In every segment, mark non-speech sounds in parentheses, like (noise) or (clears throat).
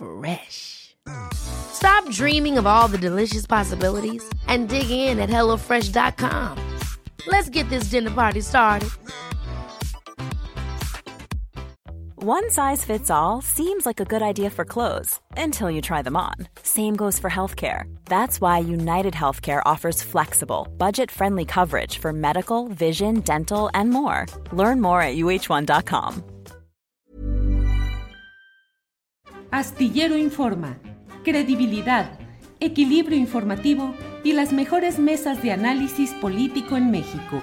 Fresh. Stop dreaming of all the delicious possibilities and dig in at HelloFresh.com. Let's get this dinner party started. One size fits all seems like a good idea for clothes until you try them on. Same goes for healthcare. That's why United Healthcare offers flexible, budget friendly coverage for medical, vision, dental, and more. Learn more at uh1.com. Astillero Informa, credibilidad, equilibrio informativo y las mejores mesas de análisis político en México.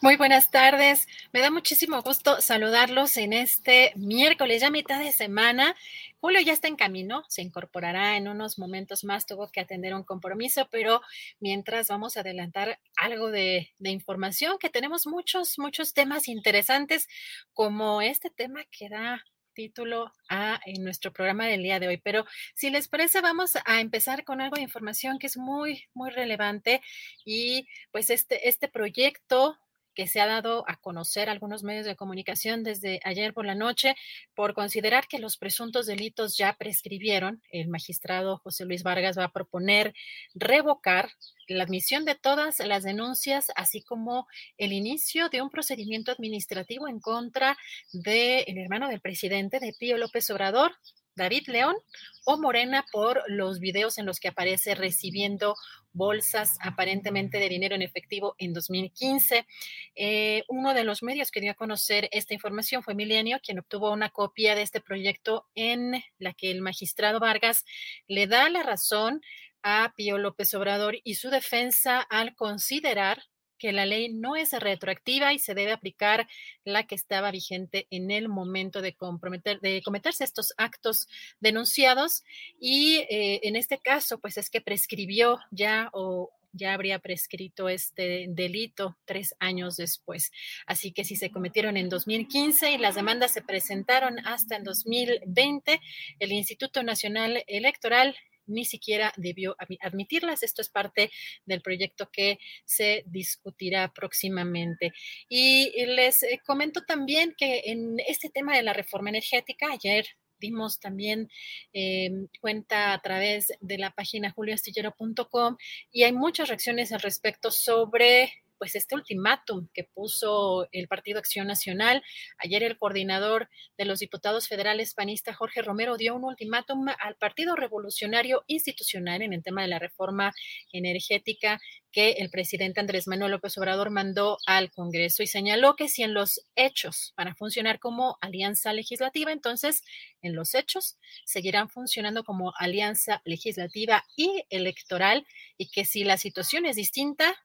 Muy buenas tardes. Me da muchísimo gusto saludarlos en este miércoles, ya mitad de semana. Julio ya está en camino, se incorporará en unos momentos más, tuvo que atender un compromiso, pero mientras vamos a adelantar algo de, información, que tenemos muchos, muchos temas interesantes, como este tema que da título a en nuestro programa del día de hoy. Pero si les parece, vamos a empezar con algo de información que es muy, muy relevante y pues este, este proyecto que se ha dado a conocer algunos medios de comunicación desde ayer por la noche por considerar que los presuntos delitos ya prescribieron. El magistrado José Luis Vargas va a proponer revocar la admisión de todas las denuncias, así como el inicio de un procedimiento administrativo en contra del hermano del presidente de Pío López Obrador, David León o Morena por los videos en los que aparece recibiendo bolsas aparentemente de dinero en efectivo en 2015. Eh, uno de los medios que dio a conocer esta información fue Milenio, quien obtuvo una copia de este proyecto en la que el magistrado Vargas le da la razón a Pío López Obrador y su defensa al considerar que la ley no es retroactiva y se debe aplicar la que estaba vigente en el momento de comprometer, de cometerse estos actos denunciados. Y eh, en este caso, pues es que prescribió ya o ya habría prescrito este delito tres años después. Así que si se cometieron en 2015 y las demandas se presentaron hasta en 2020, el Instituto Nacional Electoral ni siquiera debió admitirlas. Esto es parte del proyecto que se discutirá próximamente. Y les eh, comento también que en este tema de la reforma energética, ayer dimos también em, cuenta a través de la página julioastillero.com y hay muchas reacciones al respecto sobre pues este ultimátum que puso el Partido Acción Nacional. Ayer el coordinador de los diputados federales panista Jorge Romero dio un ultimátum al Partido Revolucionario Institucional en el tema de la reforma energética que el presidente Andrés Manuel López Obrador mandó al Congreso y señaló que si en los hechos van a funcionar como alianza legislativa, entonces en los hechos seguirán funcionando como alianza legislativa y electoral y que si la situación es distinta,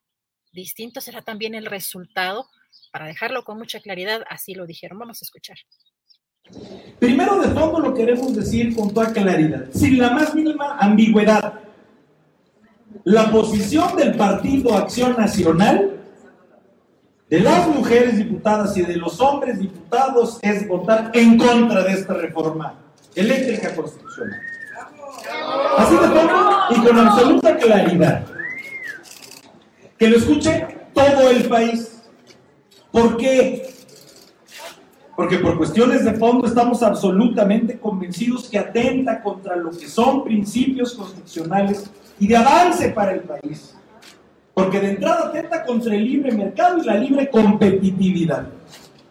distinto será también el resultado. Para dejarlo con mucha claridad, así lo dijeron. Vamos a escuchar. Primero de todo lo queremos decir con toda claridad, sin la más mínima ambigüedad. La posición del Partido Acción Nacional, de las mujeres diputadas y de los hombres diputados, es votar en contra de esta reforma eléctrica constitucional. Así de todo y con absoluta claridad que lo escuche todo el país. ¿Por qué? Porque por cuestiones de fondo estamos absolutamente convencidos que atenta contra lo que son principios constitucionales y de avance para el país. Porque de entrada atenta contra el libre mercado y la libre competitividad.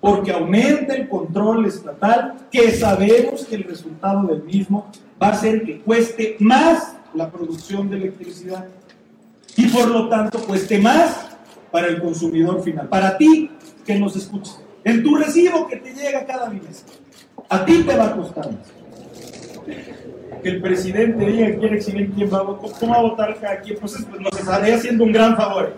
Porque aumenta el control estatal, que sabemos que el resultado del mismo va a ser que cueste más la producción de electricidad y por lo tanto cueste más para el consumidor final, para ti que nos escuchas. En tu recibo que te llega cada mes, a ti te va a costar más. Que el presidente diga que quiere exhibir quién va a votar, cómo va a votar cada quien, pues, nos estaría haciendo un gran favor.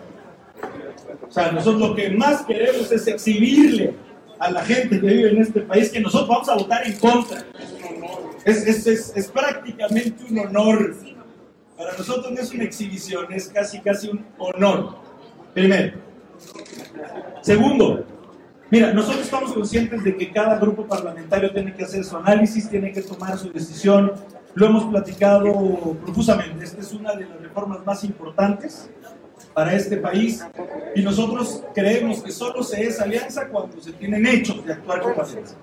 O sea, nosotros lo que más queremos es exhibirle a la gente que vive en este país que nosotros vamos a votar en contra. Es, es, es, prácticamente un honor. Para nosotros no es una exhibición, es casi, casi un honor. Primero. Segundo, mira, nosotros estamos conscientes de que cada grupo parlamentario tiene que hacer su análisis, tiene que tomar su decisión. Lo hemos platicado profusamente. Esta es una de las reformas más importantes para este país y nosotros creemos que solo se es alianza cuando se tienen hechos de actuar como alianza.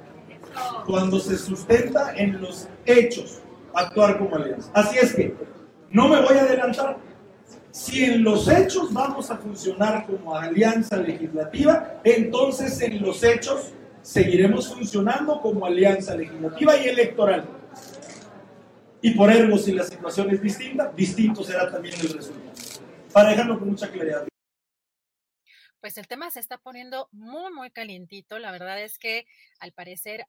Cuando se sustenta en los hechos actuar como alianza. Así es que no me voy a adelantar. Si en los hechos vamos a funcionar como alianza legislativa, entonces en los hechos seguiremos funcionando como alianza legislativa y electoral. Y por ergo, si la situación es distinta, distinto será también el resultado para dejarlo con mucha claridad. Pues el tema se está poniendo muy, muy calientito. La verdad es que al parecer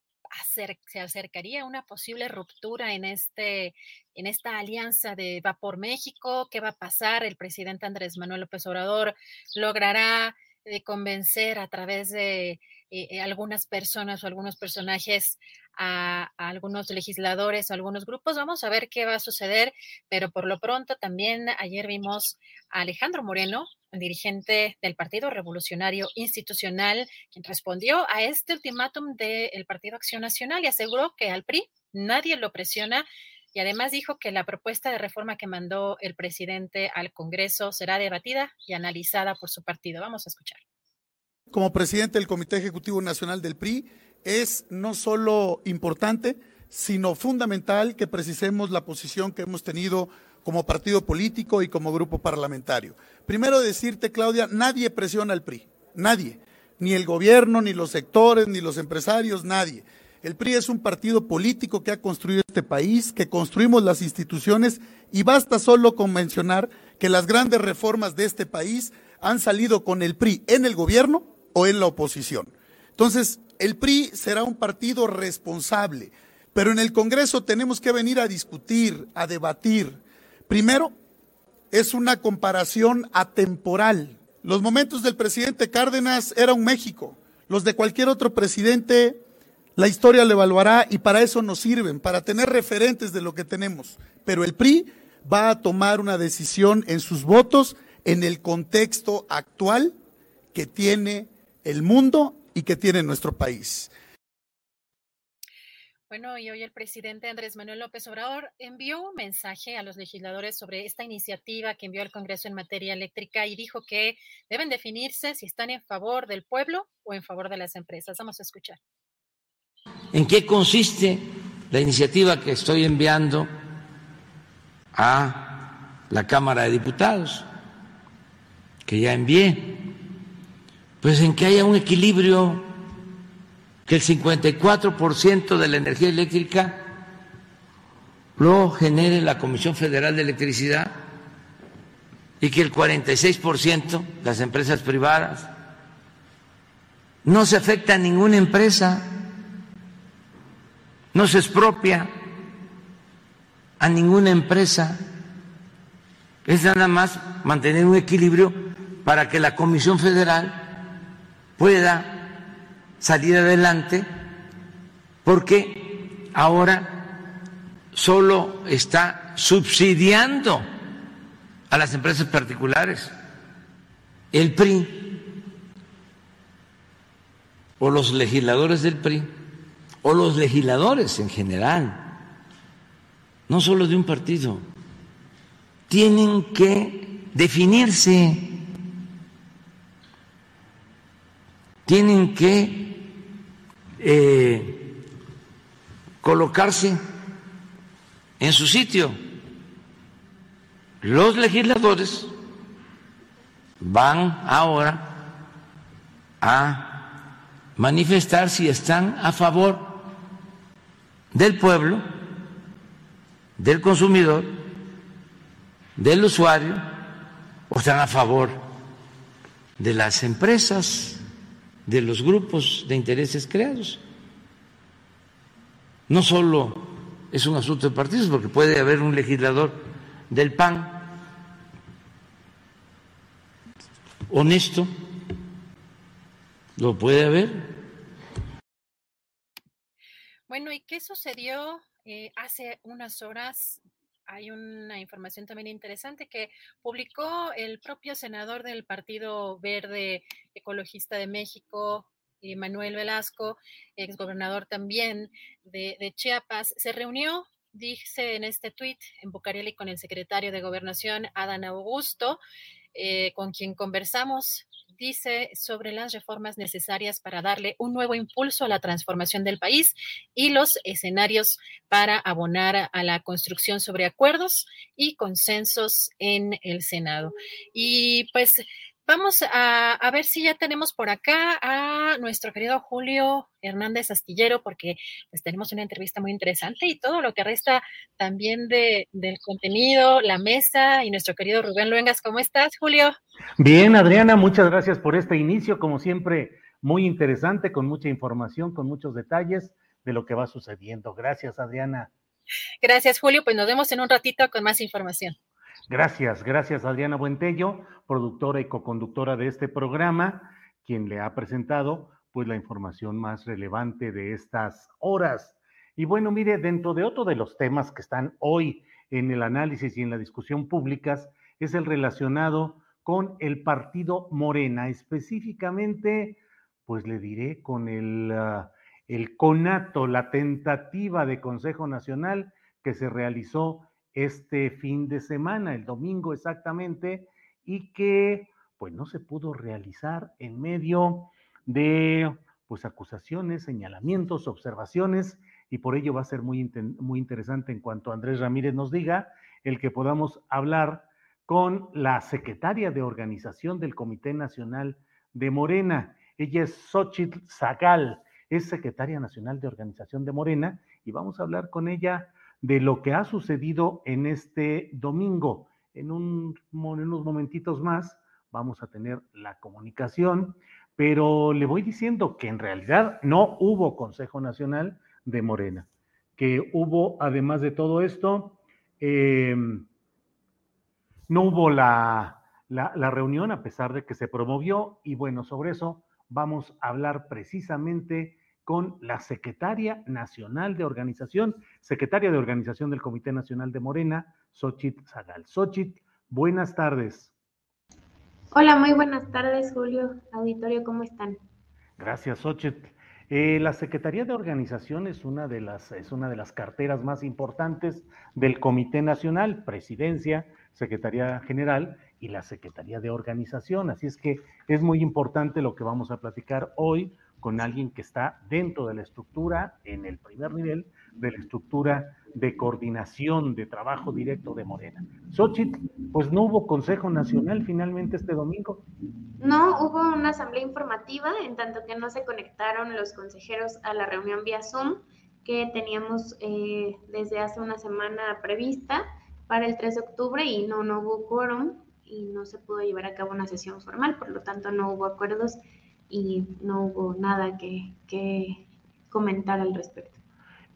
se acercaría una posible ruptura en, este, en esta alianza de Vapor México. ¿Qué va a pasar? El presidente Andrés Manuel López Obrador logrará eh, convencer a través de eh, eh, algunas personas o algunos personajes a, algunos legisladores o algunos grupos. Vamos a ver qué va a suceder, pero por lo pronto también ayer vimos a Alejandro Moreno, dirigente del Partido Revolucionario Institucional, quien respondió a este ultimátum del Partido Acción Nacional y aseguró que al PRI nadie lo presiona y además dijo que la propuesta de reforma que mandó el presidente al Congreso será debatida y analizada por su partido. Vamos a escuchar como presidente del Comité Ejecutivo Nacional del PRI, es no solo importante, sino fundamental que precisemos la posición que hemos tenido como partido político y como grupo parlamentario. Primero decirte, Claudia, nadie presiona al PRI, nadie, ni el gobierno, ni los sectores, ni los empresarios, nadie. El PRI es un partido político que ha construido este país, que construimos las instituciones y basta solo con mencionar que las grandes reformas de este país han salido con el PRI en el gobierno o en la oposición. Entonces, el PRI será un partido responsable, pero en el Congreso tenemos que venir a discutir, a debatir. Primero, es una comparación atemporal. Los momentos del presidente Cárdenas era un México. Los de cualquier otro presidente, la historia lo evaluará y para eso nos sirven, para tener referentes de lo que tenemos. Pero el PRI va a tomar una decisión en sus votos en el contexto actual que tiene el mundo y que tiene nuestro país. Bueno, y hoy el presidente Andrés Manuel López Obrador envió un mensaje a los legisladores sobre esta iniciativa que envió al Congreso en materia eléctrica y dijo que deben definirse si están en favor del pueblo o en favor de las empresas. Vamos a escuchar. ¿En qué consiste la iniciativa que estoy enviando a la Cámara de Diputados? Que ya envié pues en que haya un equilibrio, que el 54% de la energía eléctrica lo genere la Comisión Federal de Electricidad y que el 46% las empresas privadas. No se afecta a ninguna empresa, no se expropia a ninguna empresa. Es nada más mantener un equilibrio para que la Comisión Federal pueda salir adelante porque ahora solo está subsidiando a las empresas particulares. El PRI o los legisladores del PRI o los legisladores en general, no solo de un partido, tienen que definirse tienen que eh, colocarse en su sitio. Los legisladores van ahora a manifestar si están a favor del pueblo, del consumidor, del usuario, o están a favor de las empresas de los grupos de intereses creados. No solo es un asunto de partidos, porque puede haber un legislador del PAN honesto, lo puede haber. Bueno, ¿y qué sucedió eh, hace unas horas hay una información también interesante que publicó el propio senador del Partido Verde Ecologista de México, eh, Manuel Velasco, exgobernador también de, Chiapas, se reunió, dice en este tuit, en Bucareli con el secretario de Gobernación, Adán Augusto, eh, con quien conversamos dice sobre las reformas necesarias para darle un nuevo impulso a la transformación del país y los escenarios para abonar a la construcción sobre acuerdos y consensos en el Senado. Y pues Vamos a, ver si ya tenemos por acá a nuestro querido Julio Hernández Astillero, porque pues, tenemos una entrevista muy interesante y todo lo que resta también de, del contenido, la mesa y nuestro querido Rubén Luengas. ¿Cómo estás, Julio? Bien, Adriana, muchas gracias por este inicio, como siempre, muy interesante, con mucha información, con muchos detalles de lo que va sucediendo. Gracias, Adriana. Gracias, Julio. Pues nos vemos en un ratito con más información. Gracias, gracias Adriana Buentello, productora y coconductora de este programa, quien le ha presentado pues la información más relevante de estas horas. Y bueno, mire, dentro de otro de los temas que están hoy en el análisis y en la discusión públicas es el relacionado con el partido Morena, específicamente, pues le diré con el, uh, el conato, la tentativa de Consejo Nacional que se realizó este fin de semana, el domingo exactamente, y que pues no se pudo realizar en medio de pues acusaciones, señalamientos, observaciones, y por ello va a ser muy, muy interesante en cuanto Andrés Ramírez nos diga el que podamos hablar con la secretaria de organización del Comité Nacional de Morena. Ella es Xochitl Zagal, es secretaria nacional de organización de Morena, y vamos a hablar con ella de lo que ha sucedido en este domingo. En, un, unos momentitos más vamos a tener la comunicación, pero le voy diciendo que en realidad no hubo Consejo Nacional de Morena, que hubo, además de todo esto, em, no hubo la, la reunión a pesar de que se promovió y bueno, sobre eso vamos a hablar precisamente con la secretaria nacional de organización, secretaria de organización del Comité Nacional de Morena, Xochitl Zagal. Xochitl, buenas tardes. Hola, muy buenas tardes, Julio. Auditorio, ¿cómo están? Gracias, Xochitl. Eh, la Secretaría de Organización es una, de las, es una de las carteras más importantes del Comité Nacional, Presidencia, Secretaría General y la Secretaría de Organización. Así es que es muy importante lo que vamos a platicar hoy con alguien que está dentro de la estructura, en el primer nivel de la estructura de coordinación de trabajo directo de Morena. Xochitl, pues no hubo Consejo Nacional finalmente este domingo. No, hubo una asamblea informativa, en tanto que no se conectaron los consejeros a la reunión vía Zoom que teníamos eh, desde hace una semana prevista para el 3 de octubre y no, no hubo quórum y no se pudo llevar a cabo una sesión formal, por lo tanto no hubo acuerdos y no hubo nada que, comentar al respecto.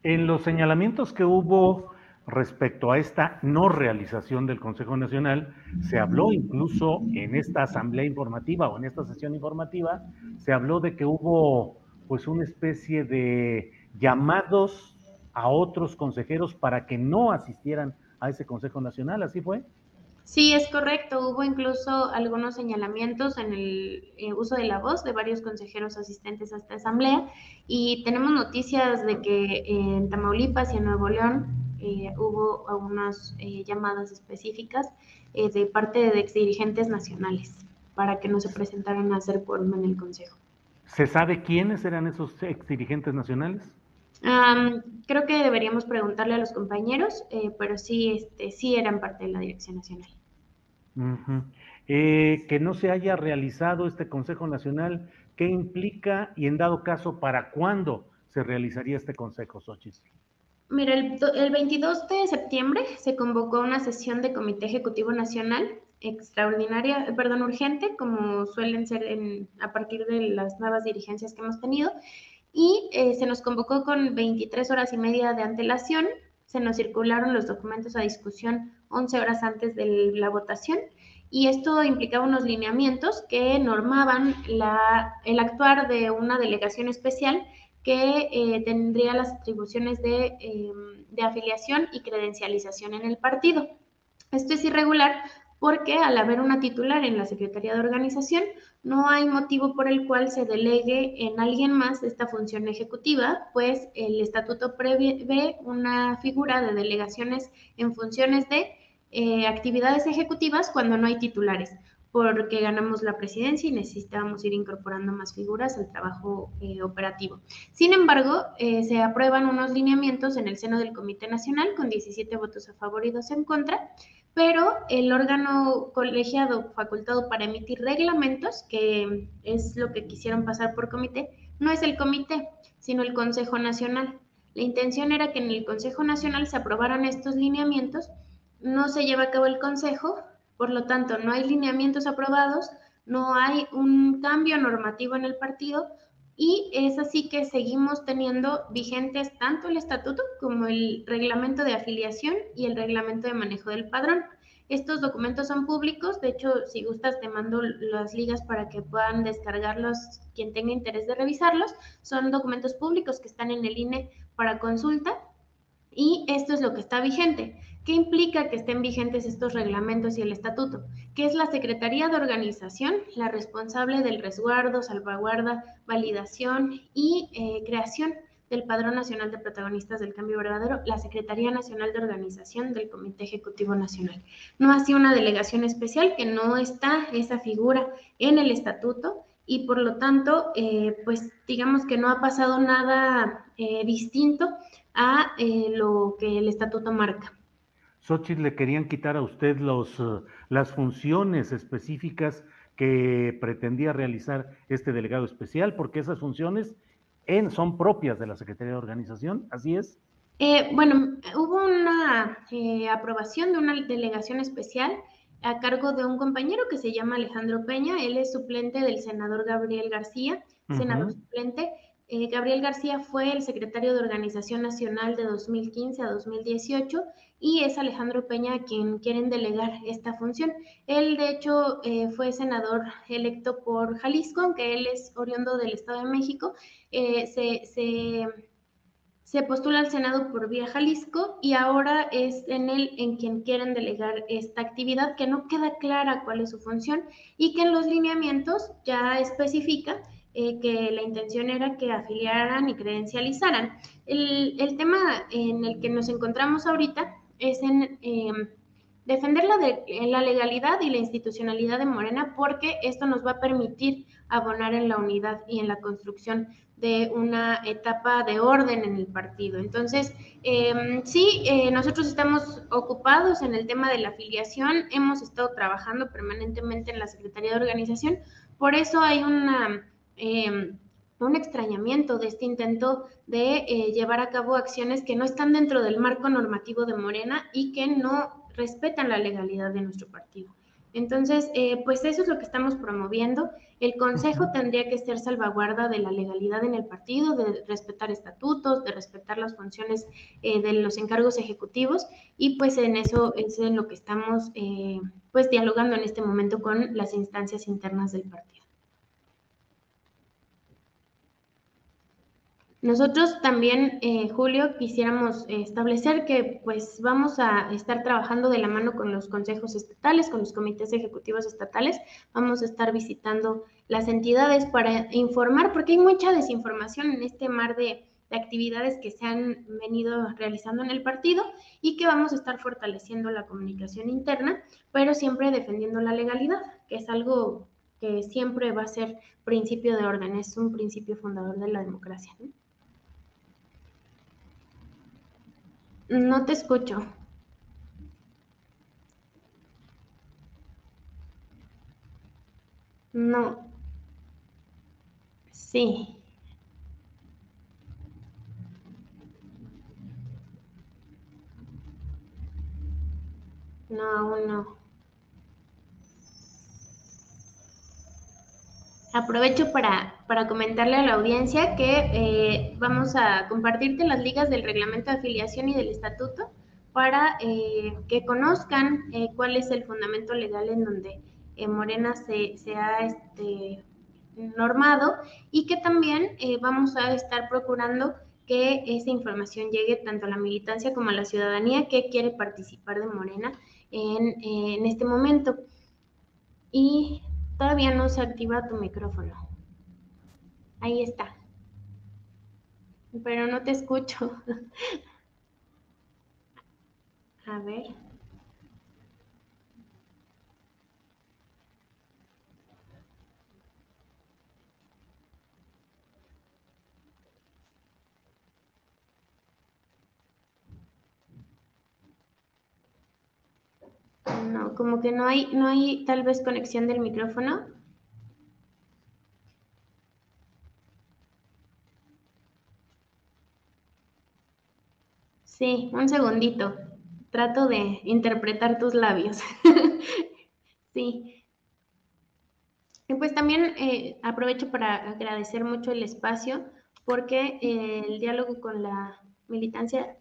En los señalamientos que hubo respecto a esta no realización del Consejo Nacional, se habló incluso en esta asamblea informativa o en esta sesión informativa, se habló de que hubo pues una especie de llamados a otros consejeros para que no asistieran a ese Consejo Nacional, ¿así fue? Sí, es correcto. Hubo incluso algunos señalamientos en el eh, uso de la voz de varios consejeros asistentes a esta asamblea y tenemos noticias de que en Tamaulipas y en Nuevo León eh, hubo algunas eh, llamadas específicas de parte de exdirigentes nacionales para que no se presentaran a hacer quórum en el Consejo. ¿Se sabe quiénes eran esos exdirigentes nacionales? Creo que deberíamos preguntarle a los compañeros, eh, pero sí, este, sí eran parte de la Dirección Nacional. Eh, que no se haya realizado este Consejo Nacional, ¿qué implica y en dado caso para cuándo se realizaría este Consejo, Xochitl? Mira, el, el 22 de septiembre se convocó una sesión de Comité Ejecutivo Nacional extraordinaria, perdón, urgente, como suelen ser en, a partir de las nuevas dirigencias que hemos tenido, y eh, se nos convocó con 23 horas y media de antelación. Se nos circularon los documentos a discusión 11 horas antes de la votación y esto implicaba unos lineamientos que normaban el actuar de una delegación especial que eh, tendría las atribuciones em, de afiliación y credencialización en el partido. Esto es irregular porque al haber una titular en la Secretaría de Organización, no hay motivo por el cual se delegue en alguien más esta función ejecutiva, pues el estatuto prevé una figura de delegaciones en funciones de eh, actividades ejecutivas cuando no hay titulares, porque ganamos la presidencia y necesitábamos ir incorporando más figuras al trabajo eh, operativo. Sin embargo, eh, se aprueban unos lineamientos en el seno del Comité Nacional con 17 votos a favor y 2 en contra, pero el órgano colegiado facultado para emitir reglamentos, que es lo que quisieron pasar por comité, no es el comité, sino el Consejo Nacional. La intención era que en el Consejo Nacional se aprobaran estos lineamientos, no se lleva a cabo el Consejo, por lo tanto no hay lineamientos aprobados, no hay un cambio normativo en el partido, y es así que seguimos teniendo vigentes tanto el estatuto como el reglamento de afiliación y el reglamento de manejo del padrón. Estos documentos son públicos, de hecho, si gustas, te mando las ligas para que puedan descargarlos quien tenga interés de revisarlos. Son documentos públicos que están en el INE para consulta y esto es lo que está vigente. ¿Qué implica que estén vigentes estos reglamentos y el estatuto? Que es la Secretaría de Organización la responsable del resguardo, salvaguarda, validación y eh, creación del Padrón Nacional de Protagonistas del Cambio Verdadero, la Secretaría Nacional de Organización del Comité Ejecutivo Nacional. No así una delegación especial que no está esa figura en el estatuto y por lo tanto, eh, pues digamos que no ha pasado nada eh, distinto a lo que el estatuto marca. Xochitl le querían quitar a usted los, eh, las funciones específicas que pretendía realizar este delegado especial, porque esas funciones en, son propias de la Secretaría de Organización, ¿así es? Eh, bueno, hubo una eh, aprobación de una delegación especial a cargo de un compañero que se llama Alejandro Peña, él es suplente del senador Gabriel García, senador suplente, eh, Gabriel García fue el secretario de Organización Nacional de 2015 a 2018 y es Alejandro Peña quien quieren delegar esta función. Él, de hecho, eh, fue senador electo por Jalisco, aunque él es oriundo del Estado de México. Eh, se, se, se, postula al Senado por vía Jalisco y ahora es en él en quien quieren delegar esta actividad que no queda clara cuál es su función y que en los lineamientos ya especifica eh, que la intención era que afiliaran y credencializaran. El, el, tema en el que nos encontramos ahorita es en em, defender la, de, la legalidad y la institucionalidad de Morena porque esto nos va a permitir abonar en la unidad y en la construcción de una etapa de orden en el partido. Entonces, eh, sí, eh, nosotros estamos ocupados en el tema de la afiliación, hemos estado trabajando permanentemente en la Secretaría de Organización, por eso hay una Em, un extrañamiento de este intento de eh, llevar a cabo acciones que no están dentro del marco normativo de Morena y que no respetan la legalidad de nuestro partido. Entonces, eh, pues eso es lo que estamos promoviendo. El Consejo tendría que ser salvaguarda de la legalidad en el partido, de respetar estatutos, de respetar las funciones eh, de los encargos ejecutivos y pues en eso es en lo que estamos pues dialogando en este momento con las instancias internas del partido. Nosotros también, eh, Julio, quisiéramos establecer que pues vamos a estar trabajando de la mano con los consejos estatales, con los comités ejecutivos estatales, vamos a estar visitando las entidades para informar, porque hay mucha desinformación en este mar de, de actividades que se han venido realizando en el partido y que vamos a estar fortaleciendo la comunicación interna, pero siempre defendiendo la legalidad, que es algo que siempre va a ser principio de orden, es un principio fundador de la democracia. ¿no? No te escucho. No. Sí. No, aún no. Aprovecho para, comentarle a la audiencia que eh, vamos a compartirte las ligas del reglamento de afiliación y del estatuto para eh, que conozcan eh, cuál es el fundamento legal en donde Morena se, ha este, normado y que también vamos a estar procurando que esa información llegue tanto a la militancia como a la ciudadanía que quiere participar de Morena en, en este momento. Y todavía no se activa tu micrófono. Ahí está. Pero no te escucho. (laughs) a ver. No, como que no hay, no hay tal vez conexión del micrófono. Sí, un segundito. Trato de interpretar tus labios. (laughs) sí. Y pues también eh, aprovecho para agradecer mucho el espacio porque eh, el diálogo con la militancia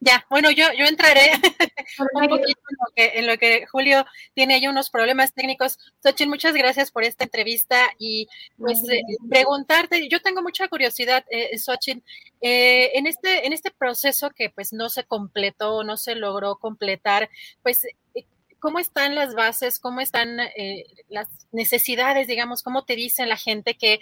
ya, bueno, yo, yo entraré (laughs) un poquito en lo, que, Julio tiene ahí unos problemas técnicos. Xochitl, muchas gracias por esta entrevista y pues eh, preguntarte, yo tengo mucha curiosidad, eh, Xochitl, eh, en, este, en este proceso que pues no se completó, no se logró completar, pues eh, ¿cómo están las bases? ¿Cómo están las necesidades, digamos? ¿Cómo te dicen la gente que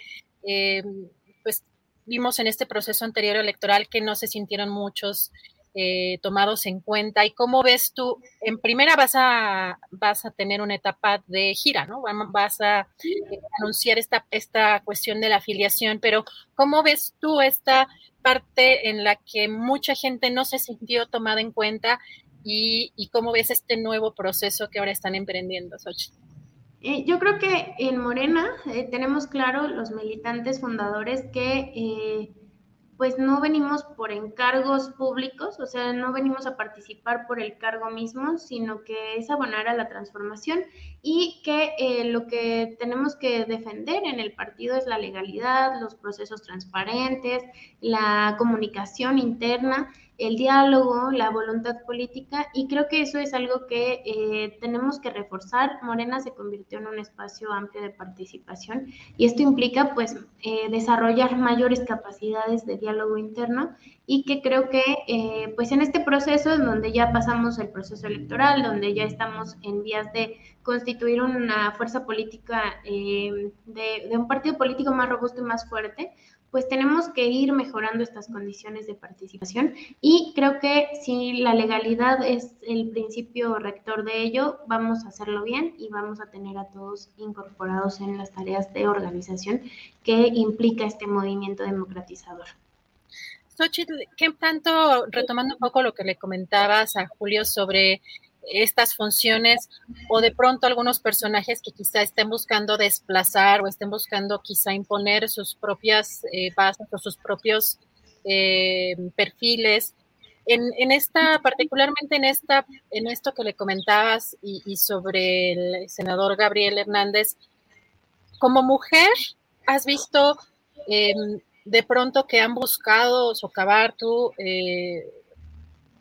pues vimos en este proceso anterior electoral que no se sintieron muchos eh, tomados en cuenta y cómo ves tú, en primera vas a, vas a tener una etapa de gira, ¿no? Vas a eh, anunciar esta, esta cuestión de la afiliación, pero ¿cómo ves tú esta parte en la que mucha gente no se sintió tomada en cuenta y, cómo ves este nuevo proceso que ahora están emprendiendo, Xochitl? Eh, yo creo que en Morena tenemos claro los militantes fundadores que pues no venimos por encargos públicos, o sea, no venimos a participar por el cargo mismo, sino que es abonar a la transformación y que eh, lo que tenemos que defender en el partido es la legalidad, los procesos transparentes, la comunicación interna el diálogo, la voluntad política y creo que eso es algo que eh, tenemos que reforzar. Morena se convirtió en un espacio amplio de participación y esto implica pues eh, desarrollar mayores capacidades de diálogo interno y que creo que eh, pues en este proceso en donde ya pasamos el proceso electoral, donde ya estamos en vías de constituir una fuerza política de, de un partido político más robusto y más fuerte, pues tenemos que ir mejorando estas condiciones de participación y creo que si la legalidad es el principio rector de ello, vamos a hacerlo bien y vamos a tener a todos incorporados en las tareas de organización que implica este movimiento democratizador. Xochitl, ¿qué tanto, retomando un poco lo que le comentabas a Julio sobre estas funciones o de pronto algunos personajes que quizá estén buscando desplazar o estén buscando quizá imponer sus propias eh, bases o sus propios eh, perfiles. En, esta, particularmente en esta, en esto que le comentabas y, sobre el senador Gabriel Hernández, como mujer, ¿has visto em, de pronto que han buscado socavar tú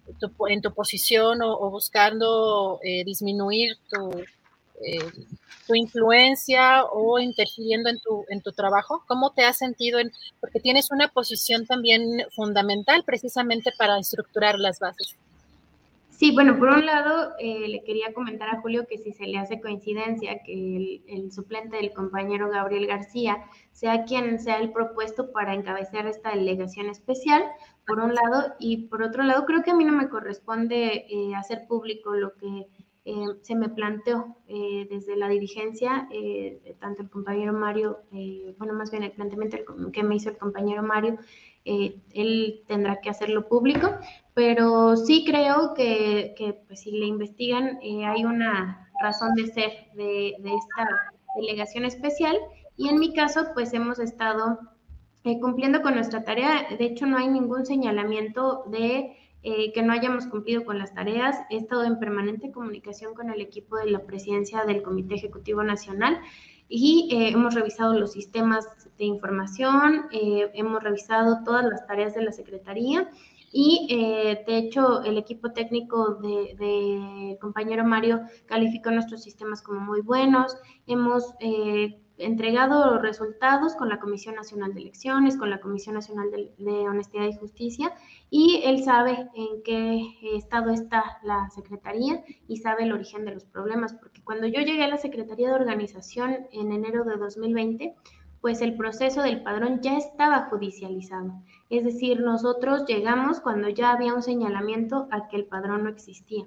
eh, en tu posición o, buscando eh, disminuir tu, eh, tu influencia o interfiriendo en tu, en tu trabajo? ¿Cómo te has sentido? En, porque tienes una posición también fundamental precisamente para estructurar las bases. Sí, bueno, por un lado, eh, le quería comentar a Julio que si se le hace coincidencia que el, suplente del compañero Gabriel García sea quien sea el propuesto para encabezar esta delegación especial, por un lado, y por otro lado, creo que a mí no me corresponde eh, hacer público lo que eh, se me planteó desde la dirigencia, tanto el compañero Mario, bueno, más bien el planteamiento que me hizo el compañero Mario, él tendrá que hacerlo público, pero sí creo que, pues, si le investigan eh, hay una razón de ser de, esta delegación especial y en mi caso pues hemos estado eh, cumpliendo con nuestra tarea, de hecho no hay ningún señalamiento de eh, que no hayamos cumplido con las tareas, he estado en permanente comunicación con el equipo de la presidencia del Comité Ejecutivo Nacional y hemos revisado los sistemas de información, hemos revisado todas las tareas de la Secretaría y eh, de hecho, el equipo técnico del de compañero Mario calificó nuestros sistemas como muy buenos. Hemos eh, entregado resultados con la Comisión Nacional de Elecciones, con la Comisión Nacional de, Honestidad y Justicia, y él sabe en qué estado está la Secretaría y sabe el origen de los problemas, porque cuando yo llegué a la Secretaría de Organización en enero de 2020, pues el proceso del padrón ya estaba judicializado. Es decir, nosotros llegamos cuando ya había un señalamiento a que el padrón no existía.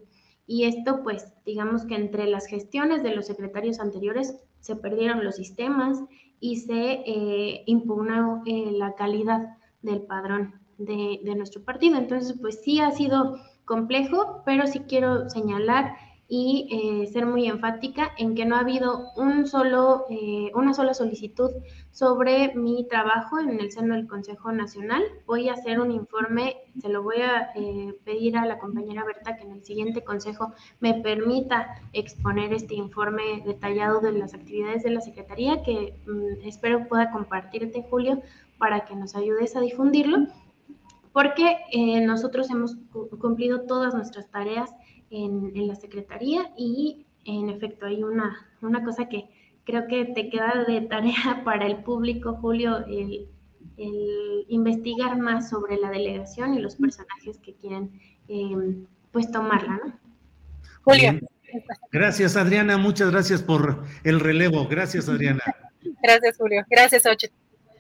Y esto, pues, digamos que entre las gestiones de los secretarios anteriores se perdieron los sistemas y se eh, impugnó eh, la calidad del padrón de, de nuestro partido. Entonces, pues sí ha sido complejo, pero sí quiero señalar y eh, ser muy enfática en que no ha habido un solo, eh, una sola solicitud sobre mi trabajo en el seno del Consejo Nacional. Voy a hacer un informe, se lo voy a eh, pedir a la compañera Berta que en el siguiente consejo me permita exponer este informe detallado de las actividades de la Secretaría que mm, espero pueda compartirte, Julio, para que nos ayudes a difundirlo, porque nosotros hemos cumplido todas nuestras tareas en, la Secretaría y en efecto hay una, una cosa que creo que te queda de tarea (laughs) para el público, Julio, el, investigar más sobre la delegación y los personajes que quieren em, pues tomarla, ¿no? Julio. Gracias, Adriana. Muchas gracias por el relevo. Gracias, (laughs) Adriana. Gracias, Julio. Gracias, Ocho.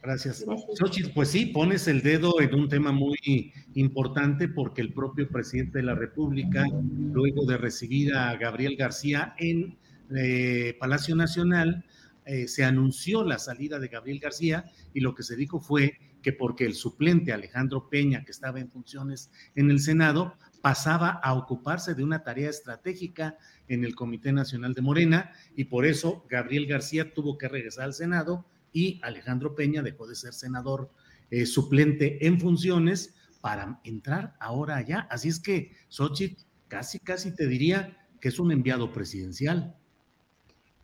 Gracias. Xochitl, pues sí, pones el dedo en un tema muy importante porque el propio presidente de la República, luego de recibir a Gabriel García en eh, Palacio Nacional, eh, se anunció la salida de Gabriel García y lo que se dijo fue que porque el suplente Alejandro Peña, que estaba en funciones en el Senado, pasaba a ocuparse de una tarea estratégica en el Comité Nacional de Morena y por eso Gabriel García tuvo que regresar al Senado y Alejandro Peña dejó de ser senador eh, suplente en funciones para entrar ahora allá. Así es que Xochitl casi, casi te diría que es un enviado presidencial.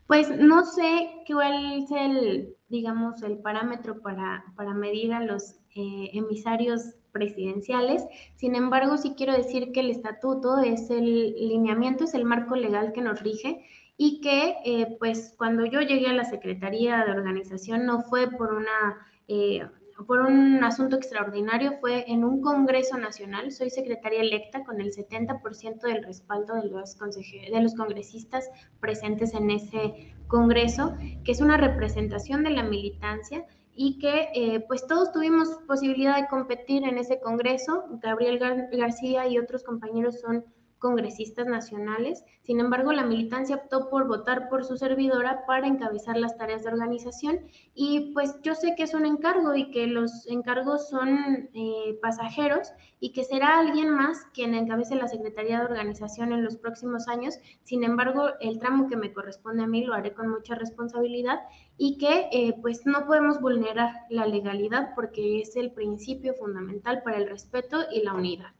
Pues no sé cuál es el, digamos, el parámetro para, para medir a los eh, emisarios presidenciales. Sin embargo, sí quiero decir que el estatuto es el lineamiento, es el marco legal que nos rige y que eh, pues cuando yo llegué a la Secretaría de Organización no fue por una... Eh, por un asunto extraordinario, fue en un Congreso Nacional. Soy secretaria electa con el 70% del respaldo de los, de los congresistas presentes en ese Congreso, que es una representación de la militancia y que eh, pues todos tuvimos posibilidad de competir en ese Congreso. Gabriel García y otros compañeros son congresistas nacionales. Sin embargo, la militancia optó por votar por su servidora para encabezar las tareas de organización y pues yo sé que es un encargo y que los encargos son eh, pasajeros y que será alguien más quien encabece la Secretaría de Organización en los próximos años. Sin embargo, el tramo que me corresponde a mí lo haré con mucha responsabilidad y que eh, pues no podemos vulnerar la legalidad porque es el principio fundamental para el respeto y la unidad.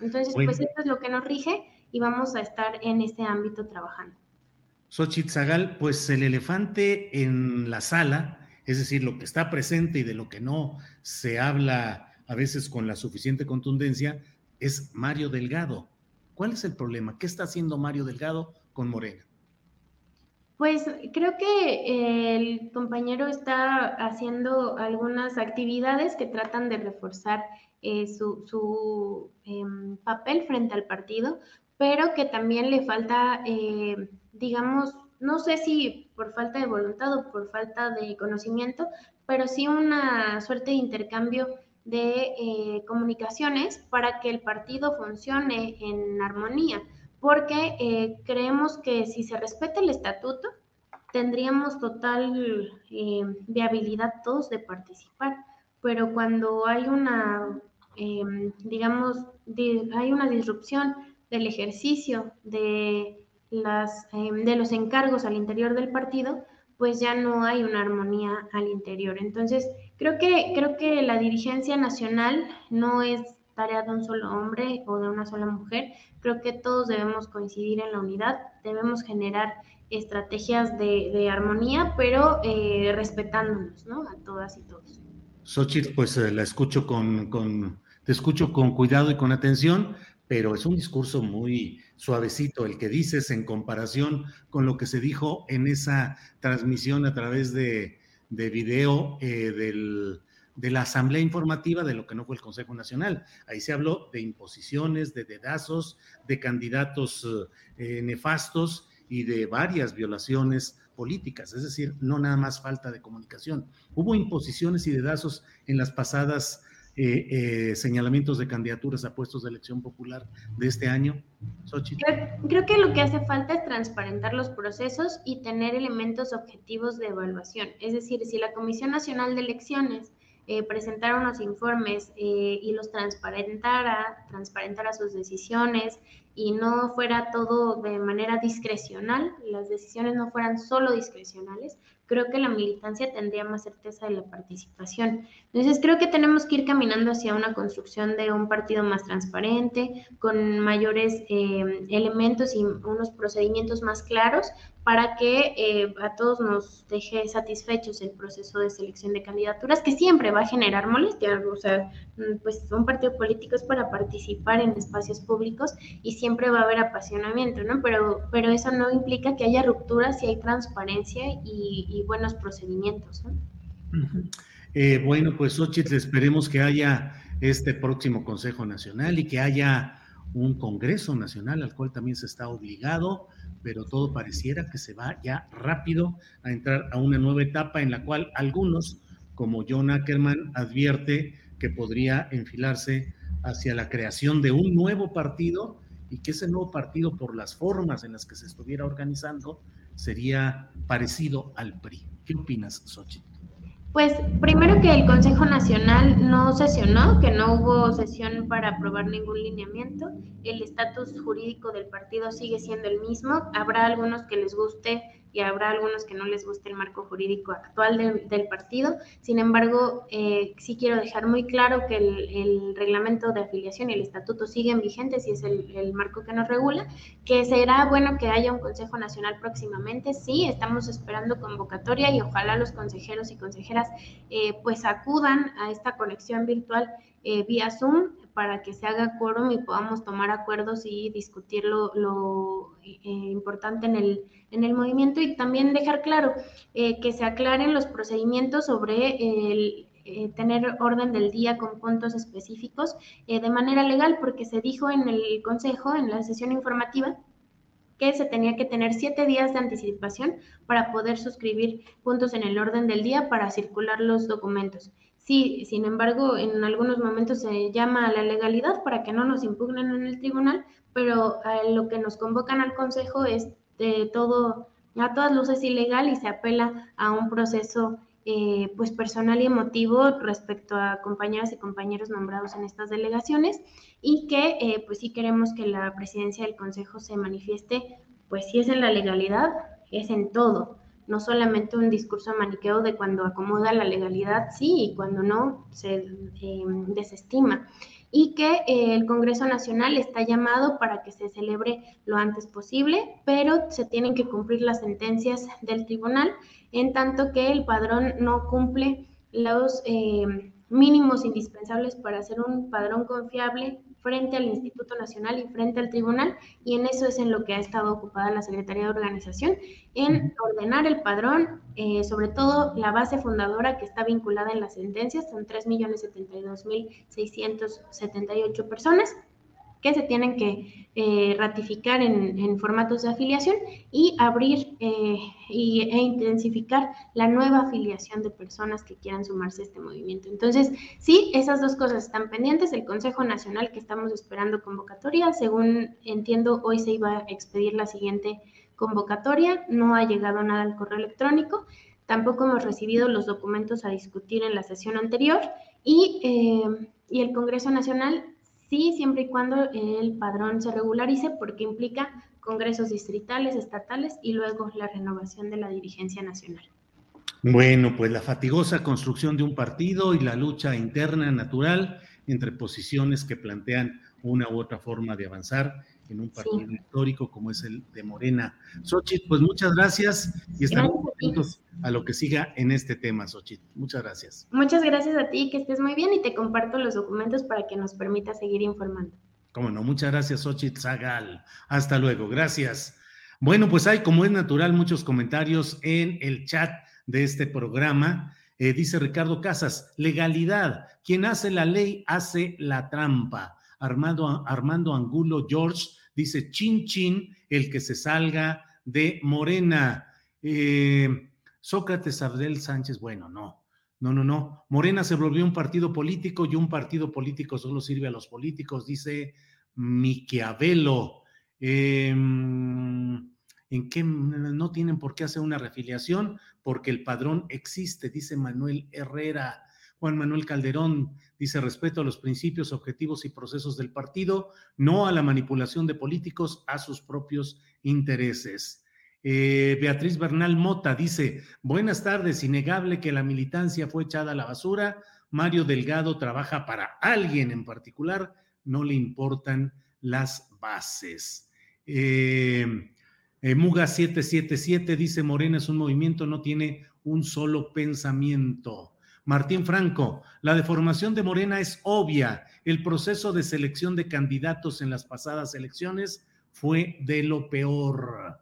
Entonces, pues esto es lo que nos rige y vamos a estar en este ámbito trabajando. Xochitl Zagal, pues el elefante en la sala, es decir, lo que está presente y de lo que no se habla a veces con la suficiente contundencia, es Mario Delgado. ¿Cuál es el problema? ¿Qué está haciendo Mario Delgado con Morena? Pues creo que el compañero está haciendo algunas actividades que tratan de reforzar eh, su, em, papel frente al partido, pero que también le falta, eh, digamos, no sé si por falta de voluntad o por falta de conocimiento, pero sí una suerte de intercambio de eh, comunicaciones para que el partido funcione en armonía, porque creemos que si se respeta el estatuto, tendríamos total viabilidad todos de participar, pero cuando hay una Em, digamos, hay una disrupción del ejercicio de, las, em, de los encargos al interior del partido, pues ya no hay una armonía al interior. Entonces, creo que, creo que la dirigencia nacional no es tarea de un solo hombre o de una sola mujer. Creo que todos debemos coincidir en la unidad, debemos generar estrategias de, armonía, pero eh, respetándonos, ¿no? A todas y todos. Xochitl, pues eh, la escucho con te escucho con cuidado y con atención, pero es un discurso muy suavecito el que dices en comparación con lo que se dijo en esa transmisión a través de, de video eh, del, de la Asamblea Informativa de lo que no fue el Consejo Nacional. Ahí se habló de imposiciones, de dedazos, de candidatos eh, nefastos y de varias violaciones políticas, es decir, no nada más falta de comunicación. Hubo imposiciones y dedazos en las pasadas eh, eh, señalamientos de candidaturas a puestos de elección popular de este año? Creo, que lo que hace falta es transparentar los procesos y tener elementos objetivos de evaluación. Es decir, si la Comisión Nacional de Elecciones eh, presentara unos informes y los transparentara, transparentara sus decisiones y no fuera todo de manera discrecional, las decisiones no fueran solo discrecionales, creo que la militancia tendría más certeza de la participación. Entonces, creo que tenemos que ir caminando hacia una construcción de un partido más transparente, con mayores eh, elementos y unos procedimientos más claros para que eh, a todos nos deje satisfechos el proceso de selección de candidaturas, que siempre va a generar molestia. O sea, mm, pues un partido político es para participar en espacios públicos y siempre va a haber apasionamiento, ¿no? Pero, pero eso no implica que haya rupturas si hay transparencia y, buenos procedimientos, ¿no? Eh, bueno, pues Xochitl, esperemos que haya este próximo Consejo Nacional y que haya un Congreso Nacional al cual también se está obligado pero todo pareciera que se va ya rápido a entrar a una nueva etapa en la cual algunos, como John Ackerman, advierte que podría enfilarse hacia la creación de un nuevo partido y que ese nuevo partido, por las formas en las que se estuviera organizando, sería parecido al PRI. ¿Qué opinas, Xochitl? Pues primero que el Consejo Nacional no sesionó, que no hubo sesión para aprobar ningún lineamiento. El estatus jurídico del partido sigue siendo el mismo. Habrá algunos que les guste y habrá algunos que no les guste el marco jurídico actual del partido. Sin embargo, eh, sí quiero dejar muy claro que el, reglamento de afiliación y el estatuto siguen vigentes y es el, marco que nos regula, que será bueno que haya un Consejo Nacional próximamente. Sí, estamos esperando convocatoria y ojalá los consejeros y consejeras eh, pues acudan a esta conexión virtual eh, vía Zoom para que se haga quórum y podamos tomar acuerdos y discutir lo, eh, importante en el, en el movimiento y también dejar claro eh, que se aclaren los procedimientos sobre el, eh, tener orden del día con puntos específicos de manera legal, porque se dijo en el Consejo, en la sesión informativa, que se tenía que tener siete días de anticipación para poder suscribir puntos en el orden del día para circular los documentos. Sí, sin embargo, en algunos momentos se llama a la legalidad para que no nos impugnen en el tribunal, pero eh, lo que nos convocan al Consejo es de todo, a todas luces ilegal y se apela a un proceso eh, pues personal y emotivo respecto a compañeras y compañeros nombrados en estas delegaciones y que eh, pues sí queremos que la presidencia del Consejo se manifieste, pues si es en la legalidad, es en todo no solamente un discurso maniqueo de cuando acomoda la legalidad, sí, y cuando no, se eh, desestima. Y que eh, el Congreso Nacional está llamado para que se celebre lo antes posible, pero se tienen que cumplir las sentencias del tribunal, en tanto que el padrón no cumple los eh, mínimos indispensables para ser un padrón confiable frente al Instituto Nacional y frente al tribunal, y en eso es en lo que ha estado ocupada la Secretaría de Organización, en ordenar el padrón, eh, sobre todo la base fundadora que está vinculada en las sentencias, son 3.072.678 personas, que se tienen que eh, ratificar en, formatos de afiliación y abrir eh, y, e intensificar la nueva afiliación de personas que quieran sumarse a este movimiento. Entonces, sí, esas dos cosas están pendientes. El Consejo Nacional que estamos esperando convocatoria, según entiendo, hoy se iba a expedir la siguiente convocatoria, no ha llegado nada al correo electrónico. Tampoco hemos recibido los documentos a discutir en la sesión anterior y, eh, y el Congreso Nacional Sí, siempre y cuando el padrón se regularice porque implica congresos distritales, estatales y luego la renovación de la dirigencia nacional. Bueno, pues la fatigosa construcción de un partido y la lucha interna natural entre posiciones que plantean una u otra forma de avanzar en un partido histórico como es el de Morena. Xochitl, pues muchas gracias y estamos atentos a lo que siga en este tema, Xochitl. Muchas gracias. Muchas gracias a ti, que estés muy bien y te comparto los documentos para que nos permita seguir informando. Cómo no, muchas gracias, Xochitl Zagal. Hasta luego, gracias. Bueno, pues hay, como es natural, muchos comentarios en el chat de este programa. Eh, dice Ricardo Casas, legalidad. Quien hace la ley hace la trampa. Armando, Armando Angulo George dice, chin chin, el que se salga de Morena. Eh, Sócrates Abdel Sánchez, bueno, no, no, no, no. Morena se volvió un partido político y un partido político solo sirve a los políticos, dice Miquiavelo. Em, en qué no tienen por qué hacer una refiliación, porque el padrón existe, dice Manuel Herrera. Juan Manuel Calderón dice respeto a los principios, objetivos y procesos del partido, no a la manipulación de políticos a sus propios intereses. Eh, Beatriz Bernal Mota dice, buenas tardes, innegable que la militancia fue echada a la basura, Mario Delgado trabaja para alguien en particular, no le importan las bases. Eh, eh, Muga 777 dice, Morena es un movimiento, no tiene un solo pensamiento. Martín Franco, la deformación de Morena es obvia. El proceso de selección de candidatos en las pasadas elecciones fue de lo peor.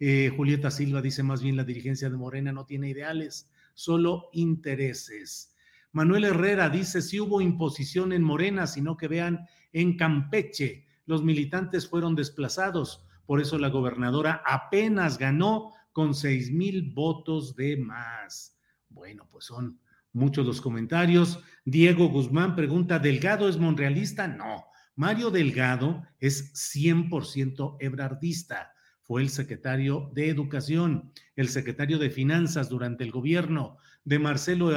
Eh, Julieta Silva dice más bien la dirigencia de Morena no tiene ideales, solo intereses. Manuel Herrera dice si hubo imposición en Morena, sino que vean en Campeche, los militantes fueron desplazados por eso la gobernadora apenas ganó con seis mil votos de más. Bueno, pues son muchos los comentarios. Diego Guzmán pregunta, ¿Delgado es monrealista? No, Mario Delgado es 100% ebrardista. Fue el secretario de Educación, el secretario de Finanzas durante el gobierno de Marcelo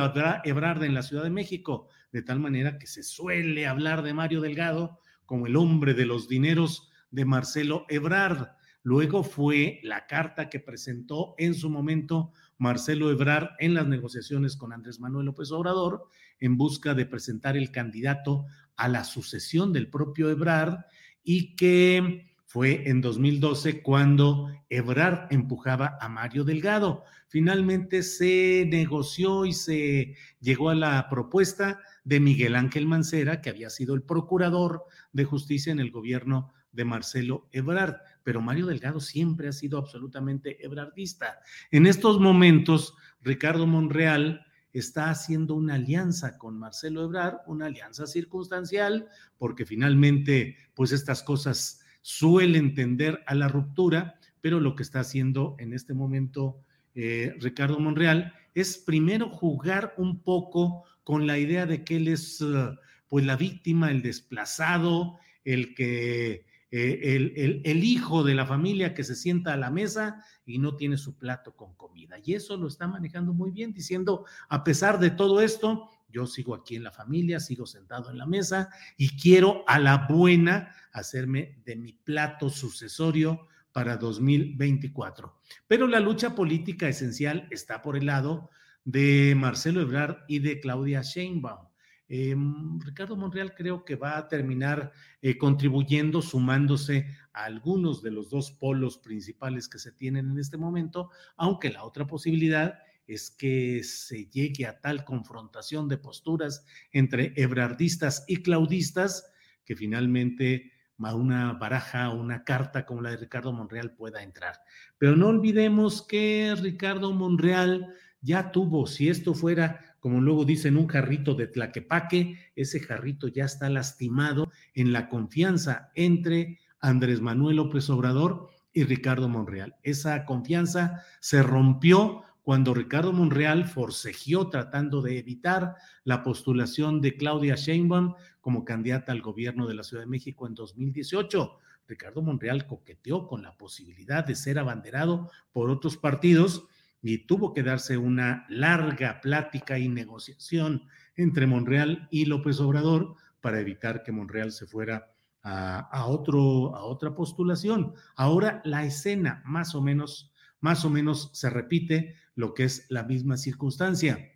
Ebrard en la Ciudad de México, de tal manera que se suele hablar de Mario Delgado como el hombre de los dineros de Marcelo Ebrard. Luego fue la carta que presentó en su momento Marcelo Ebrard en las negociaciones con Andrés Manuel López Obrador en busca de presentar el candidato a la sucesión del propio Ebrard y que fue en 2012 cuando Ebrard empujaba a Mario Delgado. Finalmente se negoció y se llegó a la propuesta de Miguel Ángel Mancera, que había sido el procurador de justicia en el gobierno de Marcelo Ebrard, pero Mario Delgado siempre ha sido absolutamente ebrardista. En estos momentos, Ricardo Monreal está haciendo una alianza con Marcelo Ebrard, una alianza circunstancial, porque finalmente, pues estas cosas suelen tender a la ruptura, pero lo que está haciendo en este momento eh, Ricardo Monreal es primero jugar un poco con la idea de que él es uh, pues la víctima, el desplazado, el que eh, el, el, hijo de la familia que se sienta a la mesa y no tiene su plato con comida. Y eso lo está manejando muy bien, diciendo, a pesar de todo esto, yo sigo aquí en la familia, sigo sentado en la mesa y quiero a la buena hacerme de mi plato sucesorio para 2024. Pero la lucha política esencial está por el lado de Marcelo Ebrard y de Claudia Sheinbaum. Em, Ricardo Monreal creo que va a terminar eh, contribuyendo, sumándose a algunos de los dos polos principales que se tienen en este momento, aunque la otra posibilidad es que se llegue a tal confrontación de posturas entre ebrardistas y claudistas que finalmente una baraja, una carta como la de Ricardo Monreal pueda entrar. Pero no olvidemos que Ricardo Monreal ya tuvo, si esto fuera como luego dicen, un jarrito de tlaquepaque, ese jarrito ya está lastimado en la confianza entre Andrés Manuel López Obrador y Ricardo Monreal. Esa confianza se rompió cuando Ricardo Monreal forcejeó tratando de evitar la postulación de Claudia Sheinbaum como candidata al gobierno de la Ciudad de México en 2018. Ricardo Monreal coqueteó con la posibilidad de ser abanderado por otros partidos y tuvo que darse una larga plática y negociación entre Monreal y López Obrador para evitar que Monreal se fuera a, otro, a otra postulación. Ahora la escena más o menos, más o menos se repite lo que es la misma circunstancia.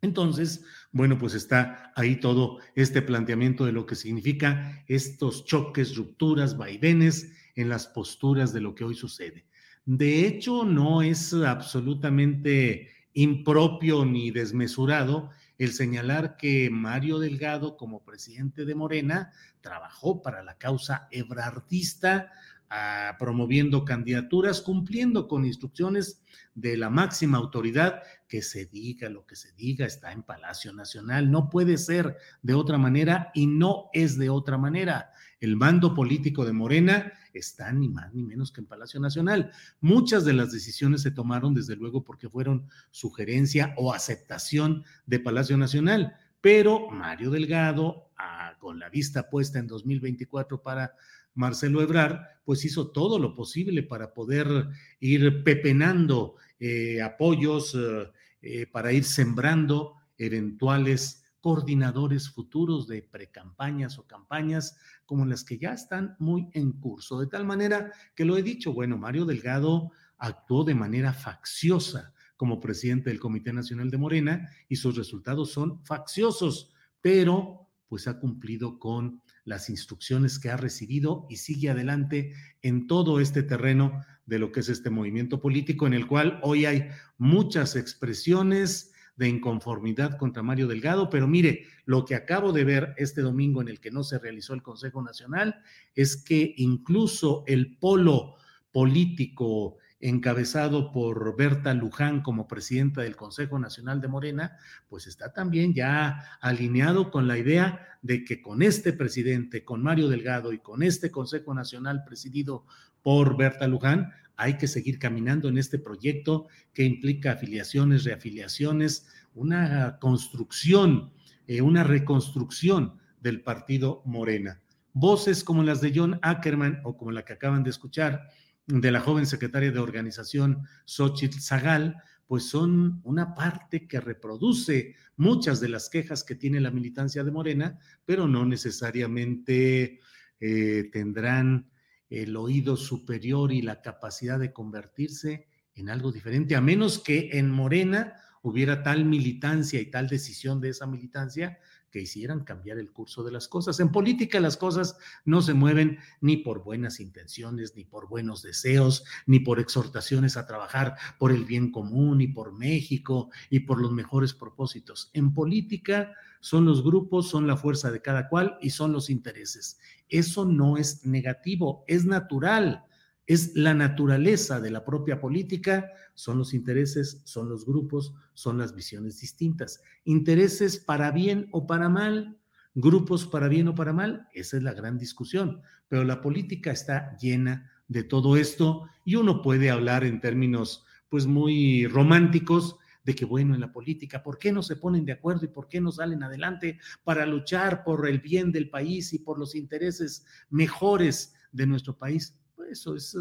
Entonces, bueno, pues está ahí todo este planteamiento de lo que significa estos choques, rupturas, vaivenes en las posturas de lo que hoy sucede. De hecho, no es absolutamente impropio ni desmesurado el señalar que Mario Delgado, como presidente de Morena, trabajó para la causa ebrardista, ah, promoviendo candidaturas, cumpliendo con instrucciones de la máxima autoridad, que se diga lo que se diga, está en Palacio Nacional, no puede ser de otra manera y no es de otra manera. El mando político de Morena está ni más ni menos que en Palacio Nacional. Muchas de las decisiones se tomaron desde luego porque fueron sugerencia o aceptación de Palacio Nacional, pero Mario Delgado, ah, con la vista puesta en 2024 para Marcelo Ebrard, pues hizo todo lo posible para poder ir pepenando eh, apoyos, eh, eh, para ir sembrando eventuales coordinadores futuros de precampañas o campañas como las que ya están muy en curso. De tal manera que lo he dicho, bueno, Mario Delgado actuó de manera facciosa como presidente del Comité Nacional de Morena y sus resultados son facciosos, pero pues ha cumplido con las instrucciones que ha recibido y sigue adelante en todo este terreno de lo que es este movimiento político en el cual hoy hay muchas expresiones, de inconformidad contra Mario Delgado, pero mire, lo que acabo de ver este domingo en el que no se realizó el Consejo Nacional es que incluso el polo político encabezado por Berta Luján como presidenta del Consejo Nacional de Morena, pues está también ya alineado con la idea de que con este presidente, con Mario Delgado y con este Consejo Nacional presidido por Berta Luján, hay que seguir caminando en este proyecto que implica afiliaciones, reafiliaciones, una construcción, eh, una reconstrucción del partido Morena. Voces como las de John Ackerman o como la que acaban de escuchar de la joven secretaria de organización Xochitl Zagal, pues son una parte que reproduce muchas de las quejas que tiene la militancia de Morena, pero no necesariamente eh, tendrán el oído superior y la capacidad de convertirse en algo diferente, a menos que en Morena hubiera tal militancia y tal decisión de esa militancia que hicieran cambiar el curso de las cosas. En política las cosas no se mueven ni por buenas intenciones, ni por buenos deseos, ni por exhortaciones a trabajar por el bien común y por México y por los mejores propósitos. En política son los grupos, son la fuerza de cada cual y son los intereses. Eso no es negativo, es natural es la naturaleza de la propia política, son los intereses, son los grupos, son las visiones distintas. Intereses para bien o para mal, grupos para bien o para mal, esa es la gran discusión. Pero la política está llena de todo esto y uno puede hablar en términos pues muy románticos de que bueno, en la política, ¿por qué no se ponen de acuerdo y por qué no salen adelante para luchar por el bien del país y por los intereses mejores de nuestro país? Eso es eh,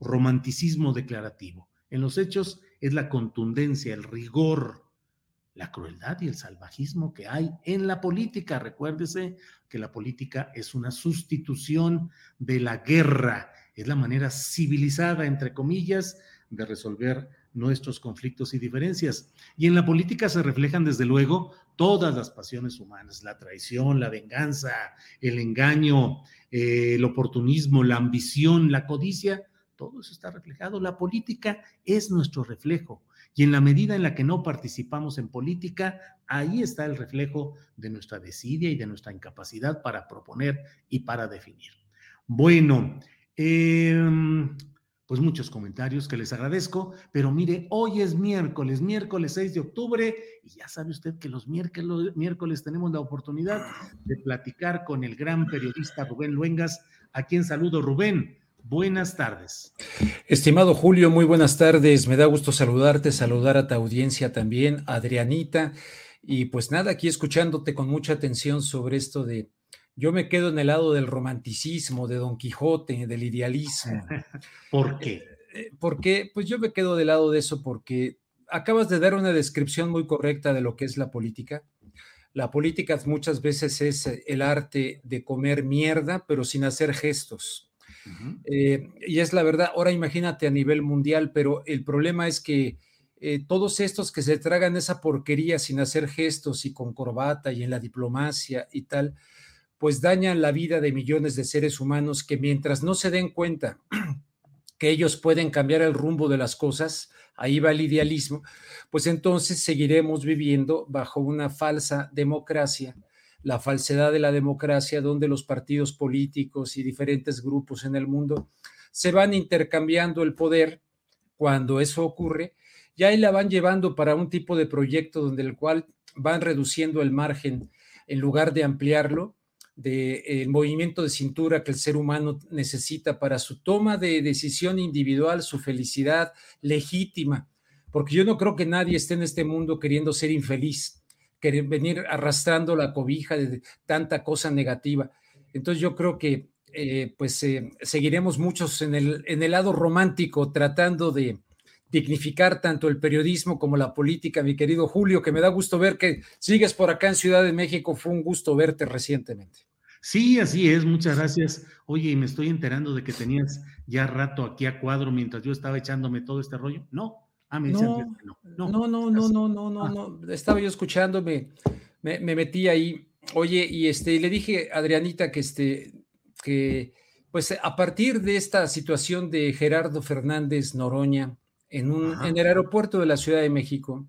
romanticismo declarativo. En los hechos es la contundencia, el rigor, la crueldad y el salvajismo que hay en la política. Recuérdese que la política es una sustitución de la guerra, es la manera civilizada, entre comillas, de resolver nuestros conflictos y diferencias. Y en la política se reflejan, desde luego, todas las pasiones humanas, la traición, la venganza, el engaño, eh, el oportunismo, la ambición, la codicia, todo eso está reflejado. La política es nuestro reflejo. Y en la medida en la que no participamos en política, ahí está el reflejo de nuestra desidia y de nuestra incapacidad para proponer y para definir. Bueno, eh, pues muchos comentarios que les agradezco, pero mire, hoy es miércoles, miércoles 6 de octubre, y ya sabe usted que los miércoles, miércoles tenemos la oportunidad de platicar con el gran periodista Rubén Luengas, a quien saludo. Rubén, buenas tardes. Estimado Julio, muy buenas tardes, me da gusto saludarte, saludar a tu audiencia también, Adrianita, y pues nada, aquí escuchándote con mucha atención sobre esto de yo me quedo en el lado del romanticismo, de Don Quijote, del idealismo. (laughs) ¿Por qué? Eh, eh, porque, pues yo me quedo del lado de eso porque acabas de dar una descripción muy correcta de lo que es la política. La política muchas veces es el arte de comer mierda, pero sin hacer gestos. Eh, y es la verdad, ahora imagínate a nivel mundial, pero el problema es que todos estos que se tragan esa porquería sin hacer gestos y con corbata y en la diplomacia y tal, pues dañan la vida de millones de seres humanos que mientras no se den cuenta (clears throat) que ellos pueden cambiar el rumbo de las cosas, ahí va el idealismo, pues entonces seguiremos viviendo bajo una falsa democracia, la falsedad de la democracia, donde los partidos políticos y diferentes grupos en el mundo se van intercambiando el poder. Cuando eso ocurre, ya ahí la van llevando para un tipo de proyecto donde el cual van reduciendo el margen en lugar de ampliarlo del de, movimiento de cintura que el ser humano necesita para su toma de decisión individual, su felicidad legítima, porque yo no creo que nadie esté en este mundo queriendo ser infeliz, querer venir arrastrando la cobija de tanta cosa negativa. Entonces yo creo que eh, pues eh, seguiremos muchos en el, en el lado romántico tratando de, dignificar tanto el periodismo como la política, mi querido Julio, que me da gusto ver que sigues por acá en Ciudad de México. Fue un gusto verte recientemente. Sí, así es, muchas gracias. Oye, y me estoy enterando de que tenías ya rato aquí a cuadro mientras yo estaba echándome todo este rollo. No, ah, me no, no, no, no, no, no, no, no, no, estaba yo escuchándome, me, me, metí ahí. Oye, y este, le dije a Adrianita que este, que pues a partir de esta situación de Gerardo Fernández Noroña, en, un, en el aeropuerto de la Ciudad de México.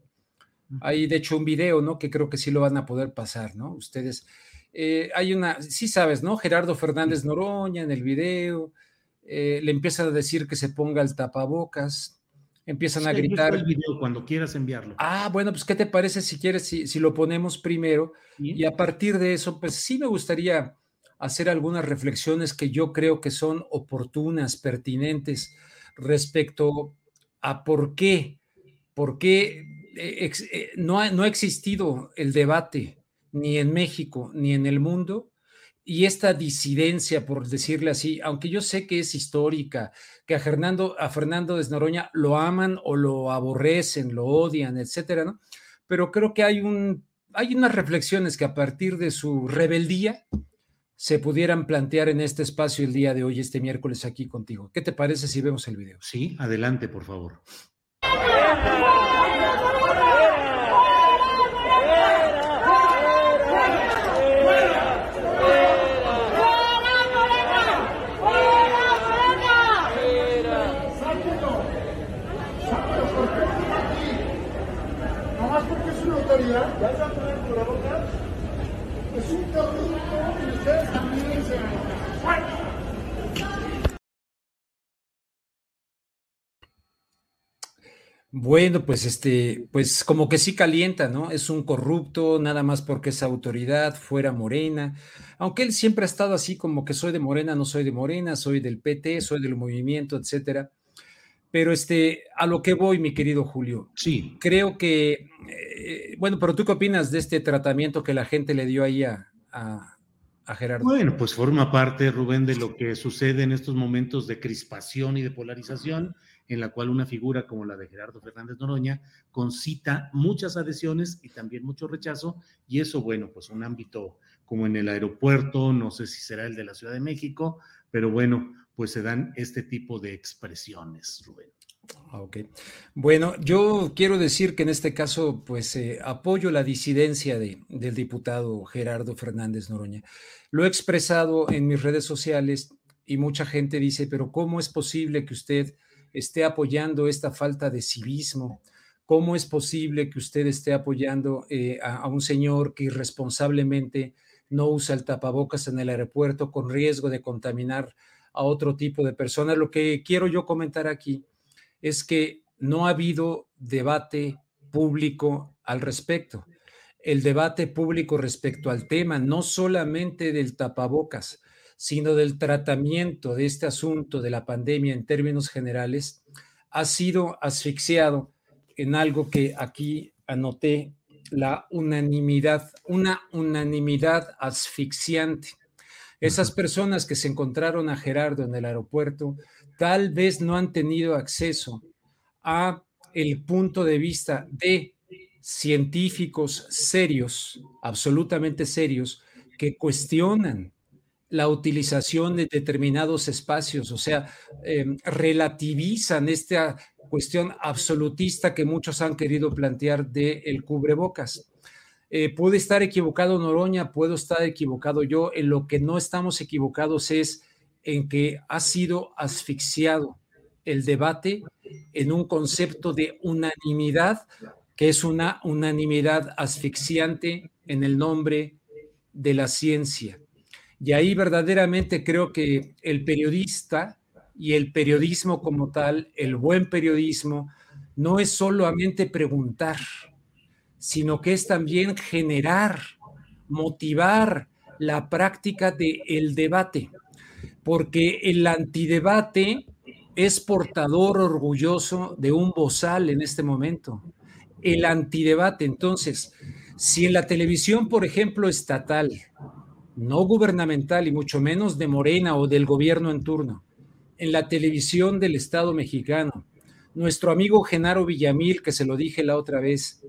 Hay de hecho un video, ¿no? Que creo que sí lo van a poder pasar, ¿no? Ustedes. Eh, hay una, sí sabes, ¿no? Gerardo Fernández Noroña en el video, eh, le empiezan a decir que se ponga el tapabocas, empiezan a gritar. El video cuando quieras enviarlo. Ah, bueno, pues ¿qué te parece si quieres, si, si lo ponemos primero? Y a partir de eso, pues sí me gustaría hacer algunas reflexiones que yo creo que son oportunas, pertinentes respecto a por qué, por qué eh, no, ha, no ha existido el debate ni en México ni en el mundo y esta disidencia, por decirle así, aunque yo sé que es histórica, que a Fernando, a Fernando de Noroña lo aman o lo aborrecen, lo odian, etcétera, ¿no? Pero creo que hay un, hay unas reflexiones que a partir de su rebeldía se pudieran plantear en este espacio el día de hoy, este miércoles aquí contigo. ¿Qué te parece si vemos el video? Sí, adelante, por favor. (laughs) Bueno, pues este, pues como que sí calienta, ¿no? Es un corrupto, nada más porque es autoridad, fuera Morena. Aunque él siempre ha estado así como que soy de Morena, no soy de Morena, soy del PT, soy del movimiento, etcétera. Pero este, a lo que voy, mi querido Julio. Sí. Creo que, eh, bueno, pero tú qué opinas de este tratamiento que la gente le dio ahí a, a, a Gerardo? Bueno, pues forma parte, Rubén, de lo que sucede en estos momentos de crispación y de polarización en la cual una figura como la de Gerardo Fernández Noroña concita muchas adhesiones y también mucho rechazo, y eso, bueno, pues un ámbito como en el aeropuerto, no sé si será el de la Ciudad de México, pero bueno, pues se dan este tipo de expresiones, Rubén. Ah, ok. Bueno, yo quiero decir que en este caso, pues eh, apoyo la disidencia de, del diputado Gerardo Fernández Noroña. Lo he expresado en mis redes sociales y mucha gente dice, pero ¿cómo es posible que usted esté apoyando esta falta de civismo? ¿Cómo es posible que usted esté apoyando eh, a, a, un señor que irresponsablemente no usa el tapabocas en el aeropuerto con riesgo de contaminar a otro tipo de personas? Lo que quiero yo comentar aquí es que no ha habido debate público al respecto. El debate público respecto al tema, no solamente del tapabocas, sino del tratamiento de este asunto de la pandemia en términos generales, ha sido asfixiado en algo que aquí anoté, la unanimidad, una unanimidad asfixiante. Esas personas que se encontraron a Gerardo en el aeropuerto tal vez no han tenido acceso a el punto de vista de científicos serios, absolutamente serios, que cuestionan la utilización de determinados espacios, o sea, eh, relativizan esta cuestión absolutista que muchos han querido plantear de el cubrebocas. Eh, puede estar equivocado Noroña, puedo estar equivocado yo, en lo que no estamos equivocados es en que ha sido asfixiado el debate en un concepto de unanimidad, que es una unanimidad asfixiante en el nombre de la ciencia. Y ahí verdaderamente creo que el periodista y el periodismo como tal, el buen periodismo, no es solamente preguntar, sino que es también generar, motivar la práctica del el debate, porque el antidebate es portador orgulloso de un bozal en este momento. El antidebate, entonces, si en la televisión, por ejemplo, estatal, no gubernamental y mucho menos de Morena o del gobierno en turno, en la televisión del Estado mexicano, nuestro amigo Genaro Villamil, que se lo dije la otra vez,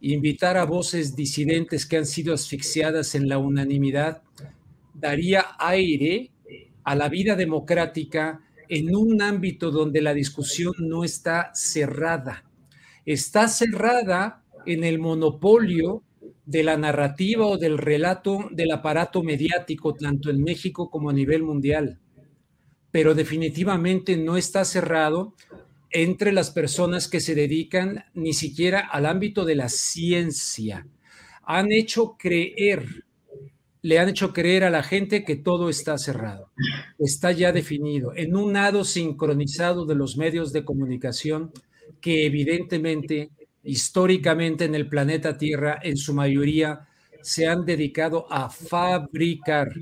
invitar a voces disidentes que han sido asfixiadas en la unanimidad, daría aire a la vida democrática en un ámbito donde la discusión no está cerrada. Está cerrada en el monopolio de la narrativa o del relato del aparato mediático, tanto en México como a nivel mundial. Pero definitivamente no está cerrado entre las personas que se dedican ni siquiera al ámbito de la ciencia. Han hecho creer le han hecho creer a la gente que todo está cerrado, está ya definido, en un lado sincronizado de los medios de comunicación que evidentemente, históricamente en el planeta Tierra, en su mayoría, se han dedicado a fabricar,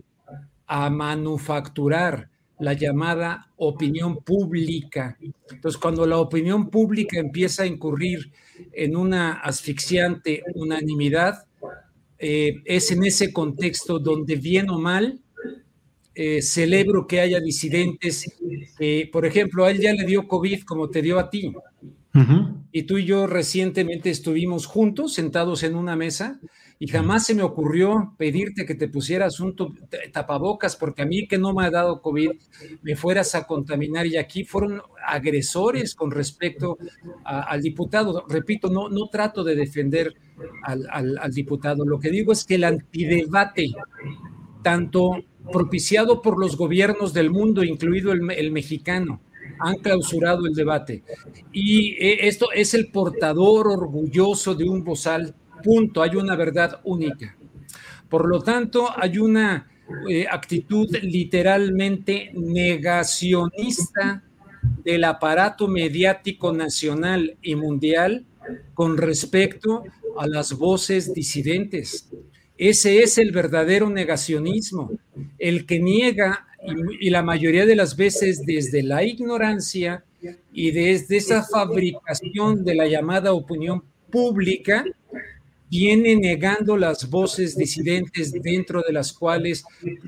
a manufacturar la llamada opinión pública. Entonces, cuando la opinión pública empieza a incurrir en una asfixiante unanimidad, eh, es en ese contexto donde bien o mal eh, celebro que haya disidentes. por ejemplo, a él ya le dio COVID como te dio a ti. Y tú y yo recientemente estuvimos juntos, sentados en una mesa, y jamás se me ocurrió pedirte que te pusieras un tapabocas, porque a mí que no me ha dado COVID, me fueras a contaminar. Y aquí fueron agresores con respecto al diputado. Repito, no, no trato de defender al, diputado. Lo que digo es que el antidebate, tanto propiciado por los gobiernos del mundo, incluido el, mexicano, han clausurado el debate. Y eh, esto es el portador orgulloso de un bozal, punto, hay una verdad única. Por lo tanto, hay una eh, actitud literalmente negacionista del aparato mediático nacional y mundial con respecto a las voces disidentes. Ese es el verdadero negacionismo, el que niega, y, la mayoría de las veces desde la ignorancia y desde esa fabricación de la llamada opinión pública, viene negando las voces disidentes dentro de las cuales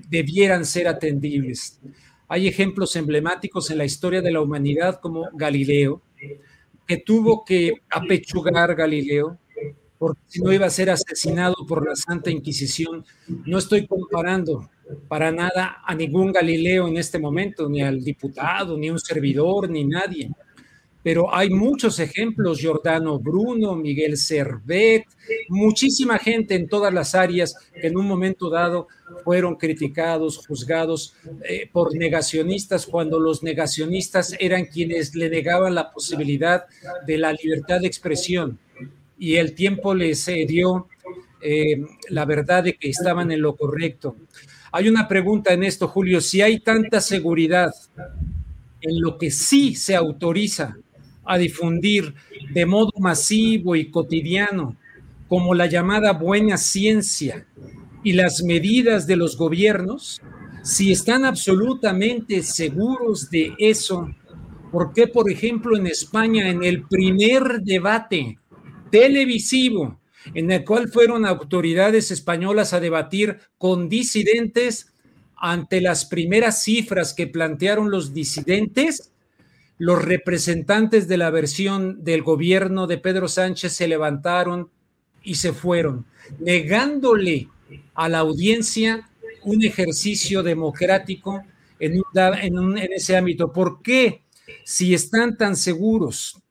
debieran ser atendibles. Hay ejemplos emblemáticos en la historia de la humanidad como Galileo, que tuvo que apechugar Galileo, porque si no iba a ser asesinado por la Santa Inquisición. No estoy comparando para nada a ningún Galileo en este momento, ni al diputado, ni un servidor, ni nadie. Pero hay muchos ejemplos, Giordano Bruno, Miguel Servet, muchísima gente en todas las áreas que en un momento dado fueron criticados, juzgados eh, por negacionistas, cuando los negacionistas eran quienes le negaban la posibilidad de la libertad de expresión y el tiempo les dio eh, la verdad de que estaban en lo correcto. Hay una pregunta en esto, Julio, si hay tanta seguridad en lo que sí se autoriza a difundir de modo masivo y cotidiano, como la llamada buena ciencia y las medidas de los gobiernos, si están absolutamente seguros de eso, ¿por qué, por ejemplo, en España, en el primer debate televisivo en el cual fueron autoridades españolas a debatir con disidentes ante las primeras cifras que plantearon los disidentes, los representantes de la versión del gobierno de Pedro Sánchez se levantaron y se fueron, negándole a la audiencia un ejercicio democrático en, ese ámbito. ¿Por qué? Si están tan seguros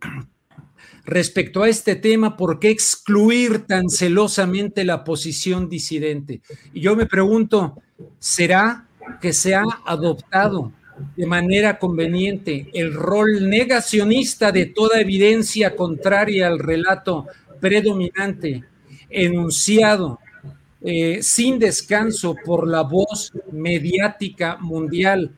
respecto a este tema, ¿por qué excluir tan celosamente la posición disidente? Y yo me pregunto, ¿será que se ha adoptado de manera conveniente el rol negacionista de toda evidencia contraria al relato predominante, enunciado eh, sin descanso por la voz mediática mundial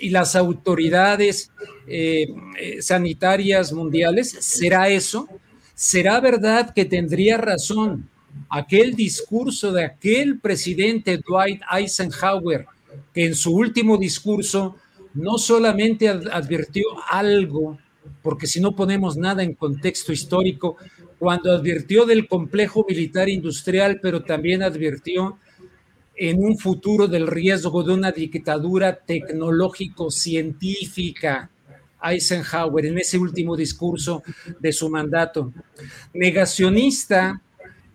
y las autoridades eh, eh, sanitarias mundiales, ¿será eso? ¿Será verdad que tendría razón aquel discurso de aquel presidente Dwight Eisenhower, que en su último discurso no solamente advirtió algo, porque si no ponemos nada en contexto histórico, cuando advirtió del complejo militar industrial, pero también advirtió en un futuro del riesgo de una dictadura tecnológico-científica. Eisenhower en ese último discurso de su mandato. Negacionista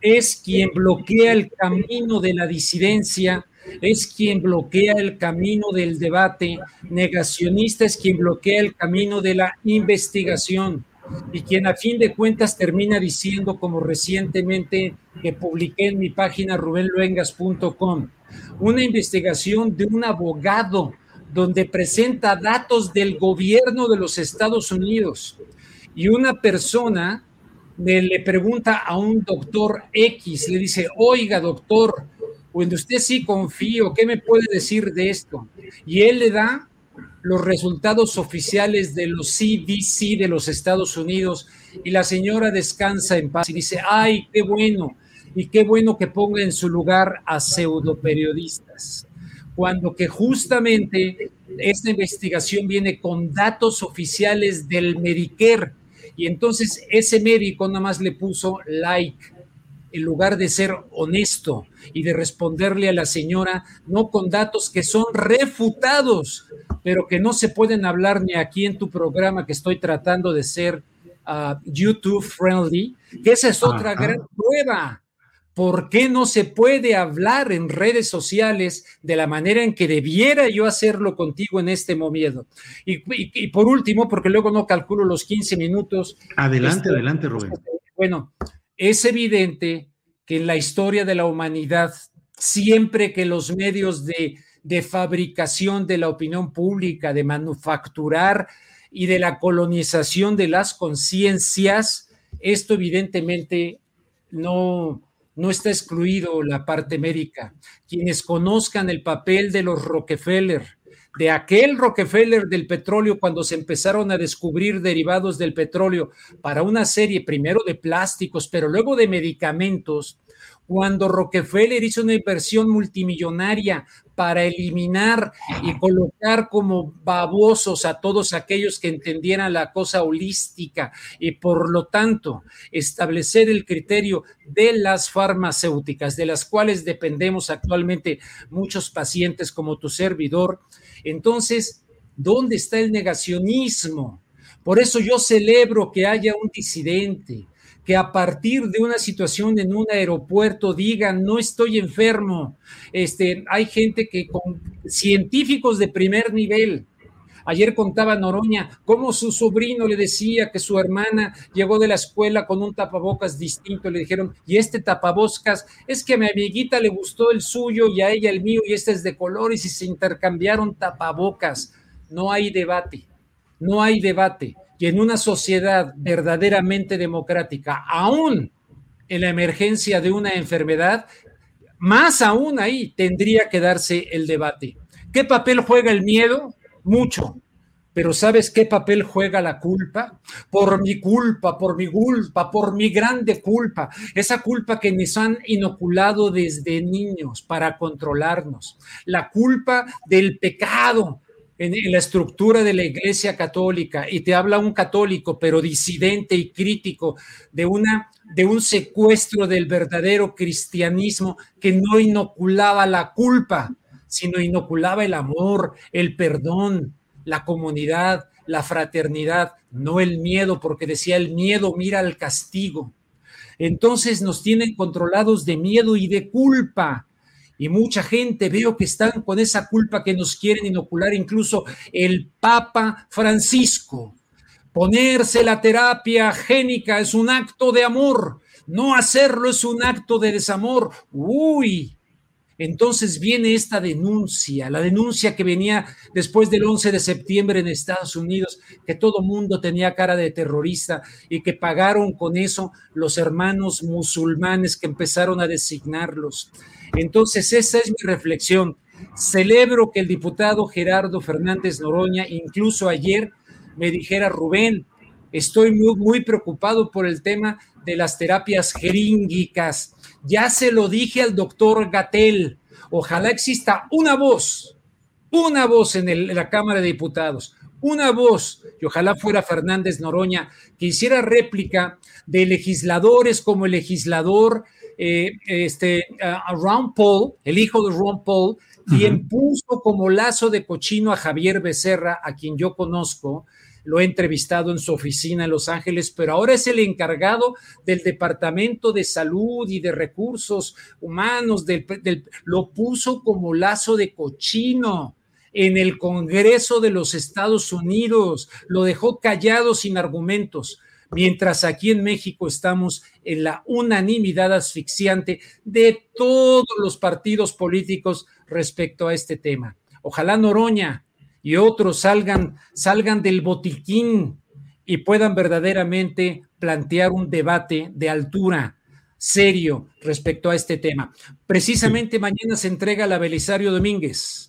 es quien bloquea el camino de la disidencia, es quien bloquea el camino del debate, negacionista es quien bloquea el camino de la investigación y quien a fin de cuentas termina diciendo, como recientemente que publiqué en mi página rubenluengas.com, una investigación de un abogado donde presenta datos del gobierno de los Estados Unidos y una persona le, pregunta a un doctor X, le dice, oiga doctor, cuando usted sí confío, ¿qué me puede decir de esto? Y él le da los resultados oficiales de los CDC de los Estados Unidos. Y la señora descansa en paz y dice, ay, qué bueno, y qué bueno que ponga en su lugar a pseudoperiodistas, cuando que justamente esta investigación viene con datos oficiales del Medicare. Y entonces ese médico nada más le puso like en lugar de ser honesto y de responderle a la señora, no con datos que son refutados, pero que no se pueden hablar ni aquí en tu programa que estoy tratando de ser ah, YouTube friendly, que esa es otra gran prueba. ¿Por qué no se puede hablar en redes sociales de la manera en que debiera yo hacerlo contigo en este momento? Y, por último, porque luego no calculo los 15 minutos. Adelante, este, adelante, Rubén. Bueno, es evidente que en la historia de la humanidad, siempre que los medios de, de fabricación de la opinión pública, de manufacturar y de la colonización de las conciencias, esto evidentemente no, no está excluido la parte médica. Quienes conozcan el papel de los Rockefeller, de aquel Rockefeller del petróleo cuando se empezaron a descubrir derivados del petróleo para una serie primero de plásticos, pero luego de medicamentos, cuando Rockefeller hizo una inversión multimillonaria para eliminar y colocar como babosos a todos aquellos que entendieran la cosa holística y por lo tanto establecer el criterio de las farmacéuticas, de las cuales dependemos actualmente muchos pacientes como tu servidor. Entonces, ¿dónde está el negacionismo? Por eso yo celebro que haya un disidente, que a partir de una situación en un aeropuerto digan, no estoy enfermo. Este, hay gente que con científicos de primer nivel. Ayer contaba Noroña cómo su sobrino le decía que su hermana llegó de la escuela con un tapabocas distinto. Le dijeron, y este tapabocas es que a mi amiguita le gustó el suyo y a ella el mío y este es de colores y se intercambiaron tapabocas. No hay debate, no hay debate y en una sociedad verdaderamente democrática, aún en la emergencia de una enfermedad, más aún ahí tendría que darse el debate. ¿Qué papel juega el miedo? Mucho. Pero ¿sabes qué papel juega la culpa? Por mi culpa, por mi culpa, por mi grande culpa. Esa culpa que nos han inoculado desde niños para controlarnos. La culpa del pecado, en, la estructura de la Iglesia Católica y te habla un católico, pero disidente y crítico de, una, de un secuestro del verdadero cristianismo que no inoculaba la culpa, sino inoculaba el amor, el perdón, la comunidad, la fraternidad, no el miedo, porque decía el miedo mira al castigo. Entonces nos tienen controlados de miedo y de culpa y mucha gente veo que están con esa culpa que nos quieren inocular, incluso el Papa Francisco. Ponerse la terapia génica es un acto de amor, no hacerlo es un acto de desamor. Uy, Entonces viene esta denuncia, la denuncia que venía después del 11 de septiembre en Estados Unidos, que todo mundo tenía cara de terrorista y que pagaron con eso los hermanos musulmanes que empezaron a designarlos. Entonces esa es mi reflexión. Celebro que el diputado Gerardo Fernández Noroña, incluso ayer, me dijera, Rubén, estoy muy, muy preocupado por el tema de las terapias jeríngicas ya se lo dije al doctor Gatel. Ojalá exista una voz, una voz en, la Cámara de Diputados, una voz, y ojalá fuera Fernández Noroña, que hiciera réplica de legisladores como el legislador eh, este, Ron Paul, el hijo de Ron Paul, quien puso como lazo de cochino a Javier Becerra, a quien yo conozco, lo he entrevistado en su oficina en Los Ángeles, pero ahora es el encargado del Departamento de Salud y de Recursos Humanos, del, lo puso como lazo de cochino en el Congreso de los Estados Unidos, lo dejó callado sin argumentos, mientras aquí en México estamos en la unanimidad asfixiante de todos los partidos políticos respecto a este tema. Ojalá Noroña, y otros salgan, salgan del botiquín y puedan verdaderamente plantear un debate de altura serio respecto a este tema. Precisamente mañana se entrega la Belisario Domínguez.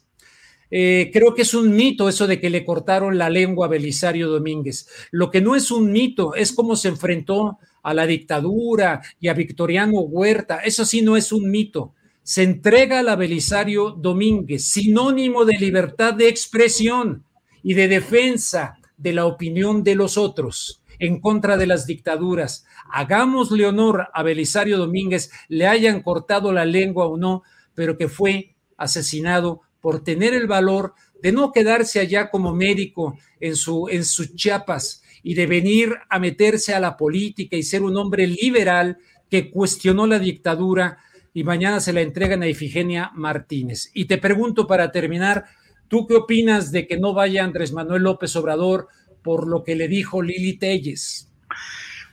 Eh, creo que es un mito eso de que le cortaron la lengua a Belisario Domínguez. Lo que no es un mito es cómo se enfrentó a la dictadura y a Victoriano Huerta. Eso sí no es un mito se entrega a la Belisario Domínguez, sinónimo de libertad de expresión y de defensa de la opinión de los otros en contra de las dictaduras. Hagámosle honor a Belisario Domínguez, le hayan cortado la lengua o no, pero que fue asesinado por tener el valor de no quedarse allá como médico en su en sus Chiapas y de venir a meterse a la política y ser un hombre liberal que cuestionó la dictadura y mañana se la entregan a Ifigenia Martínez. Y te pregunto para terminar, ¿tú qué opinas de que no vaya Andrés Manuel López Obrador por lo que le dijo Lili Telles?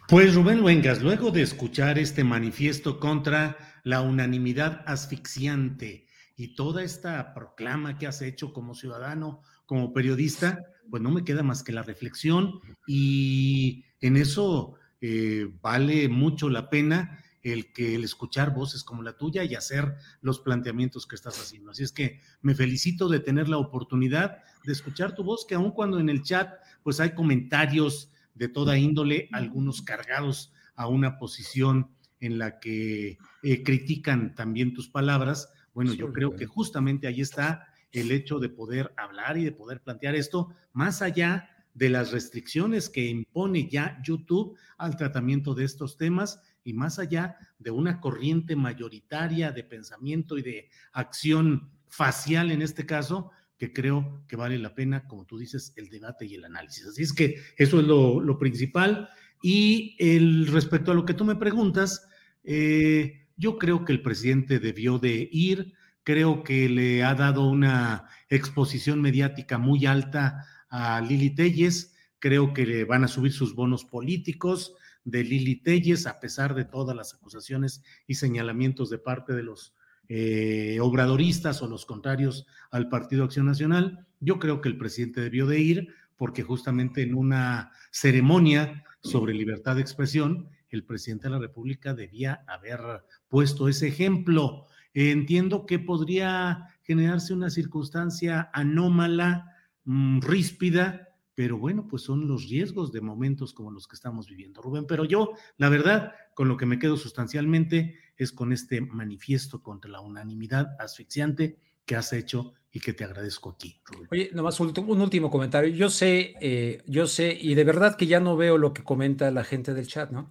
Pues Rubén Luengas, luego de escuchar este manifiesto contra la unanimidad asfixiante y toda esta proclama que has hecho como ciudadano, como periodista, pues no me queda más que la reflexión y en eso eh, vale mucho la pena el que el escuchar voces como la tuya y hacer los planteamientos que estás haciendo. Así es que me felicito de tener la oportunidad de escuchar tu voz, que aun cuando en el chat pues hay comentarios de toda índole, algunos cargados a una posición en la que eh, critican también tus palabras, bueno, yo creo que justamente ahí está el hecho de poder hablar y de poder plantear esto, más allá de las restricciones que impone ya YouTube al tratamiento de estos temas y más allá de una corriente mayoritaria de pensamiento y de acción facial en este caso, que creo que vale la pena, como tú dices, el debate y el análisis. Así es que eso es lo, principal. Y el, respecto a lo que tú me preguntas, eh, yo creo que el presidente debió de ir, creo que le ha dado una exposición mediática muy alta a Lili Telles, creo que le van a subir sus bonos políticos, de Lili Telles, a pesar de todas las acusaciones y señalamientos de parte de los eh, obradoristas o los contrarios al Partido Acción Nacional. Yo creo que el presidente debió de ir porque justamente en una ceremonia sobre libertad de expresión, el presidente de la República debía haber puesto ese ejemplo. entiendo que podría generarse una circunstancia anómala, mm, ríspida, pero bueno, pues son los riesgos de momentos como los que estamos viviendo, Rubén. Pero yo, la verdad, con lo que me quedo sustancialmente es con este manifiesto contra la unanimidad asfixiante que has hecho y que te agradezco aquí. Rubén. Oye, nomás un, último comentario. Yo sé, eh, yo sé, y de verdad que ya no veo lo que comenta la gente del chat, ¿no?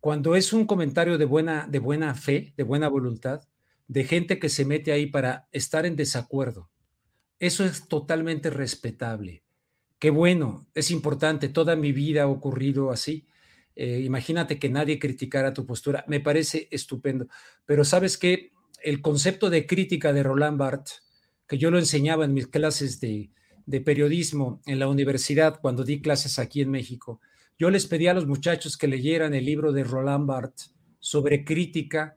Cuando es un comentario de buena, de buena fe, de buena voluntad, de gente que se mete ahí para estar en desacuerdo, eso es totalmente respetable Qué bueno, es importante, toda mi vida ha ocurrido así. Eh, imagínate que nadie criticara tu postura, me parece estupendo. Pero sabes que el concepto de crítica de Roland Barthes, que yo lo enseñaba en mis clases de, de periodismo en la universidad cuando di clases aquí en México, yo les pedí a los muchachos que leyeran el libro de Roland Barthes sobre crítica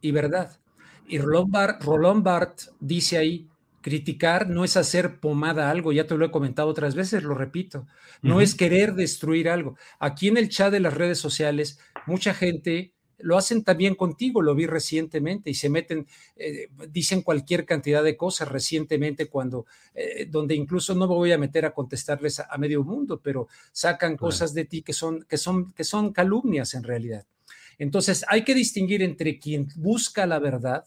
y verdad. Y Roland Barthes dice ahí, criticar no es hacer pomada algo, ya te lo he comentado otras veces, lo repito, no es querer destruir algo. Aquí en el chat de las redes sociales, mucha gente lo hacen también contigo, lo vi recientemente y se meten, eh, dicen cualquier cantidad de cosas recientemente cuando, eh, donde incluso no me voy a meter a contestarles a, medio mundo, pero sacan cosas de ti que son, que, son, que son calumnias en realidad. Entonces hay que distinguir entre quien busca la verdad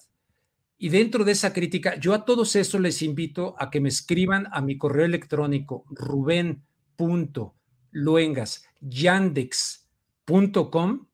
y dentro de esa crítica, yo a todos estos les invito a que me escriban a mi correo electrónico ruben.luengas.yandex.com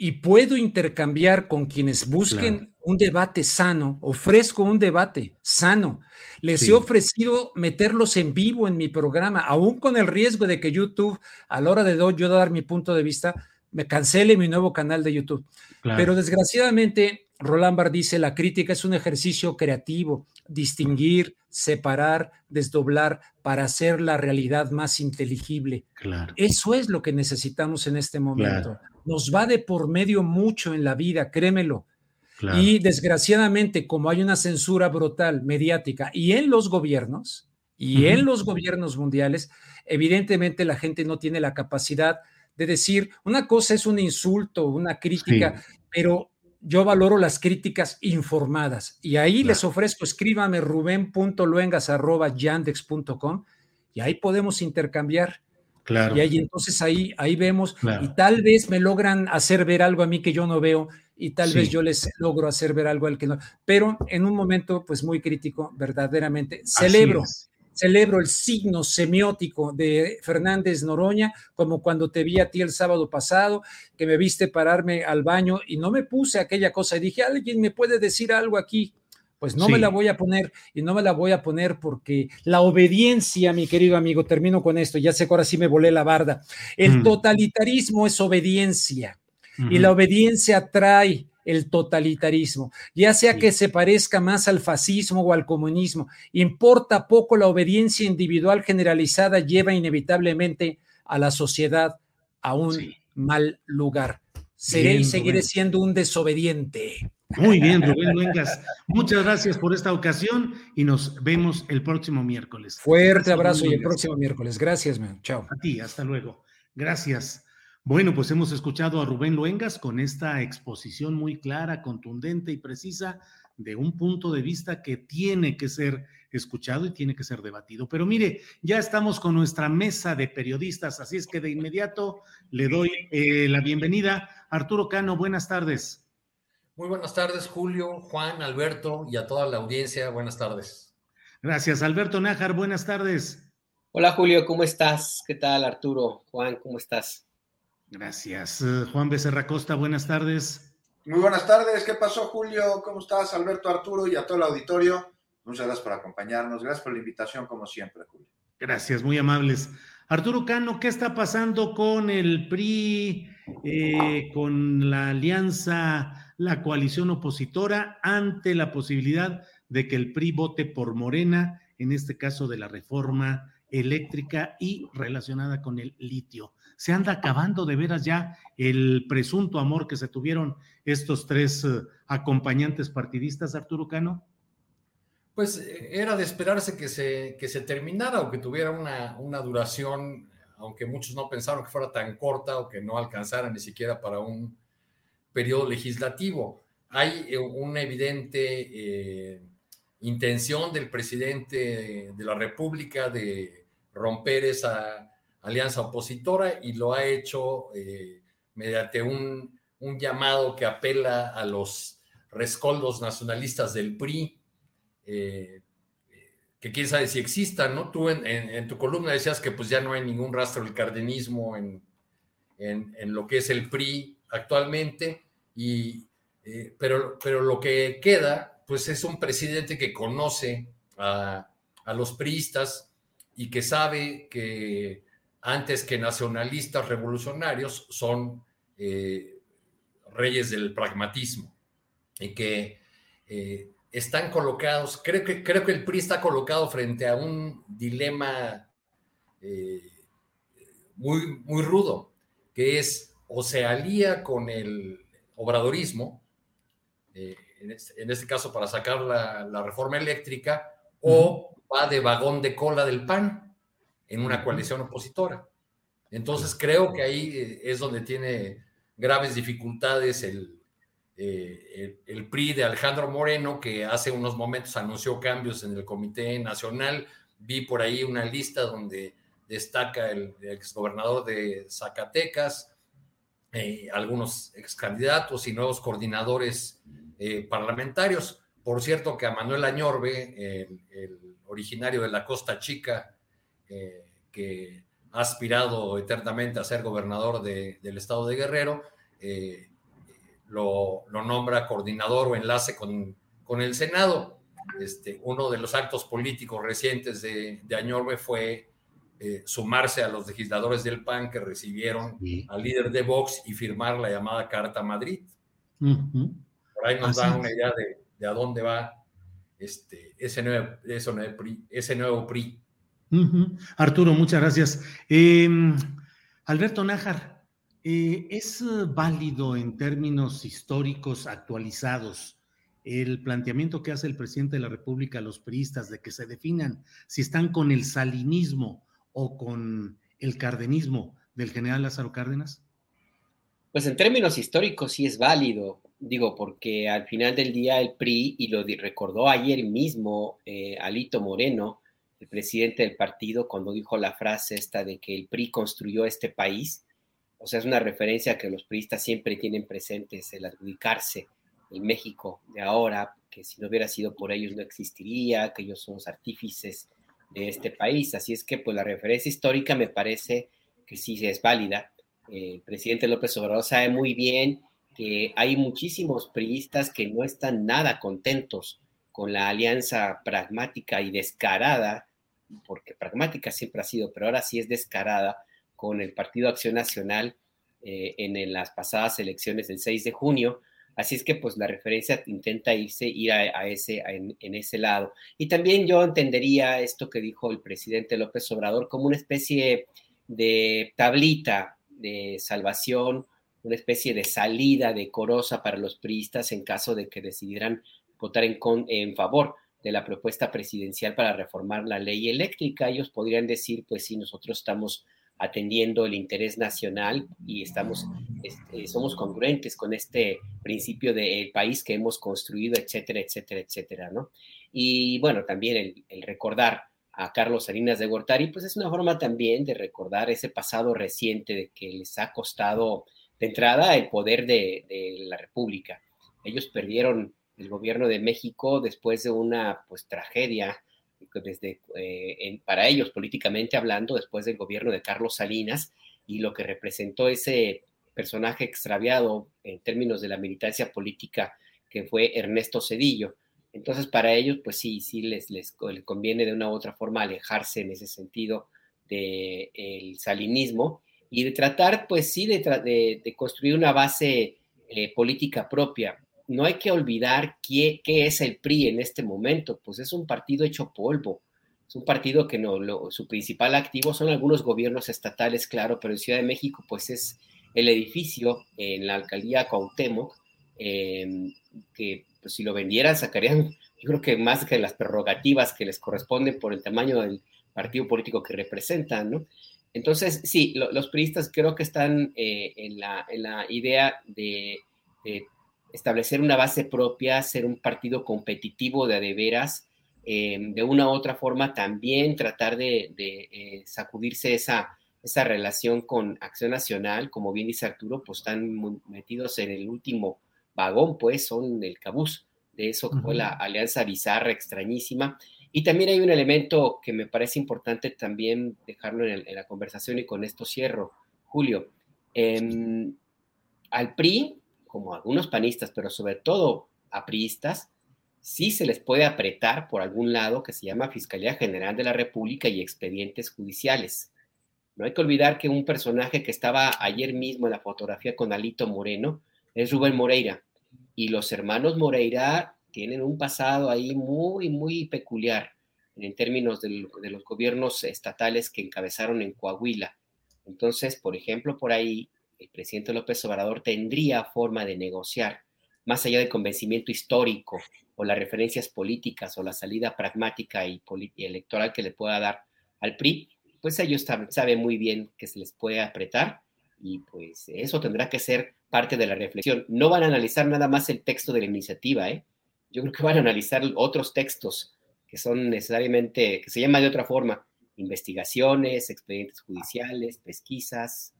y puedo intercambiar con quienes busquen un debate sano, ofrezco un debate sano. Les he ofrecido meterlos en vivo en mi programa, aún con el riesgo de que YouTube, a la hora de yo dar mi punto de vista, me cancele mi nuevo canal de YouTube. Pero desgraciadamente, Roland Barthes dice, la crítica es un ejercicio creativo, distinguir, separar, desdoblar para hacer la realidad más inteligible. Claro. Eso es lo que necesitamos en este momento. Nos va de por medio mucho en la vida, créemelo. Y desgraciadamente, como hay una censura brutal mediática y en los gobiernos, y en los gobiernos mundiales, evidentemente la gente no tiene la capacidad de decir, una cosa es un insulto, una crítica, pero yo valoro las críticas informadas y ahí les ofrezco, escríbame ruben.luengas.yandex.com y ahí podemos intercambiar. Claro. Y ahí entonces ahí, ahí vemos y tal vez me logran hacer ver algo a mí que yo no veo y tal vez yo les logro hacer ver algo al que no. Pero en un momento pues muy crítico, verdaderamente, celebro celebro el signo semiótico de Fernández Noroña, como cuando te vi a ti el sábado pasado, que me viste pararme al baño y no me puse aquella cosa y dije, alguien me puede decir algo aquí. Pues no me la voy a poner y no me la voy a poner porque la obediencia, mi querido amigo, termino con esto, ya sé que ahora sí me volé la barda. El totalitarismo es obediencia y la obediencia trae el totalitarismo, ya sea que se parezca más al fascismo o al comunismo. Importa poco la obediencia individual generalizada lleva inevitablemente a la sociedad a un mal lugar. Seré y seguiré siendo un desobediente. Muy bien, (laughs) Rubén Luengas. Muchas gracias por esta ocasión y nos vemos el próximo miércoles. Fuerte abrazo y el próximo miércoles. Gracias, man. Chao. A ti, hasta luego. Gracias. Bueno, pues hemos escuchado a Rubén Luengas con esta exposición muy clara, contundente y precisa de un punto de vista que tiene que ser escuchado y tiene que ser debatido. Pero mire, ya estamos con nuestra mesa de periodistas, así es que de inmediato le doy eh, la bienvenida. Arturo Cano, buenas tardes. Muy buenas tardes, Julio, Juan, Alberto y a toda la audiencia. Buenas tardes. Gracias, Alberto Nájar, buenas tardes. Hola, Julio, ¿cómo estás? ¿Qué tal, Arturo? Juan, ¿cómo estás? Gracias. Eh, Juan Becerra Costa, buenas tardes. Muy buenas tardes. ¿Qué pasó, Julio? ¿Cómo estás, Alberto Arturo y a todo el auditorio? Muchas gracias por acompañarnos. Gracias por la invitación, como siempre, Julio. Gracias, muy amables. Arturo Cano, ¿qué está pasando con el PRI, eh, con la alianza, la coalición opositora, ante la posibilidad de que el PRI vote por Morena, en este caso de la reforma eléctrica y relacionada con el litio? se anda acabando de veras ya el presunto amor que se tuvieron estos tres eh, acompañantes partidistas, Arturo Cano? Pues eh, era de esperarse que se, que se terminara o que tuviera una, una duración, aunque muchos no pensaron que fuera tan corta o que no alcanzara ni siquiera para un periodo legislativo. Hay eh, una evidente intención del presidente de la República de romper esa alianza opositora y lo ha hecho eh, mediante un, llamado que apela a los rescoldos nacionalistas del PRI, eh, que quién sabe si existan, ¿no? Tú en, tu columna decías que pues ya no hay ningún rastro del cardenismo en, lo que es el PRI actualmente, y, eh, pero, pero lo que queda pues es un presidente que conoce a, a los priistas y que sabe que antes que nacionalistas revolucionarios, son eh, reyes del pragmatismo y que eh, están colocados, creo que, creo que el PRI está colocado frente a un dilema muy, muy rudo, que es o se alía con el obradorismo, en, este, caso para sacar la, reforma eléctrica, o va de vagón de cola del PAN en una coalición opositora. Entonces creo que ahí eh, es donde tiene graves dificultades el, eh, el, PRI de Alejandro Moreno, que hace unos momentos anunció cambios en el Comité Nacional. Vi por ahí una lista donde destaca el, exgobernador de Zacatecas, eh, algunos excandidatos y nuevos coordinadores parlamentarios. Por cierto, que a Manuel Añorbe, el, originario de la Costa Chica, que ha aspirado eternamente a ser gobernador del estado de Guerrero, eh, lo, nombra coordinador o enlace con, con el Senado. Este, uno de los actos políticos recientes de, de Añorbe fue eh, sumarse a los legisladores del PAN que recibieron al líder de Vox y firmar la llamada Carta Madrid. Por ahí nos da una idea de, a dónde va este, ese, nuevo, ese, nuevo PRI, ese nuevo PRI. Arturo, muchas gracias. Em, Alberto Nájar, eh, ¿es válido en términos históricos actualizados el planteamiento que hace el presidente de la República a los priistas de que se definan si están con el salinismo o con el cardenismo del general Lázaro Cárdenas? Pues en términos históricos sí es válido, digo, porque al final del día el PRI, y lo recordó ayer mismo eh, Alito Moreno, el presidente del partido cuando dijo la frase esta de que el PRI construyó este país. O sea, es una referencia que los priistas siempre tienen presentes, el adjudicarse el México de ahora, que si no hubiera sido por ellos no existiría, que ellos son los artífices de este país. Así es que, pues, la referencia histórica me parece que sí es válida. el presidente López Obrador sabe muy bien que hay muchísimos priistas que no están nada contentos con la alianza pragmática y descarada porque pragmática siempre ha sido, pero ahora sí es descarada con el Partido Acción Nacional eh, en, las pasadas elecciones del 6 de junio. Así es que pues la referencia intenta irse, ir a, ese, en, ese lado. Y también yo entendería esto que dijo el presidente López Obrador como una especie de tablita de salvación, una especie de salida decorosa para los priistas en caso de que decidieran votar en, en favor de la propuesta presidencial para reformar la ley eléctrica. Ellos podrían decir, pues sí, nosotros estamos atendiendo el interés nacional y estamos, este, somos congruentes con este principio del país que hemos construido, etcétera, etcétera, etcétera, ¿no? Y bueno, también el, recordar a Carlos Salinas de Gortari, pues es una forma también de recordar ese pasado reciente de que les ha costado de entrada el poder de, de la República. Ellos perdieron el gobierno de México después de una pues tragedia desde eh, para ellos políticamente hablando después del gobierno de Carlos Salinas y lo que representó ese personaje extraviado en términos de la militancia política que fue Ernesto Cedillo. Entonces, para ellos, pues sí, sí les, les, conviene de una u otra forma alejarse en ese sentido del el salinismo y de tratar, pues sí, de, de, construir una base eh, política propia no hay que olvidar qué, es el PRI en este momento, pues es un partido hecho polvo, es un partido que no, su principal activo son algunos gobiernos estatales, claro, pero en Ciudad de México pues es el edificio en la alcaldía Cuauhtémoc, em, que pues, si lo vendieran sacarían, yo creo que más que las prerrogativas que les corresponden por el tamaño del partido político que representan, ¿no? Entonces, sí, los priistas creo que están eh, en, la, idea de establecer una base propia, ser un partido competitivo de adeveras, eh, de una u otra forma también tratar de, eh, sacudirse esa, esa relación con Acción Nacional, como bien dice Arturo, pues están metidos en el último vagón, pues son el cabuz de eso que fue la alianza bizarra, extrañísima. Y también hay un elemento que me parece importante también dejarlo en, la conversación y con esto cierro, Julio. Em, al PRI como algunos panistas, pero sobre todo a priistas, sí se les puede apretar por algún lado que se llama Fiscalía General de la República y expedientes judiciales. No hay que olvidar que un personaje que estaba ayer mismo en la fotografía con Alito Moreno es Rubén Moreira. Y los hermanos Moreira tienen un pasado ahí muy, muy peculiar en términos de los gobiernos estatales que encabezaron en Coahuila. Entonces, por ejemplo, por ahí el presidente López Obrador tendría forma de negociar más allá del convencimiento histórico o las referencias políticas o la salida pragmática y, electoral que le pueda dar al PRI, pues ellos saben muy bien que se les puede apretar y pues eso tendrá que ser parte de la reflexión. No van a analizar nada más el texto de la iniciativa, ¿eh? Yo creo que van a analizar otros textos que son necesariamente, que se llaman de otra forma, investigaciones, expedientes judiciales, pesquisas.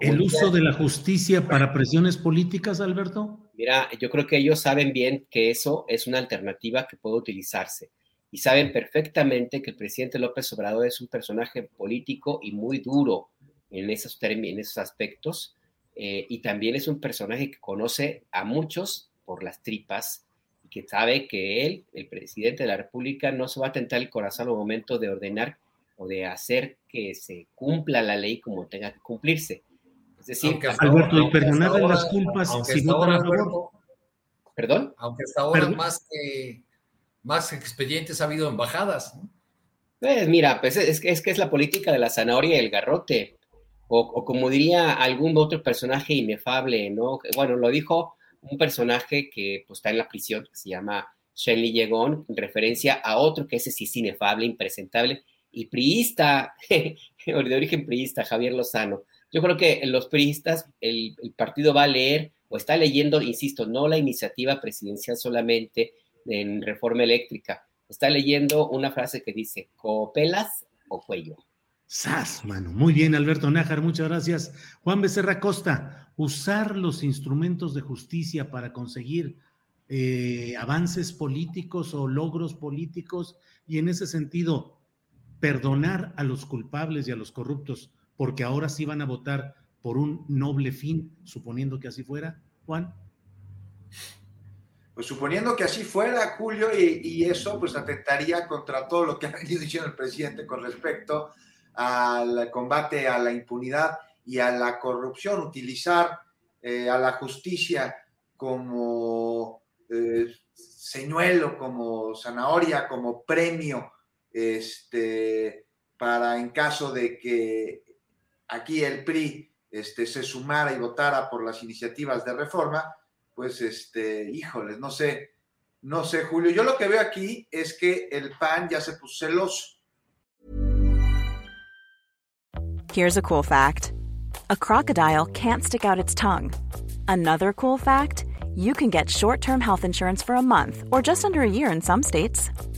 ¿El uso de la justicia para presiones políticas, Alberto? Mira, yo creo que ellos saben bien que eso es una alternativa que puede utilizarse y saben perfectamente que el presidente López Obrador es un personaje político y muy duro en esos, en esos aspectos eh, y también es un personaje que conoce a muchos por las tripas y que sabe que él, el presidente de la República, no se va a tentar el corazón al momento de ordenar o de hacer que se cumpla la ley como tenga que cumplirse. Es decir, Alberto, y perdonar las culpas si votan a favor. ¿Perdón? Aunque hasta ahora más que más expedientes ha habido embajadas. Pues mira, pues es, es que es la política de la zanahoria y el garrote. O, como diría algún otro personaje inefable, ¿no? Bueno, lo dijo un personaje que pues, está en la prisión, que se llama Shenley Yegon, en referencia a otro que ese sí es inefable, impresentable, y priista, (laughs) de origen priista, Javier Lozano. Yo creo que los priistas, el, partido va a leer o está leyendo, insisto, no la iniciativa presidencial solamente en reforma eléctrica, está leyendo una frase que dice, copelas o cuello. Sas, mano. Muy bien, Alberto Nájar, muchas gracias. Juan Becerra Costa, usar los instrumentos de justicia para conseguir eh, avances políticos o logros políticos y en ese sentido perdonar a los culpables y a los corruptos, porque ahora sí van a votar por un noble fin, suponiendo que así fuera, Juan. Pues suponiendo que así fuera, Julio, y, eso pues atentaría contra todo lo que ha venido diciendo el presidente con respecto al combate a la impunidad y a la corrupción, utilizar eh, a la justicia como eh, señuelo, como zanahoria, como premio este, para en caso de que aquí el PRI este, se sumara y votara por las iniciativas de reforma, pues, este, híjoles, no sé, no sé, Julio. Yo lo que veo aquí es que el PAN ya se puso celoso. Here's a cool fact: a crocodile can't stick out its tongue. Another cool fact: you can get short-term health insurance for a month or just under a year in some states.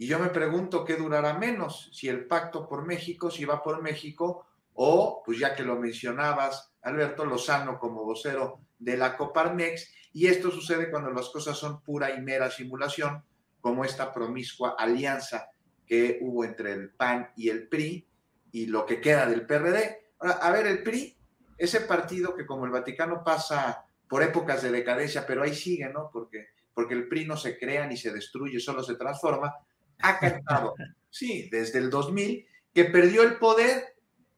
Y yo me pregunto qué durará menos, si el pacto por México, si va por México, o, pues ya que lo mencionabas, Alberto Lozano como vocero de la Coparmex, y esto sucede cuando las cosas son pura y mera simulación, como esta promiscua alianza que hubo entre el PAN y el PRI, y lo que queda del PRD. Ahora, a ver, el PRI, ese partido que como el Vaticano pasa por épocas de decadencia, pero ahí sigue, ¿no? Porque, porque el PRI no se crea ni se destruye, solo se transforma ha cantado, sí, desde el 2000, que perdió el poder,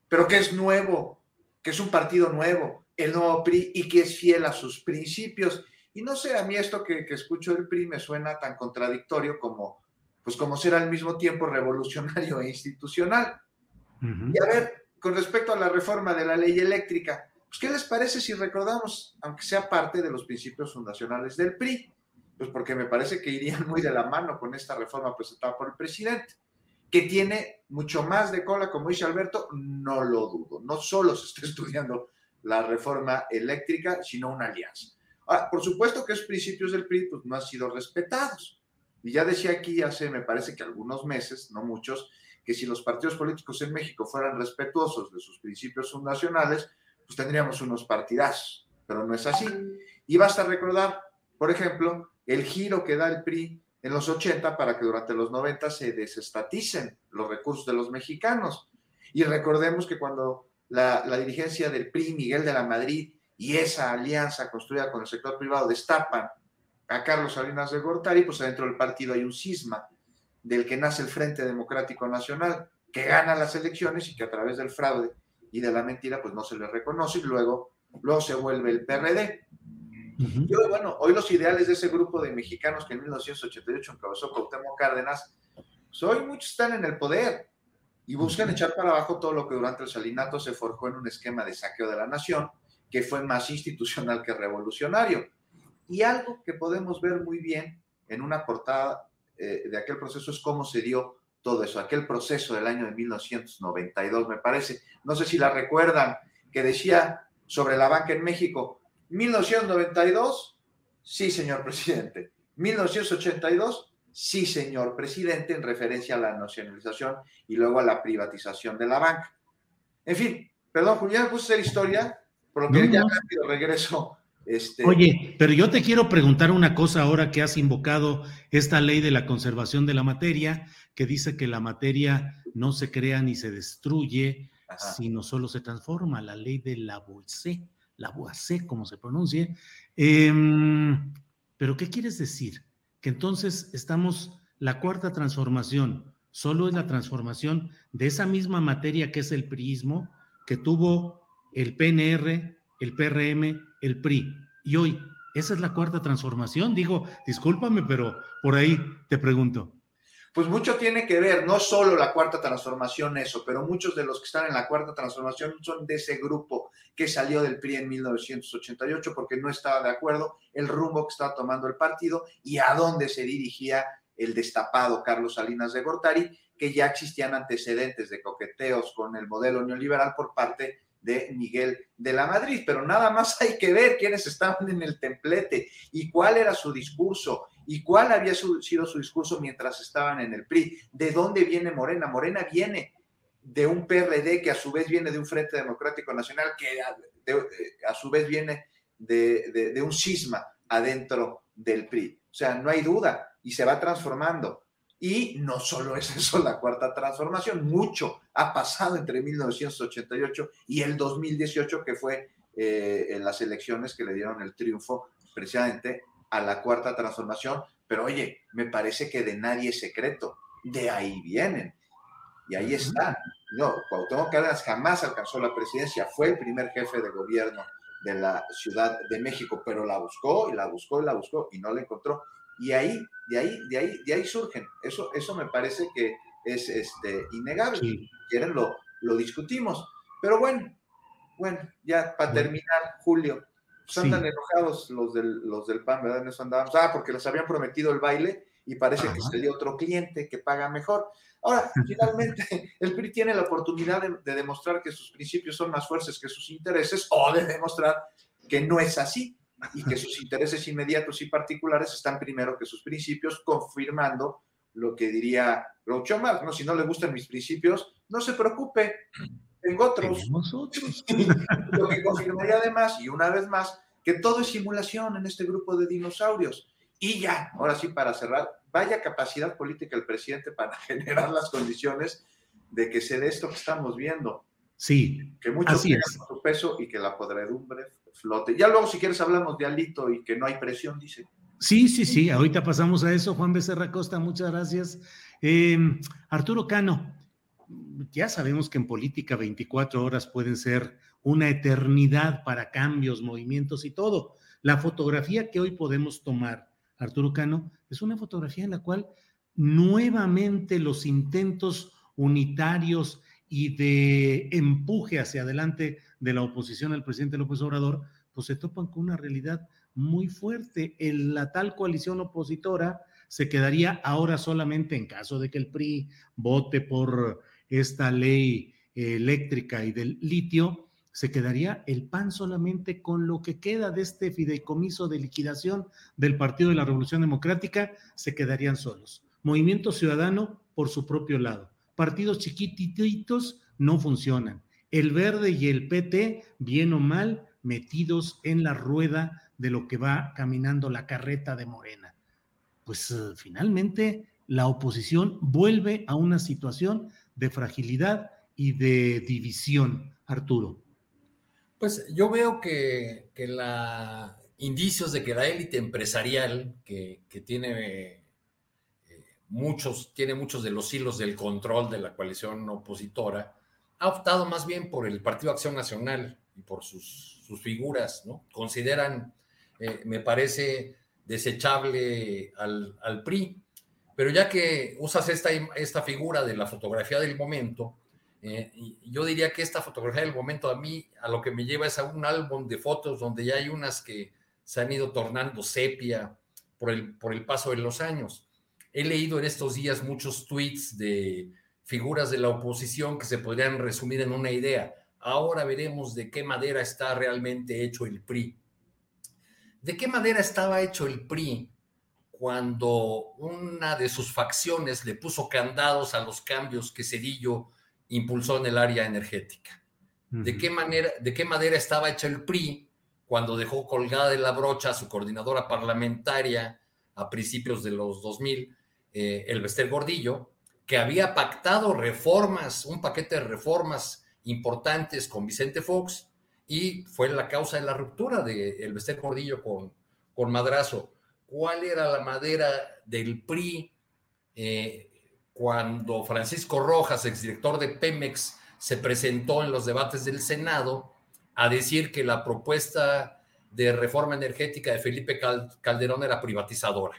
pero que es nuevo, que es un partido nuevo, el nuevo PRI, y que es fiel a sus principios. Y no sé, a mí esto que, escucho del PRI me suena tan contradictorio como, pues como ser al mismo tiempo revolucionario e institucional. Y a ver, con respecto a la reforma de la ley eléctrica, pues ¿qué les parece si recordamos, aunque sea parte de los principios fundacionales del PRI? Pues porque me parece que irían muy de la mano con esta reforma presentada por el presidente, que tiene mucho más de cola, como dice Alberto, no lo dudo. No solo se está (laughs) estudiando la reforma eléctrica, sino una alianza. Ahora, por supuesto que esos principios del PRI pues, no han sido respetados. Y ya decía aquí hace, me parece que algunos meses, no muchos, que si los partidos políticos en México fueran respetuosos de sus principios fundacionales, pues tendríamos unos partidazos, pero no es así. Y basta recordar, por ejemplo, el giro que da el PRI en los 80 para que durante los 90 se desestaticen los recursos de los mexicanos. Y recordemos que cuando la, la dirigencia del PRI, Miguel de la Madrid, y esa alianza construida con el sector privado destapan a Carlos Salinas de Gortari, pues adentro del partido hay un cisma del que nace el Frente Democrático Nacional, que gana las elecciones y que a través del fraude y de la mentira, pues no se le reconoce y luego, luego se vuelve el PRD. Y hoy, bueno, hoy los ideales de ese grupo de mexicanos que en 1988 encabezó Cuauhtémoc Cárdenas, pues hoy muchos están en el poder y buscan echar para abajo todo lo que durante el salinato se forjó en un esquema de saqueo de la nación, que fue más institucional que revolucionario. Y algo que podemos ver muy bien en una portada eh, de aquel proceso es cómo se dio todo eso, aquel proceso del año de 1992, me parece. No sé si la recuerdan, que decía sobre la banca en México, 1992, sí, señor presidente. 1982, sí, señor presidente, en referencia a la nacionalización y luego a la privatización de la banca. En fin, perdón, Julián, puse esa historia, porque ya rápido regreso. Este... Oye, pero yo te quiero preguntar una cosa ahora que has invocado esta ley de la conservación de la materia, que dice que la materia no se crea ni se destruye, sino solo se transforma, la ley de la bolsa la Boacé, como se pronuncie. Em, pero, ¿qué quieres decir? Que entonces estamos, la cuarta transformación, solo es la transformación de esa misma materia que es el priismo, que tuvo el PNR, el PRM, el PRI. Y hoy, esa es la cuarta transformación. Digo, discúlpame, pero por ahí te pregunto pues mucho tiene que ver, no solo la cuarta transformación eso, pero muchos de los que están en la cuarta transformación son de ese grupo que salió del PRI en 1988 porque no estaba de acuerdo el rumbo que estaba tomando el partido y a dónde se dirigía el destapado Carlos Salinas de Gortari, que ya existían antecedentes de coqueteos con el modelo neoliberal por parte de Miguel de la Madrid, pero nada más (laughs) hay que ver quiénes estaban en el templete y cuál era su discurso y cuál había sido su discurso mientras estaban en el PRI. ¿De dónde viene Morena? Morena viene de un PRD que a su vez viene de un Frente Democrático Nacional que a, su vez viene de, de un cisma adentro del PRI. O sea, no hay duda y se va transformando. Y no solo es eso la cuarta transformación, mucho ha pasado entre 1988 y el 2018, que fue eh, las elecciones que le dieron el triunfo precisamente a la cuarta transformación. Pero oye, me parece que de nadie es secreto, de ahí vienen. Y ahí están. No, Cuauhtémoc Cárdenas jamás alcanzó la presidencia, fue el primer jefe de gobierno de la Ciudad de México, pero la buscó y la buscó y la buscó y no la encontró. Y ahí, de ahí, de ahí, de ahí surgen. Eso, eso me parece que es este, innegable. Si quieren, lo, lo discutimos. Pero bueno, bueno, ya para terminar, Julio, pues andan enojados los del, los del PAN, ¿verdad? En eso andábamos. Ah, porque les habían prometido el baile y parece que dio otro cliente que paga mejor. Ahora, (laughs) finalmente, el PRI tiene la oportunidad de, de, demostrar que sus principios son más fuertes que sus intereses o de demostrar que no es así y que sus intereses inmediatos y particulares están primero que sus principios, confirmando lo que diría Groucho Marx, ¿no? Si no le gustan mis principios, no se preocupe, tengo otros. otros. (laughs) lo que confirmaría además, y una vez más, que todo es simulación en este grupo de dinosaurios. Y ya, ahora sí, para cerrar, vaya capacidad política el presidente para (laughs) generar las condiciones de que se dé esto que estamos viendo. Sí, que mucho así es. su peso y que la podredumbre flote. Ya luego, si quieres, hablamos de Alito y que no hay presión, dice. Sí, sí, sí, ahorita pasamos a eso. Juan Becerra Costa, muchas gracias. Eh, Arturo Cano, ya sabemos que en política 24 horas pueden ser una eternidad para cambios, movimientos y todo. La fotografía que hoy podemos tomar, Arturo Cano, es una fotografía en la cual nuevamente los intentos unitarios y de empuje hacia adelante de la oposición al presidente López Obrador, pues se topan con una realidad muy fuerte. La tal coalición opositora se quedaría ahora solamente en caso de que el PRI vote por esta ley eléctrica y del litio, se quedaría el PAN solamente con lo que queda de este fideicomiso de liquidación del Partido de la Revolución Democrática, se quedarían solos. Movimiento Ciudadano por su propio lado. Partidos chiquititos no funcionan. El verde y el PT, bien o mal, metidos en la rueda de lo que va caminando la carreta de Morena. Pues eh, finalmente la oposición vuelve a una situación de fragilidad y de división, Arturo. Pues yo veo que, que la indicios de que la élite empresarial que, tiene eh, muchos, tiene muchos de los hilos del control de la coalición opositora, ha optado más bien por el Partido Acción Nacional y por sus, sus figuras, ¿no? Consideran, eh, me parece, desechable al, al, PRI. Pero ya que usas esta, esta figura de la fotografía del momento, eh, yo diría que esta fotografía del momento a mí, a lo que me lleva es a un álbum de fotos donde ya hay unas que se han ido tornando sepia por el, por el paso de los años. He leído en estos días muchos tweets de figuras de la oposición que se podrían resumir en una idea. Ahora veremos de qué madera está realmente hecho el PRI. ¿De qué madera estaba hecho el PRI cuando una de sus facciones le puso candados a los cambios que Cedillo impulsó en el área energética. ¿De qué manera, de qué estaba hecha el PRI cuando dejó colgada de la brocha a su coordinadora parlamentaria a principios de los 2000, eh, el Bester Gordillo, que había pactado reformas, un paquete de reformas importantes con Vicente Fox y fue la causa de la ruptura de el Bester Gordillo con, con Madrazo. ¿Cuál era la madera del PRI? Eh, cuando Francisco Rojas, exdirector de Pemex, se presentó en los debates del Senado a decir que la propuesta de reforma energética de Felipe Calderón era privatizadora.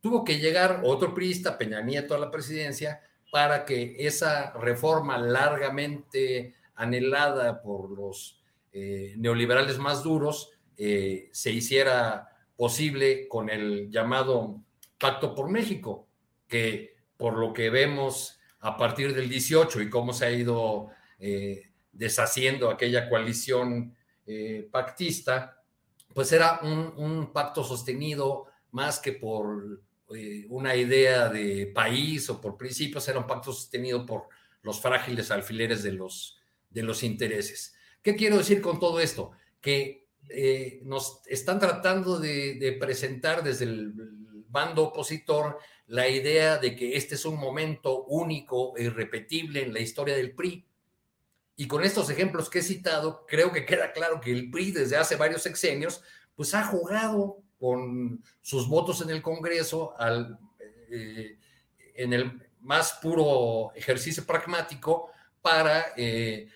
Tuvo que llegar otro priista, Peña Nieto, a la presidencia para que esa reforma largamente anhelada por los eh, neoliberales más duros eh, se hiciera posible con el llamado Pacto por México, que por lo que vemos a partir del 18 y cómo se ha ido eh, deshaciendo aquella coalición eh, pactista, pues era un, pacto sostenido más que por eh, una idea de país o por principios, era un pacto sostenido por los frágiles alfileres de los, de los intereses. ¿Qué quiero decir con todo esto? Que nos están tratando de presentar desde el bando opositor la idea de que este es un momento único e irrepetible en la historia del PRI. Y con estos ejemplos que he citado, creo que queda claro que el PRI desde hace varios sexenios, pues ha jugado con sus votos en el Congreso al, eh, en el más puro ejercicio pragmático para eh,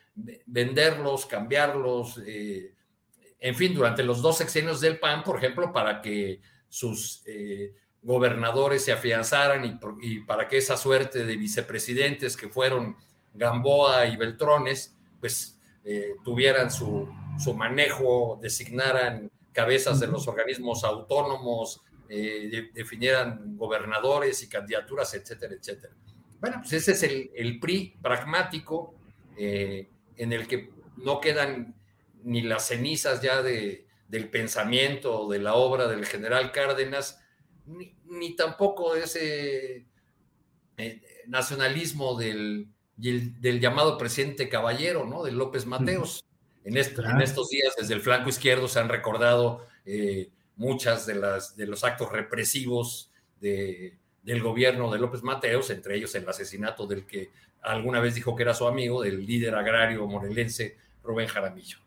venderlos, cambiarlos, eh, en fin, durante los dos sexenios del PAN, por ejemplo, para que sus gobernadores se afianzaran y, para que esa suerte de vicepresidentes que fueron Gamboa y Beltrones, pues eh, tuvieran su, su, manejo, designaran cabezas de los organismos autónomos, eh, definieran gobernadores y candidaturas, etcétera, etcétera. Bueno, pues ese es el, el PRI pragmático eh, en el que no quedan ni las cenizas ya de, del pensamiento, de la obra del general Cárdenas, ni, tampoco ese eh, nacionalismo del, del, llamado presidente caballero, ¿no? De López Mateos. En, en, estos días, desde el flanco izquierdo, se han recordado eh, muchas de, las, de los actos represivos de, del gobierno de López Mateos, entre ellos el asesinato del que alguna vez dijo que era su amigo, del líder agrario morelense Rubén Jaramillo.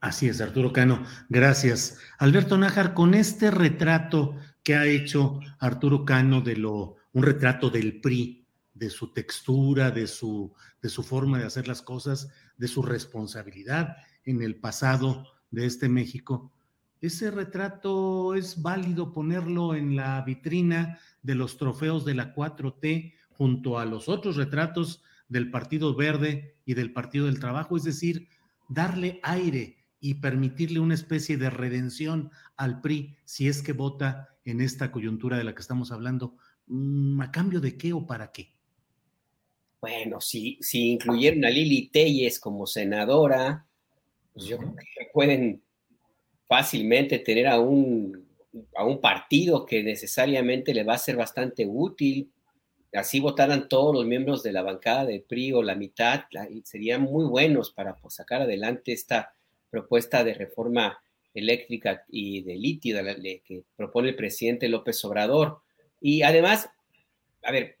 Así es, Arturo Cano. Gracias. Alberto Nájar, con este retrato que ha hecho Arturo Cano de lo, un retrato del PRI, de su textura, de su, de su forma de hacer las cosas, de su responsabilidad en el pasado de este México. Ese retrato es válido ponerlo en la vitrina de los trofeos de la 4T junto a los otros retratos del Partido Verde y del Partido del Trabajo, es decir, darle aire y permitirle una especie de redención al PRI si es que vota en esta coyuntura de la que estamos hablando. Mm, ¿A cambio de qué o para qué? bueno, si, si incluyeron a Lili Telles como senadora, pues yo creo que pueden fácilmente tener a un, a un partido que necesariamente le va a ser bastante útil. Así votaran todos los miembros de la bancada del PRI o la mitad, serían muy buenos para pues, sacar adelante esta propuesta de reforma eléctrica y de litio que propone el presidente López Obrador. Y además, a ver,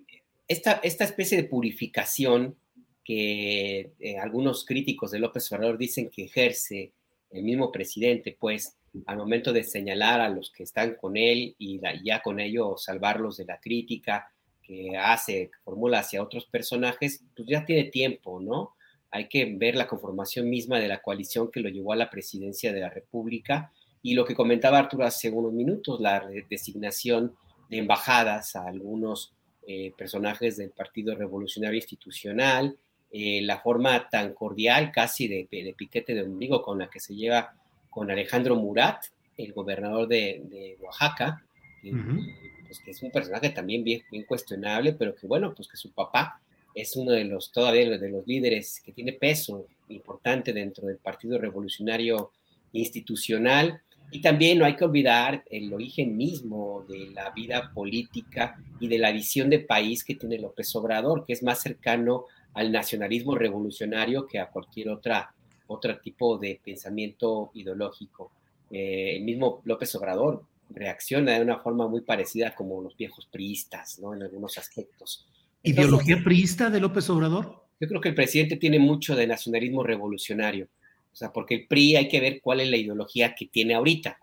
esta, esta especie de purificación que eh, algunos críticos de López Obrador dicen que ejerce el mismo presidente, pues al momento de señalar a los que están con él y ya con ello salvarlos de la crítica que hace, que formula hacia otros personajes, pues ya tiene tiempo, ¿no? Hay que ver la conformación misma de la coalición que lo llevó a la presidencia de la República. Y lo que comentaba Arturo hace unos minutos, la designación de embajadas a algunos eh, personajes del Partido Revolucionario Institucional, eh, la forma tan cordial casi de, piquete de ombligo con la que se lleva con Alejandro Murat, el gobernador de, Oaxaca, pues, que, es un personaje también bien, bien, cuestionable, pero que bueno, pues que su papá es uno de los todavía de los líderes que tiene peso importante dentro del Partido Revolucionario Institucional. Y también no hay que olvidar el origen mismo de la vida política y de la visión de país que tiene López Obrador, que es más cercano al nacionalismo revolucionario que a cualquier otra, otro tipo de pensamiento ideológico. Eh, el mismo López Obrador reacciona de una forma muy parecida como los viejos priistas, ¿no? En algunos aspectos. ¿Ideología priista de López Obrador? Yo creo que el presidente tiene mucho de nacionalismo revolucionario. O sea, porque el PRI hay que ver cuál es la ideología que tiene ahorita.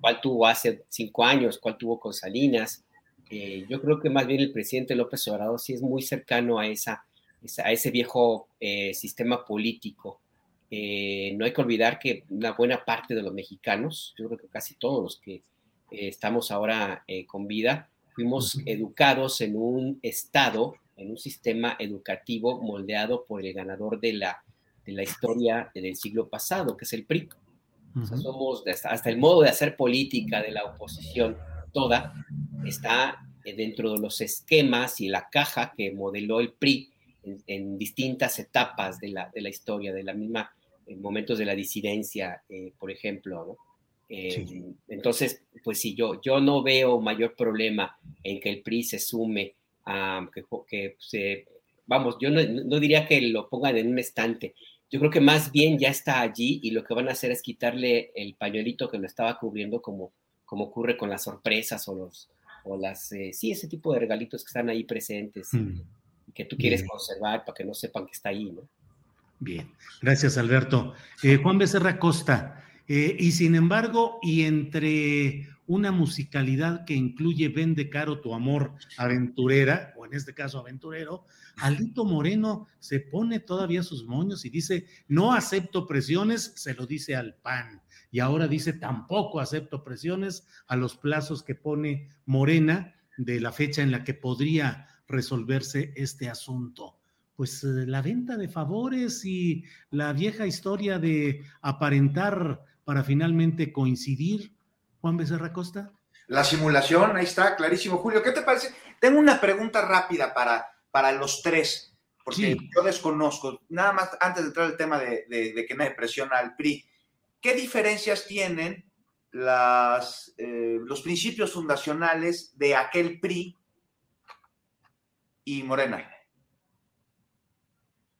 ¿Cuál tuvo hace cinco años? ¿Cuál tuvo con Salinas? Eh, yo creo que más bien el presidente López Obrador sí es muy cercano a esa a ese viejo eh, sistema político. Eh, no hay que olvidar que una buena parte de los mexicanos, yo creo que casi todos los que estamos ahora con vida, fuimos educados en un estado, en un sistema educativo moldeado por el ganador de la, de la historia del siglo pasado, que es el PRI. somos hasta, el modo de hacer política de la oposición toda está dentro de los esquemas y la caja que modeló el PRI en, distintas etapas de la, de la, historia, de la misma, en momentos de la disidencia, eh, por ejemplo, eh, Entonces, pues sí, yo, yo no veo mayor problema en que el PRI se sume a que, se, vamos, yo no, no, diría que lo pongan en un estante. Yo creo que más bien ya está allí y lo que van a hacer es quitarle el pañuelito que lo estaba cubriendo como, como ocurre con las sorpresas o los, o las, eh, sí, ese tipo de regalitos que están ahí presentes. Mm que tú quieres conservar para que no sepan que está ahí, ¿no? Bien, gracias Alberto. Eh, Juan Becerra Costa, eh, y sin embargo, y entre una musicalidad que incluye Vende caro tu amor aventurera, o en este caso aventurero, Alito Moreno se pone todavía sus moños y dice, no acepto presiones, se lo dice al PAN. Y ahora dice, tampoco acepto presiones a los plazos que pone Morena de la fecha en la que podría resolverse este asunto? Pues eh, la venta de favores y la vieja historia de aparentar para finalmente coincidir. Juan Becerra Costa. La simulación, ahí está, clarísimo. Julio, ¿qué te parece? Tengo una pregunta rápida para, para los tres, porque yo desconozco, nada más antes de entrar al tema de, que me presiona al PRI, ¿qué diferencias tienen las, eh, los principios fundacionales de aquel PRI y Morena.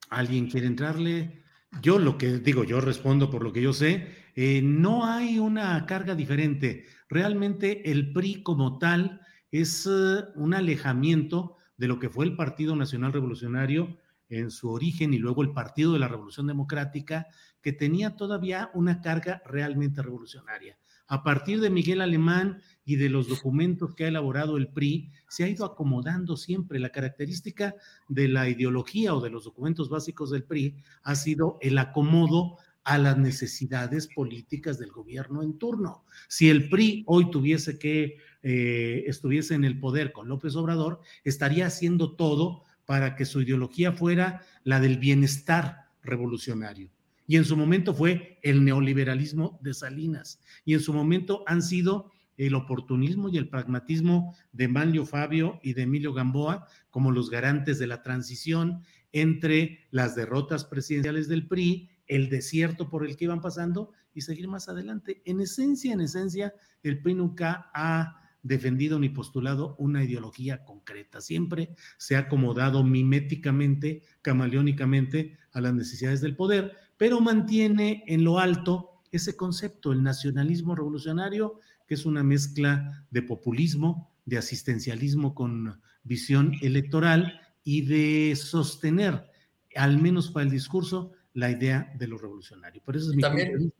¿Alguien quiere entrarle? Yo lo que digo, yo respondo por lo que yo sé, eh, no hay una carga diferente. Realmente el PRI como tal es eh, un alejamiento de lo que fue el Partido Nacional Revolucionario en su origen y luego el Partido de la Revolución Democrática, que tenía todavía una carga realmente revolucionaria. A partir de Miguel Alemán y de los documentos que ha elaborado el PRI, se ha ido acomodando siempre. La característica de la ideología o de los documentos básicos del PRI ha sido el acomodo a las necesidades políticas del gobierno en turno. Si el PRI hoy tuviese que eh, estuviese en el poder con López Obrador, estaría haciendo todo para que su ideología fuera la del bienestar revolucionario. Y en su momento fue el neoliberalismo de Salinas. Y en su momento han sido el oportunismo y el pragmatismo de Manlio Fabio y de Emilio Gamboa como los garantes de la transición entre las derrotas presidenciales del PRI, el desierto por el que iban pasando y seguir más adelante. En esencia, en esencia, el PRI nunca ha defendido ni postulado una ideología concreta. Siempre se ha acomodado miméticamente, camaleónicamente a las necesidades del poder, pero mantiene en lo alto ese concepto, el nacionalismo revolucionario, que es una mezcla de populismo, de asistencialismo con visión electoral y de sostener, al menos para el discurso, la idea de lo revolucionario. Por eso es mi también,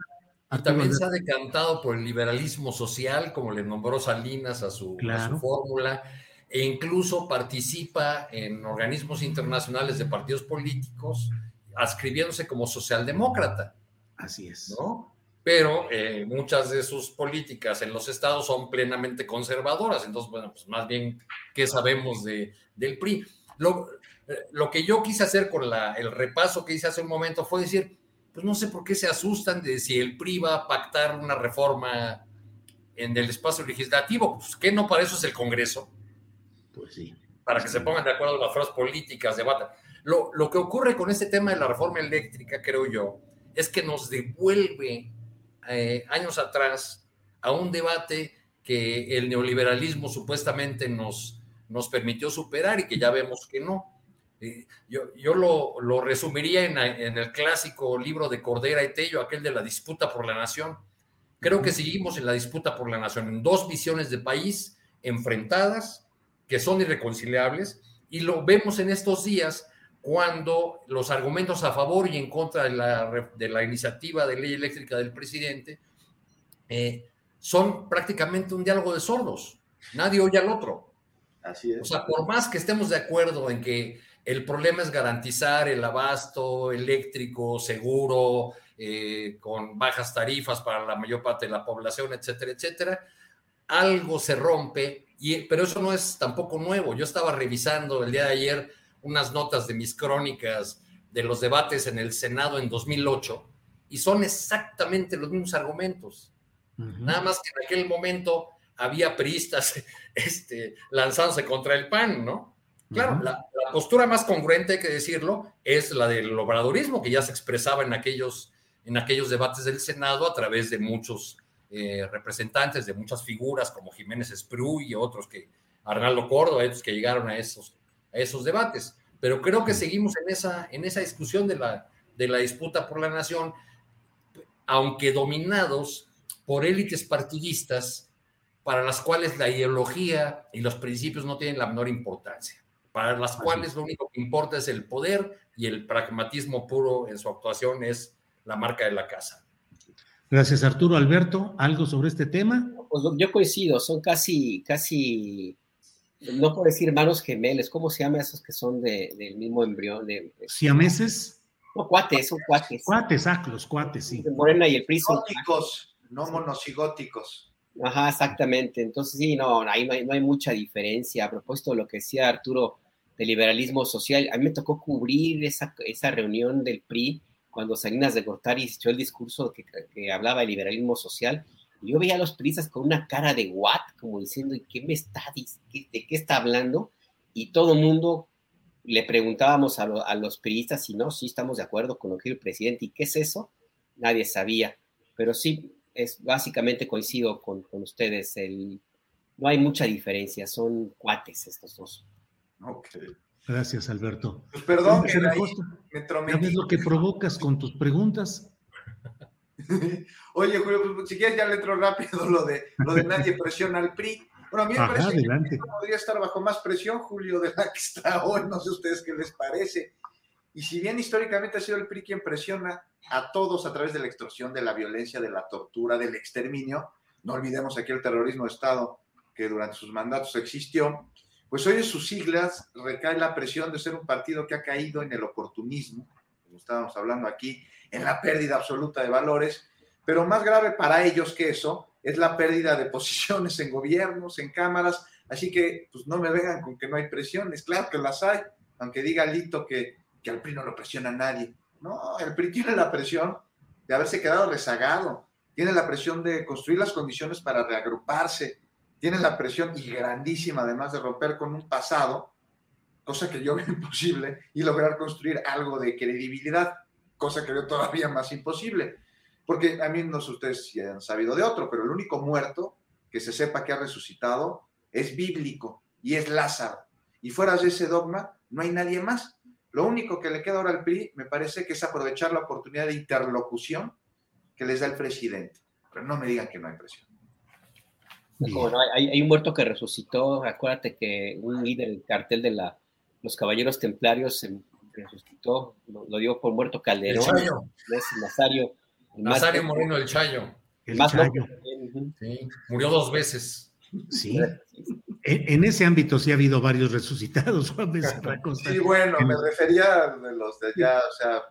también se ha decantado por el liberalismo social, como le nombró Salinas a su, su fórmula, e incluso participa en organismos internacionales de partidos políticos, ascribiéndose como socialdemócrata. Así es. ¿no? Pero eh, muchas de sus políticas en los estados son plenamente conservadoras. Entonces, bueno, pues más bien, ¿qué sabemos de, del PRI? Lo, eh, lo que yo quise hacer con la, el repaso que hice hace un momento fue decir, pues no sé por qué se asustan de si el PRI va a pactar una reforma en el espacio legislativo. Pues que no para eso es el Congreso. Pues sí. Para que se pongan de acuerdo las fuerzas políticas, debatan. Lo, lo que ocurre con este tema de la reforma eléctrica, creo yo, es que nos devuelve eh, años atrás a un debate que el neoliberalismo supuestamente nos, nos permitió superar y que ya vemos que no. Eh, yo, yo lo, lo, resumiría en, en, el clásico libro de Cordera y Tello, aquel de la disputa por la nación. Creo que seguimos en la disputa por la nación, en dos visiones de país enfrentadas, que son irreconciliables, y lo vemos en estos días cuando los argumentos a favor y en contra de la, de la iniciativa de ley eléctrica del presidente eh, son prácticamente un diálogo de sordos. Nadie oye al otro. Así es. O sea, por más que estemos de acuerdo en que el problema es garantizar el abasto eléctrico seguro, eh, con bajas tarifas para la mayor parte de la población, etcétera, etcétera. Algo se rompe, y, pero eso no es tampoco nuevo. Yo estaba revisando el día de ayer unas notas de mis crónicas de los debates en el Senado en 2008 y son exactamente los mismos argumentos. Nada más que en aquel momento había priistas (laughs) este, lanzándose contra el PAN, ¿no? Claro, la, postura más congruente, hay que decirlo, es la del obradorismo, que ya se expresaba en aquellos, en aquellos debates del Senado a través de muchos eh, representantes, de muchas figuras como Jiménez Esprú y otros que, Arnaldo Córdoba, otros que llegaron a esos, a esos debates. Pero creo que seguimos en esa, en esa discusión de la, de la disputa por la nación, aunque dominados por élites partidistas para las cuales la ideología y los principios no tienen la menor importancia para las cuales lo único que importa es el poder y el pragmatismo puro en su actuación es la marca de la casa. Gracias, Arturo. Alberto, ¿algo sobre este tema? Pues yo coincido, son casi, casi, no puedo decir hermanos gemelos, ¿cómo se llama esos que son de, del mismo embrión? De, ¿Siameses? No, cuates, son cuates. Cuates, ah, los cuates, sí. Morena y el PRI no monosigóticos. Ajá, exactamente. Entonces, sí, no, ahí no hay, no hay mucha diferencia. A propósito de lo que decía Arturo, de liberalismo social. A mí me tocó cubrir esa, esa reunión del PRI cuando Salinas de Gortari echó el discurso que, que, hablaba de liberalismo social. Y yo veía a los priistas con una cara de what, como diciendo, ¿qué me está, de qué está hablando? Y todo el mundo le preguntábamos a, a los priistas si no, sí estamos de acuerdo con lo que el presidente. ¿Y qué es eso? Nadie sabía. Pero sí, es básicamente coincido con, con ustedes. El, no hay mucha diferencia, son cuates estos dos. Ok. Gracias, Alberto. Pues perdón, que ¿Sabes lo que provocas con tus preguntas? (laughs) Oye, Julio, pues, si quieres ya le entro rápido lo de, lo de nadie (laughs) presiona al PRI. Bueno, a mí me parece que podría estar bajo más presión, Julio, de la que está hoy. No sé ustedes qué les parece. Y si bien históricamente ha sido el PRI quien presiona a todos a través de la extorsión, de la violencia, de la tortura, del exterminio, no olvidemos aquí el terrorismo de Estado que durante sus mandatos existió, pues hoy en sus siglas recae la presión de ser un partido que ha caído en el oportunismo, como estábamos hablando aquí, en la pérdida absoluta de valores, pero más grave para ellos que eso es la pérdida de posiciones en gobiernos, en cámaras, así que pues no me vengan con que no hay presiones, claro que las hay, aunque diga Lito que, que al PRI no lo presiona nadie. No, el PRI tiene la presión de haberse quedado rezagado, tiene la presión de construir las condiciones para reagruparse, tiene la presión y grandísima además de romper con un pasado, cosa que yo veo (laughs) imposible, y lograr construir algo de credibilidad, cosa que veo todavía más imposible. Porque a mí no sé ustedes si han sabido de otro, pero el único muerto que se sepa que ha resucitado es bíblico y es Lázaro. Y fuera de ese dogma, no hay nadie más. Lo único que le queda ahora al PRI, me parece que es aprovechar la oportunidad de interlocución que les da el presidente. Pero no me digan que no hay presión. hay, un muerto que resucitó. Acuérdate que un líder del cartel de la, los caballeros templarios resucitó, lo, dio por muerto Calderón. El Chayo. Nazario. Nazario Moreno, el Chayo. El Chayo. Sí, murió dos veces. Sí. En, ese ámbito sí ha habido varios resucitados, (laughs) Juan Sí, bueno, me refería de los de allá, o sea,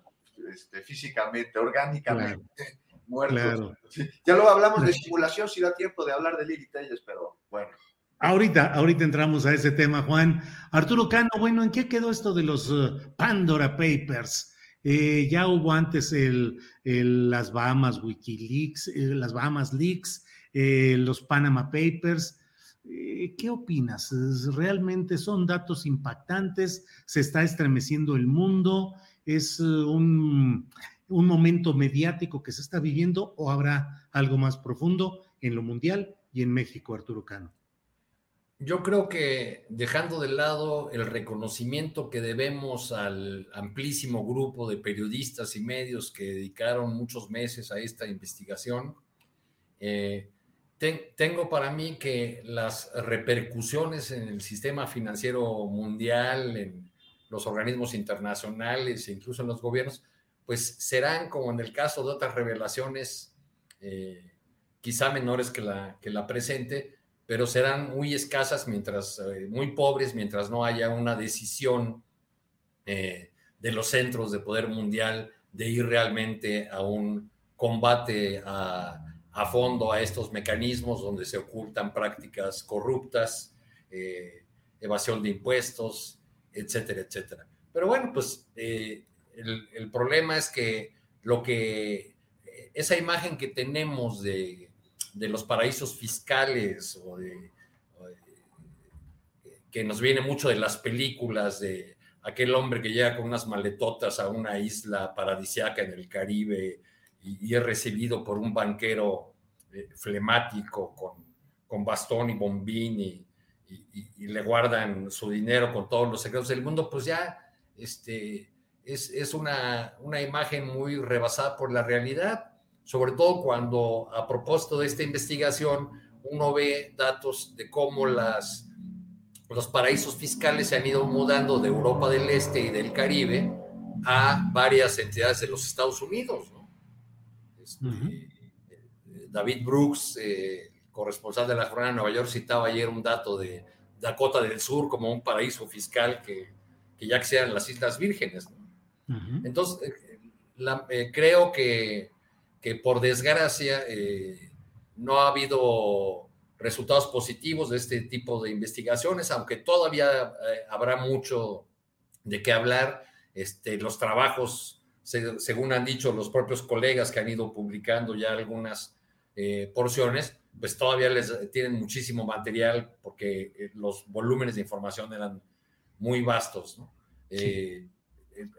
este, físicamente, orgánicamente muertos. Ya lo hablamos de simulación, si da tiempo de hablar de Lili Telles, pero bueno. Ahorita, ahorita entramos a ese tema, Juan. Arturo Cano, bueno, ¿en qué quedó esto de los uh, Pandora Papers? Eh, ya hubo antes el, las Bahamas Wikileaks, eh, las Bahamas Leaks, eh, los Panama Papers. ¿Qué opinas? ¿Realmente son datos impactantes? ¿Se está estremeciendo el mundo? ¿Es un, un momento mediático que se está viviendo o habrá algo más profundo en lo mundial y en México, Arturo Cano? Yo creo que dejando de lado el reconocimiento que debemos al amplísimo grupo de periodistas y medios que dedicaron muchos meses a esta investigación, eh, tengo para mí que las repercusiones en el sistema financiero mundial, en los organismos internacionales e incluso en los gobiernos, pues serán como en el caso de otras revelaciones, eh, quizá menores que la, que la presente, pero serán muy escasas, mientras, eh, muy pobres, mientras no haya una decisión eh, de los centros de poder mundial de ir realmente a un combate a, fondo a estos mecanismos donde se ocultan prácticas corruptas, eh, evasión de impuestos, etcétera, etcétera. Pero bueno, pues el, el problema es que lo que esa imagen que tenemos de de los paraísos fiscales o de, que nos viene mucho de las películas de aquel hombre que llega con unas maletotas a una isla paradisiaca en el Caribe y, es recibido por un banquero eh, flemático con, con, bastón y bombín y, y, le guardan su dinero con todos los secretos del mundo, pues ya este, es, es una, una imagen muy rebasada por la realidad sobre todo cuando a propósito de esta investigación uno ve datos de cómo las, los paraísos fiscales se han ido mudando de Europa del Este y del Caribe a varias entidades de los Estados Unidos. Este, David Brooks, eh, corresponsal de la Jornada de Nueva York, citaba ayer un dato de Dakota del Sur como un paraíso fiscal que, que ya sean las Islas Vírgenes. Entonces, eh, eh, creo que que por desgracia eh, no ha habido resultados positivos de este tipo de investigaciones, aunque todavía eh, habrá mucho de qué hablar. Este, los trabajos, según han dicho los propios colegas que han ido publicando ya algunas eh, porciones, pues todavía les tienen muchísimo material porque los volúmenes de información eran muy vastos. ¿no?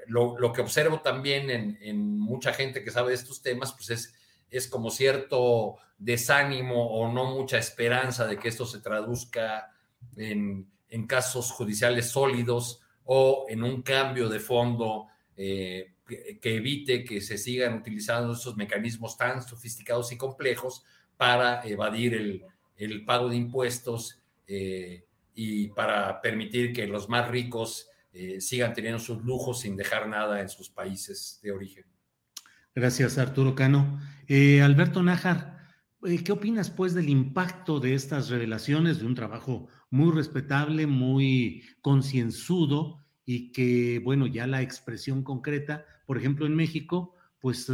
Lo, que observo también en, mucha gente que sabe de estos temas, pues es, es como cierto desánimo o no mucha esperanza de que esto se traduzca en, casos judiciales sólidos o en un cambio de fondo eh, que, evite que se sigan utilizando esos mecanismos tan sofisticados y complejos para evadir el, pago de impuestos eh, y para permitir que los más ricos eh, sigan teniendo sus lujos sin dejar nada en sus países de origen. Gracias, Arturo Cano. Eh, Alberto Nájar, eh, ¿qué opinas pues del impacto de estas revelaciones de un trabajo muy respetable, muy concienzudo y que, bueno, ya la expresión concreta, por ejemplo, en México, pues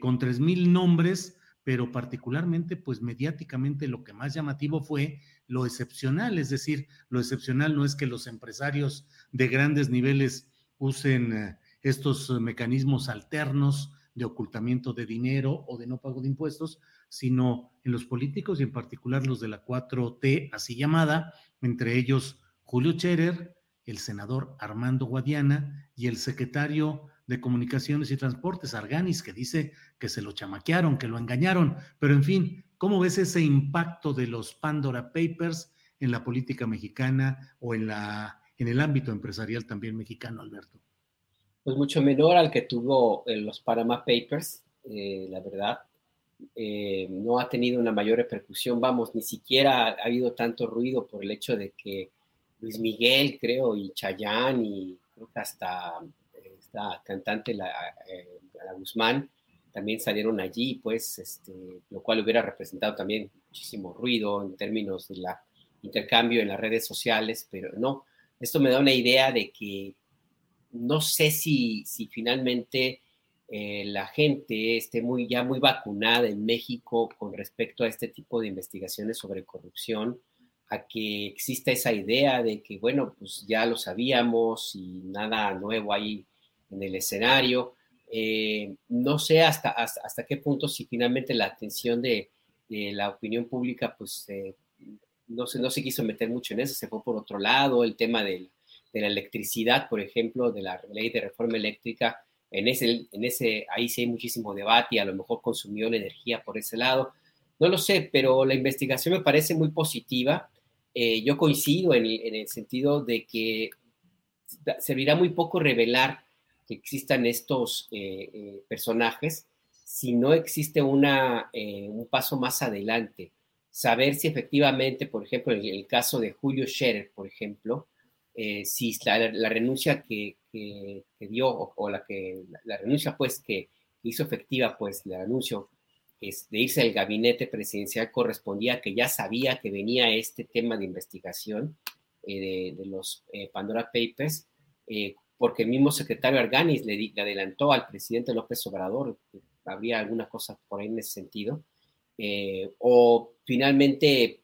con tres mil nombres, pero particularmente, pues mediáticamente lo que más llamativo fue lo excepcional, es decir, lo excepcional no es que los empresarios de grandes niveles usen eh, estos mecanismos alternos de ocultamiento de dinero o de no pago de impuestos, sino en los políticos y en particular los de la 4T, así llamada, entre ellos Julio Scherer, el senador Armando Guadiana y el secretario de Comunicaciones y Transportes, Arganis, que dice que se lo chamaquearon, que lo engañaron. Pero en fin, ¿cómo ves ese impacto de los Pandora Papers en la política mexicana o en, la, en el ámbito empresarial también mexicano, Alberto? Pues mucho menor al que tuvo en los Panama Papers, eh, la verdad. Eh, no ha tenido una mayor repercusión, vamos, ni siquiera ha habido tanto ruido por el hecho de que Luis Miguel, creo, y Chayán, y creo que hasta esta cantante, la, eh, la, Guzmán, también salieron allí, pues, este, lo cual hubiera representado también muchísimo ruido en términos de la intercambio en las redes sociales, pero no, esto me da una idea de que no sé si, si finalmente eh, la gente esté muy, ya muy vacunada en México con respecto a este tipo de investigaciones sobre corrupción a que exista esa idea de que, bueno, pues ya lo sabíamos y nada nuevo ahí en el escenario. Eh, no sé hasta, hasta, qué punto si finalmente la atención de, la opinión pública, pues eh, no, se, no se quiso meter mucho en eso, se fue por otro lado, el tema de, de la electricidad, por ejemplo, de la ley de reforma eléctrica, en ese, en ese, ahí sí hay muchísimo debate y a lo mejor consumió la energía por ese lado. No lo sé, pero la investigación me parece muy positiva. Eh, yo coincido en, el sentido de que servirá muy poco revelar que existan estos eh, eh, personajes si no existe una, un paso más adelante. Saber si efectivamente, por ejemplo, en el caso de Julio Scherer, por ejemplo, si la, renuncia que, dio o, la que la, renuncia pues que hizo efectiva pues el anuncio de irse al gabinete presidencial correspondía a que ya sabía que venía este tema de investigación eh, de, los eh, Pandora Papers, eh, porque el mismo secretario Arganis le, adelantó al presidente López Obrador que habría alguna cosa por ahí en ese sentido, o finalmente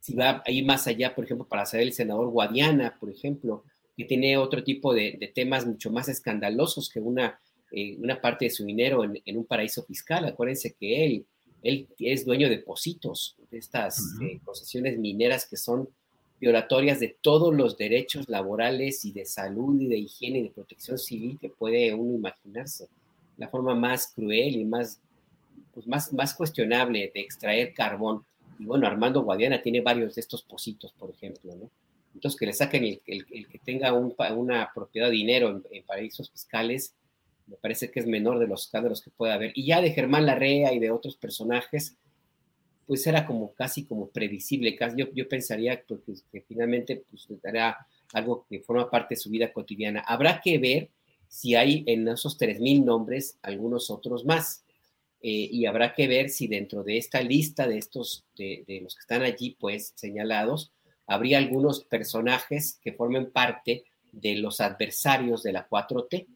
si va a ir más allá, por ejemplo, para saber el senador Guadiana, por ejemplo, que tiene otro tipo de temas mucho más escandalosos que una eh, una parte de su dinero en, un paraíso fiscal. Acuérdense que él, él es dueño de Positos, de estas eh, concesiones mineras que son violatorias de todos los derechos laborales y de salud y de higiene y de protección civil que puede uno imaginarse. La forma más cruel y más, pues más, más cuestionable de extraer carbón. Y bueno, Armando Guadiana tiene varios de estos Positos, por ejemplo, ¿no? Entonces, que le saquen el, que tenga una propiedad de dinero en, paraísos fiscales, me parece que es menor de los escándalos que puede haber. Y ya de Germán Larrea y de otros personajes, pues era como casi como previsible. Yo, yo pensaría que, finalmente pues, dará algo que forma parte de su vida cotidiana. Habrá que ver si hay en esos 3.000 nombres algunos otros más. Eh, y habrá que ver si dentro de esta lista de estos, de, de, los que están allí, pues señalados, habría algunos personajes que formen parte de los adversarios de la 4T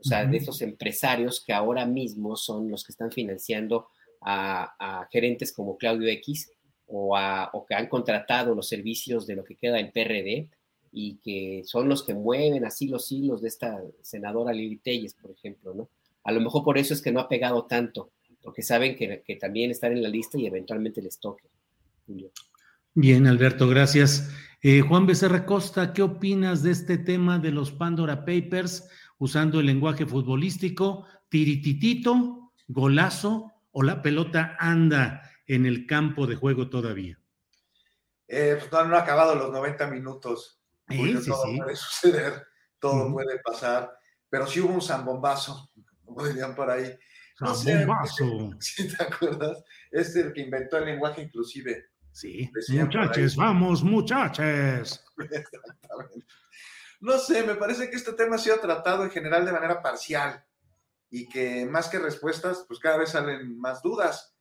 o sea, de esos empresarios que ahora mismo son los que están financiando a, gerentes como Claudio X o, o, que han contratado los servicios de lo que queda en PRD y que son los que mueven así los hilos de esta senadora Lili Telles, por ejemplo, ¿no? A lo mejor por eso es que no ha pegado tanto, porque saben que, que también están en la lista y eventualmente les toque. Bien, Alberto, gracias. Eh, Juan Becerra Costa, ¿qué opinas de este tema de los Pandora Papers? usando el lenguaje futbolístico, tirititito, golazo o la pelota anda en el campo de juego todavía. Eh, pues no, han acabado los 90 minutos. todo puede suceder, todo puede pasar, pero sí hubo un zambombazo, como dirían por ahí. Zambombazo. (laughs) ¿Sí te acuerdas? Es el que inventó el lenguaje inclusive. Sí, muchachos, vamos, muchachos. (laughs) Exactamente. No sé, me parece que este tema ha sido tratado en general de manera parcial y que más que respuestas, pues cada vez salen más dudas.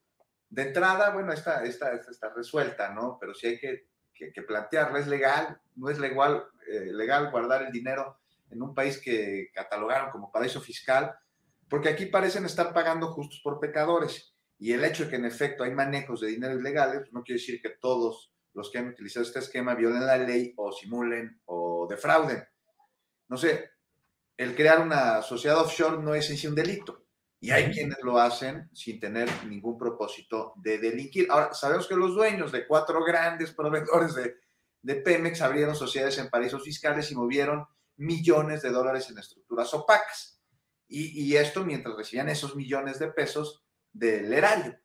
De entrada, bueno, esta, esta, está resuelta, ¿no? Pero sí hay que, que, plantearla. ¿Es legal? ¿No es legal, eh, legal guardar el dinero en un país que catalogaron como paraíso fiscal? Porque aquí parecen estar pagando justos por pecadores. Y el hecho de que en efecto hay manejos de dinero ilegales, pues no quiere decir que todos los que han utilizado este esquema violen la ley o simulen o defrauden. No sé, el crear una sociedad offshore no es en sí un delito. Y hay quienes lo hacen sin tener ningún propósito de delinquir. Ahora, sabemos que los dueños de cuatro grandes proveedores de, de Pemex abrieron sociedades en paraísos fiscales y movieron millones de dólares en estructuras opacas. Y, y, esto mientras recibían esos millones de pesos del erario.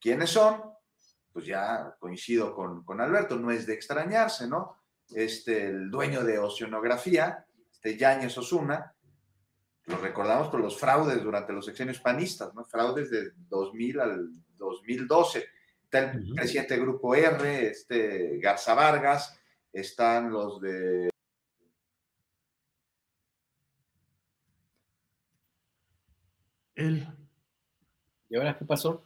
¿Quiénes son? Pues ya coincido con, con Alberto, no es de extrañarse, ¿no? Este, el dueño de Oceanografía, este Yáñez Osuna, lo recordamos por los fraudes durante los sexenios panistas, ¿no? Fraudes de 2000 al 2012. Está el presidente Grupo R, este Garza Vargas, están los de Él. ¿Y ahora qué pasó?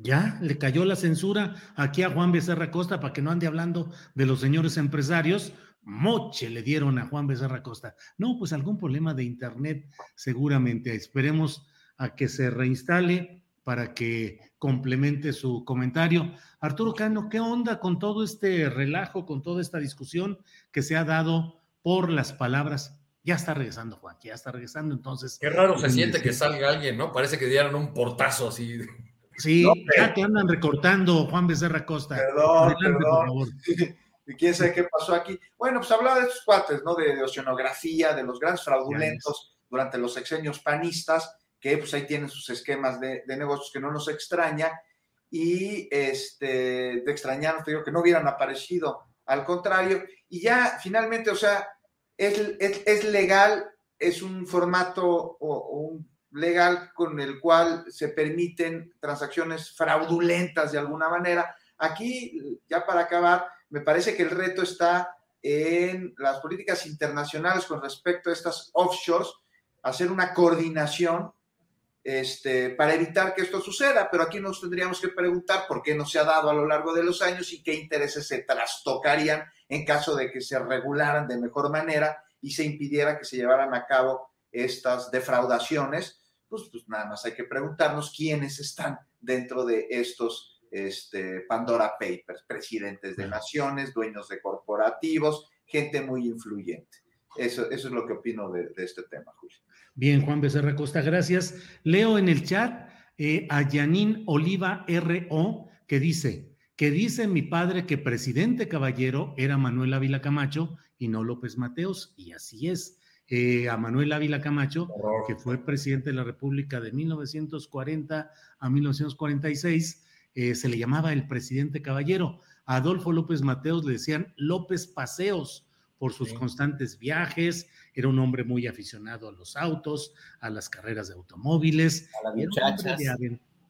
Ya, le cayó la censura aquí a Juan Becerra Costa para que no ande hablando de los señores empresarios. Moche le dieron a Juan Becerra Costa. No, pues algún problema de internet seguramente. Esperemos a que se reinstale para que complemente su comentario. Arturo Cano, ¿qué onda con todo este relajo, con toda esta discusión que se ha dado por las palabras ya está regresando, Juan, ya está regresando, entonces. Qué raro se siente que salga alguien, ¿no? Parece que dieron un portazo así. Sí, ya te andan recortando, Juan Becerra Costa. Perdón, perdón. (laughs) ¿Y quién sabe qué pasó aquí? Bueno, pues hablaba de estos cuates, ¿no? De, oceanografía, de los grandes fraudulentos durante los sexenios panistas, que pues ahí tienen sus esquemas de, negocios que no nos extraña. Y este, de extrañarnos, te digo que no hubieran aparecido, al contrario. Y ya finalmente, o sea, es, legal, es un formato o, un legal con el cual se permiten transacciones fraudulentas de alguna manera. Aquí, ya para acabar, me parece que el reto está en las políticas internacionales con respecto a estas offshores, hacer una coordinación este, para evitar que esto suceda, pero aquí nos tendríamos que preguntar por qué no se ha dado a lo largo de los años y qué intereses se trastocarían en caso de que se regularan de mejor manera y se impidiera que se llevaran a cabo estas defraudaciones, pues, pues nada más hay que preguntarnos quiénes están dentro de estos este, Pandora Papers, presidentes de naciones, dueños de corporativos, gente muy influyente. Eso, eso es lo que opino de, este tema, Julio. Bien, Juan Becerra Costa, gracias. Leo en el chat eh, a Yanin Oliva RO que dice, que dice mi padre que presidente caballero era Manuel Ávila Camacho y no López Mateos, y así es. Eh, a Manuel Ávila Camacho, que fue presidente de la República de 1940 a 1946, eh, se le llamaba el presidente caballero. A Adolfo López Mateos le decían López Paseos por sus constantes viajes, era un hombre muy aficionado a los autos, a las carreras de automóviles. A las muchachas.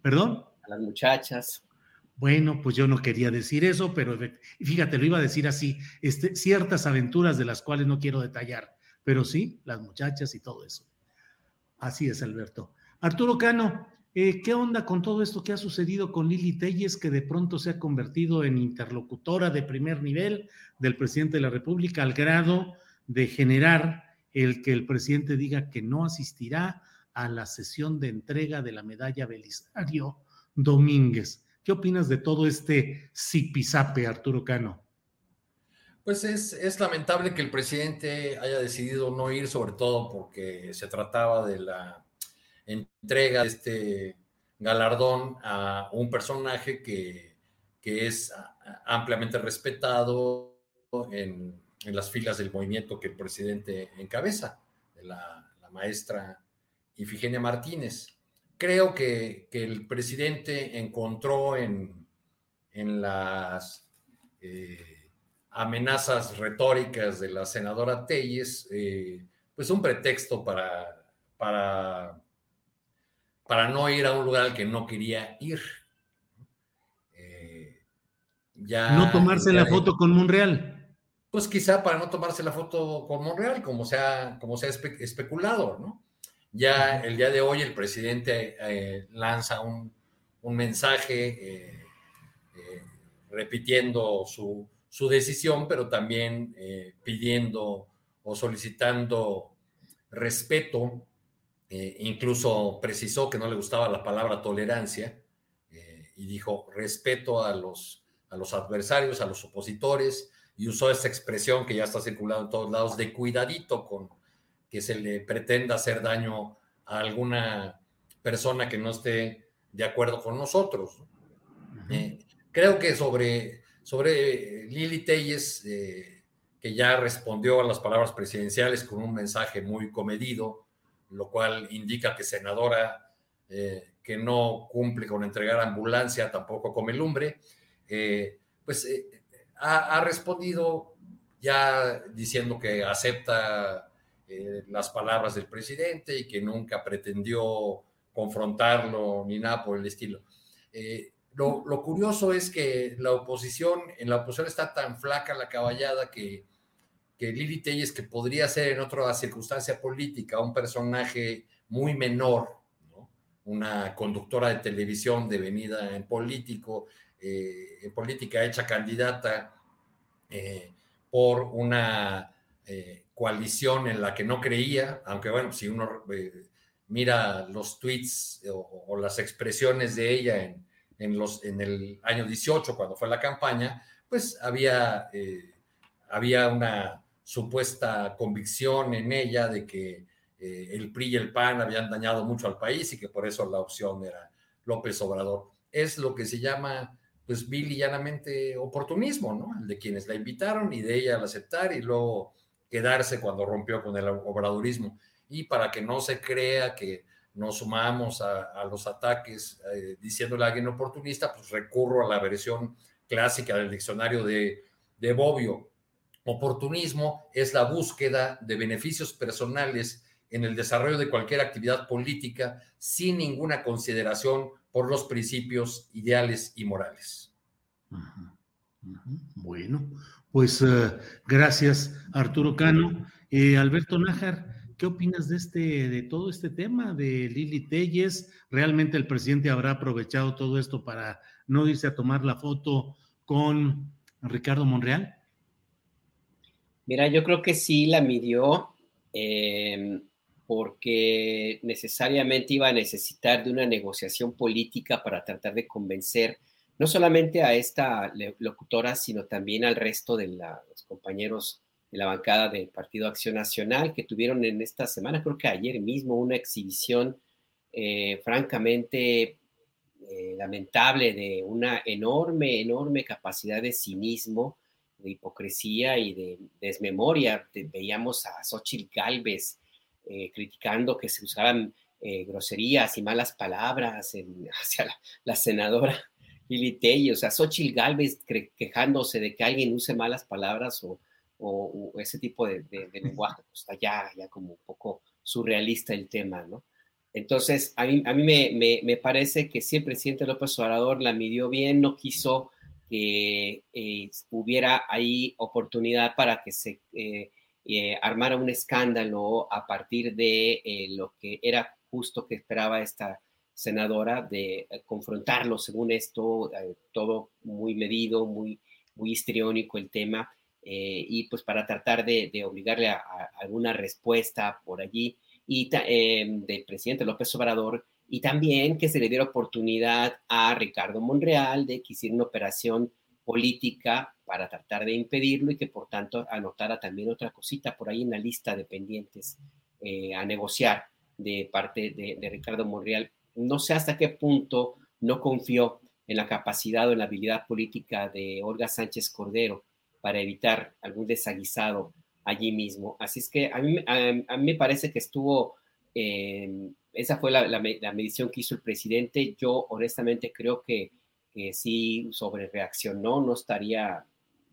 ¿Perdón? A las muchachas. Bueno, pues yo no quería decir eso, pero fíjate, lo iba a decir así, este, ciertas aventuras de las cuales no quiero detallar, pero sí, las muchachas y todo eso. Así es, Alberto. Arturo Cano, eh, ¿qué onda con todo esto que ha sucedido con Lili Telles, que de pronto se ha convertido en interlocutora de primer nivel del presidente de la República al grado de generar el que el presidente diga que no asistirá a la sesión de entrega de la medalla Belisario Domínguez? ¿Qué opinas de todo este zipizape, Arturo Cano? Pues es, lamentable que el presidente haya decidido no ir, sobre todo porque se trataba de la entrega este galardón a un personaje que, es ampliamente respetado en, las filas del movimiento que el presidente encabeza, de la, maestra Ifigenia Martínez. Creo que, el presidente encontró en, en las eh, amenazas retóricas de la senadora Telles, eh, pues un pretexto para, para, para no ir a un lugar al que no quería ir. Eh, ya, no tomarse la foto con Monreal. Pues quizá para no tomarse la foto con Monreal, como se ha, como se ha especulado, ¿no? Ya el día de hoy el presidente eh, lanza un, mensaje eh, repitiendo su, decisión, pero también pidiendo o solicitando respeto. Incluso precisó que no le gustaba la palabra tolerancia y dijo respeto a los, a los adversarios, a los opositores, y usó esta expresión que ya está circulando en todos lados de cuidadito con, que se le pretenda hacer daño a alguna persona que no esté de acuerdo con nosotros. Eh, creo que sobre, sobre Lili Telles, eh, que ya respondió a las palabras presidenciales con un mensaje muy comedido, lo cual indica que senadora eh, que no cumple con entregar ambulancia tampoco come lumbre, pues ha, respondido ya diciendo que acepta las palabras del presidente y que nunca pretendió confrontarlo ni nada por el estilo. Eh, lo, curioso es que la oposición, en la oposición está tan flaca la caballada que, que Lili Telles, que podría ser en otra circunstancia política un personaje muy menor, una conductora de televisión devenida en político, eh, en política hecha candidata eh, por una coalición en la que no creía, aunque bueno, si uno mira los tweets o, las expresiones de ella en, en, los, en el año 18, cuando fue la campaña, pues había, eh, había una supuesta convicción en ella de que eh, el PRI y el PAN habían dañado mucho al país y que por eso la opción era López Obrador. Es lo que se llama, pues, vil y llanamente oportunismo, ¿no? El de quienes la invitaron y de ella al aceptar y luego quedarse cuando rompió con el obradorismo y para que no se crea que nos sumamos a, los ataques eh, diciéndole a alguien oportunista, pues recurro a la versión clásica del diccionario de, de Bobbio. Oportunismo es la búsqueda de beneficios personales en el desarrollo de cualquier actividad política sin ninguna consideración por los principios ideales y morales. Bueno, pues eh, gracias Arturo Cano. Eh, Alberto Nájar, ¿Qué opinas de este, de todo este tema de Lili Telles? ¿Realmente el presidente habrá aprovechado todo esto para no irse a tomar la foto con Ricardo Monreal? Mira, yo creo que sí la midió em, porque necesariamente iba a necesitar de una negociación política para tratar de convencer no solamente a esta locutora, sino también al resto de los compañeros de la bancada del Partido Acción Nacional, que tuvieron en esta semana, creo que ayer mismo, una exhibición eh, francamente eh, lamentable de una enorme, enorme capacidad de cinismo, de hipocresía y de desmemoria. veíamos a Xochitl Galvez eh, criticando que se usaban groserías y malas palabras (laughs) hacia la, senadora Lili Tellez, o sea, Xochitl Galvez quejándose de que alguien use malas palabras o o, ese tipo de, lenguaje, pues está ya, ya como un poco surrealista el tema, ¿no? Entonces, a mí, a mí me, me, parece que si el presidente López Obrador la midió bien, no quiso que eh, hubiera ahí oportunidad para que se eh, eh, armara un escándalo a partir de lo que era justo que esperaba esta senadora de confrontarlo, según esto, todo muy medido, muy, muy histriónico el tema y pues para tratar de, obligarle a, alguna respuesta por allí. Y del presidente López Obrador y también que se le diera oportunidad a Ricardo Monreal de que hiciera una operación política para tratar de impedirlo y que por tanto anotara también otra cosita por ahí en la lista de pendientes eh, a negociar de parte de, Ricardo Monreal. No sé hasta qué punto no confió en la capacidad o en la habilidad política de Olga Sánchez Cordero para evitar algún desaguisado allí mismo. Así es que a mí, a, mí me parece que estuvo, em, esa fue la, medición que hizo el presidente. Yo honestamente creo que, que sí sobre reaccionó, no estaría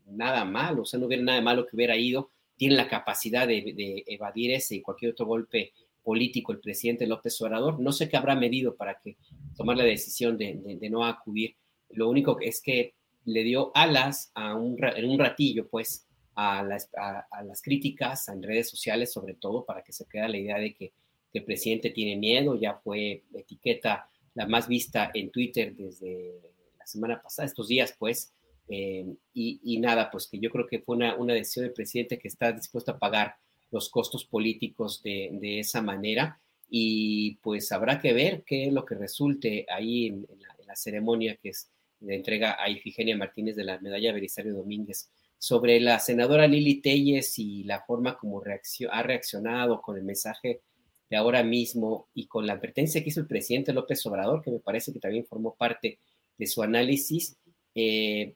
nada mal, o sea, no hubiera nada malo que hubiera ido. Tiene la capacidad de, evadir ese y cualquier otro golpe político el presidente López Obrador. No sé qué habrá medido para que tomar la decisión de, de no acudir. Lo único es que le dio alas a un, en un ratillo, pues, a las, a, las, críticas en redes sociales, sobre todo para que se quede la idea de que, el presidente tiene miedo, ya fue etiqueta la más vista en Twitter desde la semana pasada, estos días, pues, eh, y, nada, pues que yo creo que fue una, una, decisión del presidente que está dispuesto a pagar los costos políticos de, de, esa manera, y pues habrá que ver qué es lo que resulte ahí en, la, ceremonia que es le entrega a Ifigenia Martínez de la medalla Belisario Domínguez. Sobre la senadora Lili Telles y la forma como ha reaccionado con el mensaje de ahora mismo y con la advertencia que hizo el presidente López Obrador, que me parece que también formó parte de su análisis, eh,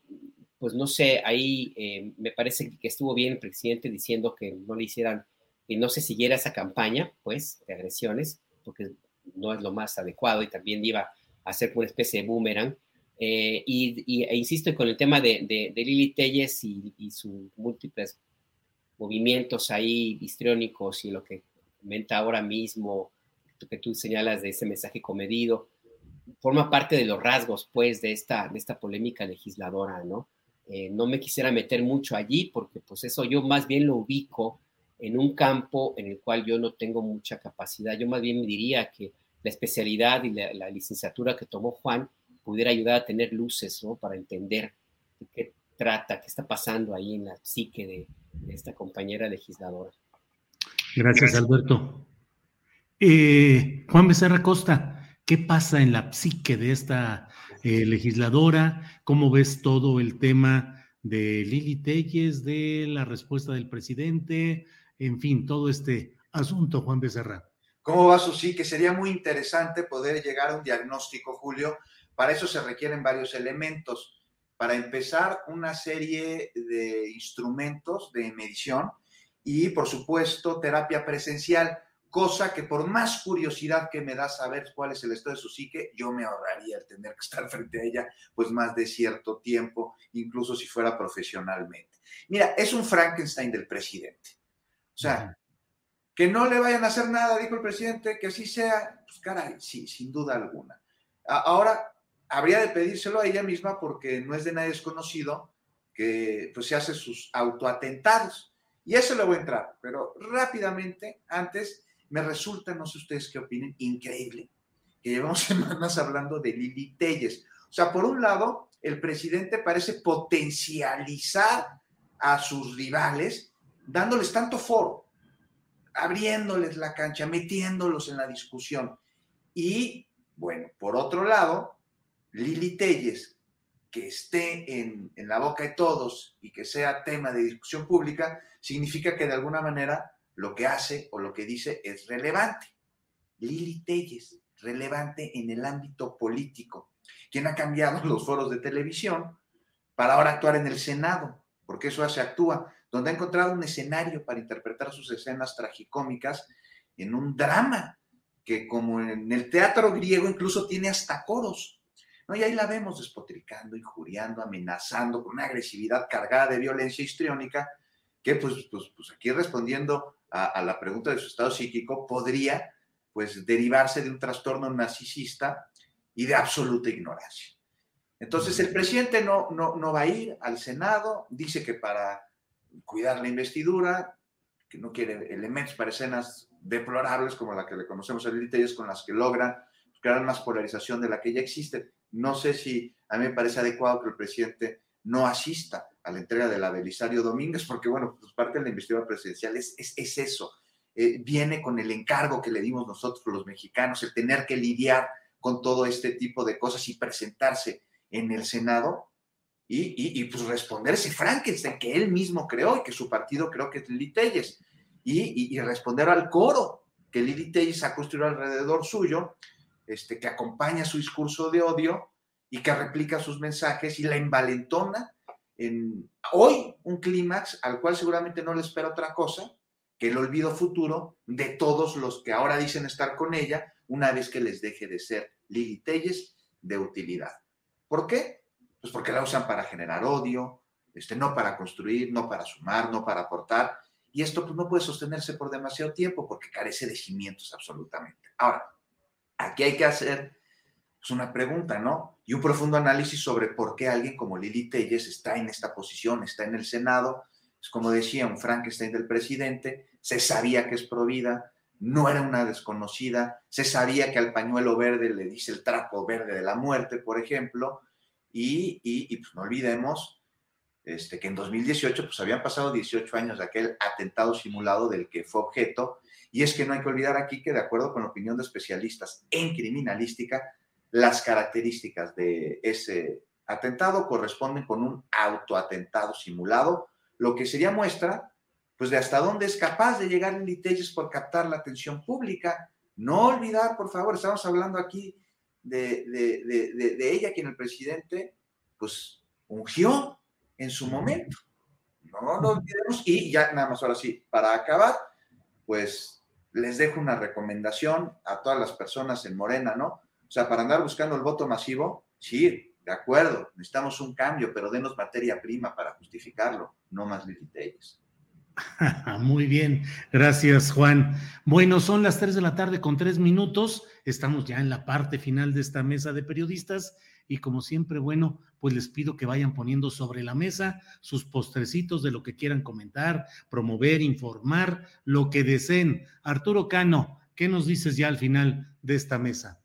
pues no sé, ahí eh, me parece que estuvo bien el presidente diciendo que no le hicieran, que no se siguiera esa campaña, pues, de agresiones, porque no es lo más adecuado y también iba a ser una especie de boomerang. Eh, y, e insisto con el tema de, de, Lili Telles y, y, sus múltiples movimientos ahí histriónicos y lo que comenta ahora mismo, que tú señalas de ese mensaje comedido, forma parte de los rasgos, pues, de esta, de esta polémica legisladora, ¿no? Eh, no me quisiera meter mucho allí porque, pues, eso yo más bien lo ubico en un campo en el cual yo no tengo mucha capacidad. Yo más bien diría que la especialidad y la, licenciatura que tomó Juan pudiera ayudar a tener luces, ¿no? Para entender de qué trata, qué está pasando ahí en la psique de, esta compañera legisladora. Gracias, Alberto. Eh, Juan Becerra Costa, ¿qué pasa en la psique de esta eh, legisladora? ¿Cómo ves todo el tema de Lili Telles, de la respuesta del presidente? En fin, todo este asunto, Juan Becerra. ¿Cómo va su sí? Que sería muy interesante poder llegar a un diagnóstico, Julio. Para eso se requieren varios elementos. Para empezar, una serie de instrumentos de medición y, por supuesto, terapia presencial, cosa que por más curiosidad que me da saber cuál es el estado de su psique, yo me ahorraría el tener que estar (laughs) frente a ella pues más de cierto tiempo, incluso si fuera profesionalmente. Mira, es un Frankenstein del presidente. O sea, que no le vayan a hacer nada, dijo el presidente, que así sea, pues caray, sí, sin duda alguna. Ahora, habría de pedírselo a ella misma porque no es de nadie desconocido que pues se hace sus autoatentados. Y eso le voy a entrar, pero rápidamente, antes, me resulta, no sé ustedes qué opinen, increíble que llevamos (laughs) semanas hablando de Lili Telles. O sea, por un lado, el presidente parece potencializar a sus rivales, dándoles tanto foro abriéndoles la cancha, metiéndolos en la discusión. Y, bueno, por otro lado, Lili Telles, que esté en, la boca de todos y que sea tema de discusión pública, significa que de alguna manera lo que hace o lo que dice es relevante. Lili Telles, relevante en el ámbito político, quien ha cambiado (laughs) los foros de televisión para ahora actuar en el Senado, porque eso hace actúa donde ha encontrado un escenario para interpretar sus escenas tragicómicas en un drama que como en el teatro griego incluso tiene hasta coros. Y ahí la vemos despotricando, injuriando, amenazando con una agresividad cargada de violencia histriónica que pues, pues, pues aquí respondiendo a, la pregunta de su estado psíquico podría pues derivarse de un trastorno narcisista y de absoluta ignorancia. Entonces el presidente no, no, no va a ir al Senado, dice que para cuidar la investidura, que no quiere elementos para escenas deplorables como la que le conocemos a Lili con las que logra crear más polarización de la que ya existe. No sé si a mí me parece adecuado que el presidente no asista a la entrega de la Belisario Domínguez, porque bueno, pues parte de la investidura presidencial es, es, eso. Eh, viene con el encargo que le dimos nosotros los mexicanos, el tener que lidiar con todo este tipo de cosas y presentarse en el Senado y, pues responder ese Frankenstein que él mismo creó y que su partido creó que es Lili Telles, y, responder al coro que Lili Telles ha construido alrededor suyo, este, que acompaña su discurso de odio y que replica sus mensajes y la envalentona en hoy un clímax al cual seguramente no le espera otra cosa que el olvido futuro de todos los que ahora dicen estar con ella una vez que les deje de ser Lili Telles de utilidad. ¿Por qué? Pues porque la usan para generar odio, este, no para construir, no para sumar, no para aportar. Y esto pues, no puede sostenerse por demasiado tiempo porque carece de cimientos absolutamente. Ahora, aquí hay que hacer pues, una pregunta, ¿no? Y un profundo análisis sobre por qué alguien como Lili Telles está en esta posición, está en el Senado. Es como decía un Frankenstein del presidente, se sabía que es provida, no era una desconocida, se sabía que al pañuelo verde le dice el trapo verde de la muerte, por ejemplo, y, pues no olvidemos este, que en 2018 pues habían pasado 18 años de aquel atentado simulado del que fue objeto. Y es que no hay que olvidar aquí que de acuerdo con la opinión de especialistas en criminalística, las características de ese atentado corresponden con un autoatentado simulado, lo que sería muestra pues de hasta dónde es capaz de llegar en Litelles por captar la atención pública. No olvidar, por favor, estamos hablando aquí de, de, ella, quien el presidente pues ungió en su momento. No lo olvidemos. Y ya nada más ahora sí, para acabar, pues les dejo una recomendación a todas las personas en Morena, ¿no? O sea, para andar buscando el voto masivo, sí, de acuerdo, necesitamos un cambio, pero denos materia prima para justificarlo, no más litigios. (laughs) Muy bien, gracias Juan. Bueno, son las 3 de la tarde con tres minutos, estamos ya en la parte final de esta mesa de periodistas y como siempre, bueno, pues les pido que vayan poniendo sobre la mesa sus postrecitos de lo que quieran comentar, promover, informar, lo que deseen. Arturo Cano, ¿qué nos dices ya al final de esta mesa?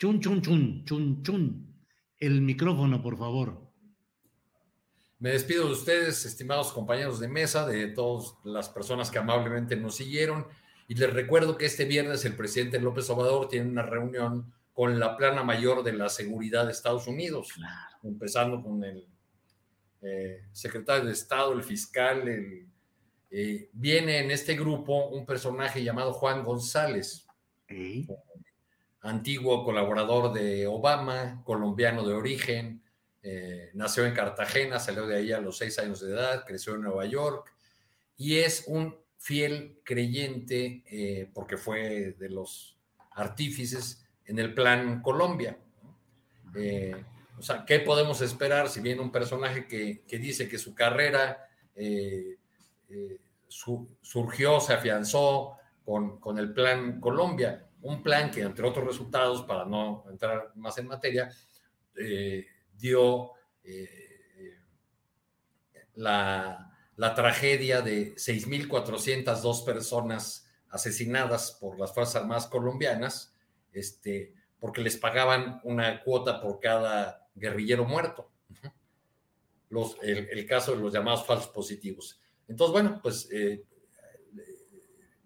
Chun, chun, chun, chun, chun. El micrófono, por favor. Me despido de ustedes, estimados compañeros de mesa, de todas las personas que amablemente nos siguieron. Y les recuerdo que este viernes el presidente López Obrador tiene una reunión con la plana mayor de la seguridad de Estados Unidos, empezando con el eh, secretario de Estado, el fiscal. Eh, viene en este grupo un personaje llamado Juan González, antiguo colaborador de Obama, colombiano de origen eh, nació en Cartagena, salió de ahí a los seis años de edad, creció en Nueva York y es un fiel creyente porque fue de los artífices en el plan Colombia. Eh, o sea, ¿qué podemos esperar si viene un personaje que, dice que su carrera surgió, se afianzó con, con, el plan Colombia? Un plan que, entre otros resultados, para no entrar más en materia, dio eh, la, tragedia de 6.402 personas asesinadas por las Fuerzas Armadas colombianas, este, porque les pagaban una cuota por cada guerrillero muerto. El, caso de los llamados falsos positivos. Entonces, bueno, pues eh,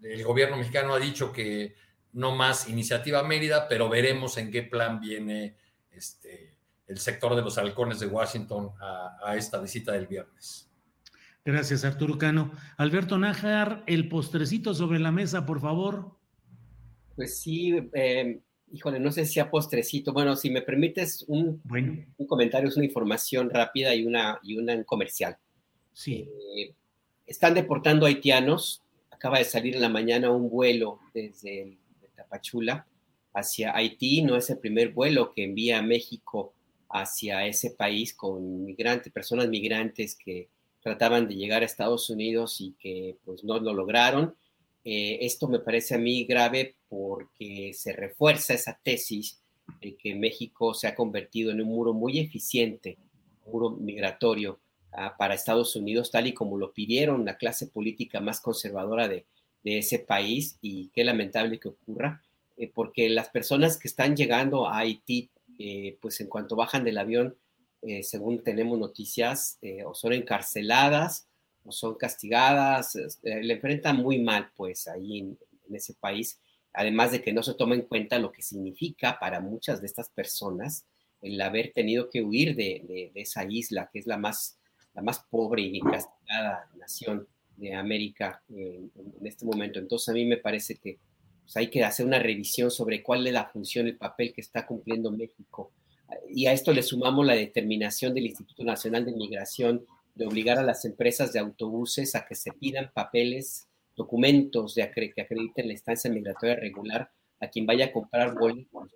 el gobierno mexicano ha dicho que no más iniciativa Mérida, pero veremos en qué plan viene este, el sector de los halcones de Washington a, esta visita del viernes. Gracias, Arturo Cano. Alberto Nájar, el postrecito sobre la mesa, por favor. Pues sí, eh, híjole, no sé si sea postrecito. Bueno, si me permites un, un comentario, es una información rápida y una, y una comercial. Sí. Eh, están deportando haitianos. Acaba de salir en la mañana un vuelo desde Tapachula hacia Haití. No es el primer vuelo que envía a México hacia ese país con migrantes, personas migrantes que trataban de llegar a Estados Unidos y que pues no lo lograron. Eh, esto me parece a mí grave porque se refuerza esa tesis de que México se ha convertido en un muro muy eficiente, un muro migratorio ah, para Estados Unidos, tal y como lo pidieron la clase política más conservadora de, ese país y qué lamentable que ocurra, eh, porque las personas que están llegando a Haití eh, pues en cuanto bajan del avión, eh, según tenemos noticias, eh, o son encarceladas son castigadas, le enfrentan muy mal pues ahí en, ese país, además de que no se toma en cuenta lo que significa para muchas de estas personas el haber tenido que huir de, esa isla, que es la más, la más pobre y castigada nación de América en, en este momento. Entonces a mí me parece que pues, hay que hacer una revisión sobre cuál es la función, el papel que está cumpliendo México. Y a esto le sumamos la determinación del Instituto Nacional de Migración de obligar a las empresas de autobuses a que se pidan papeles, documentos de que acrediten la estancia migratoria regular a quien vaya a comprar boletos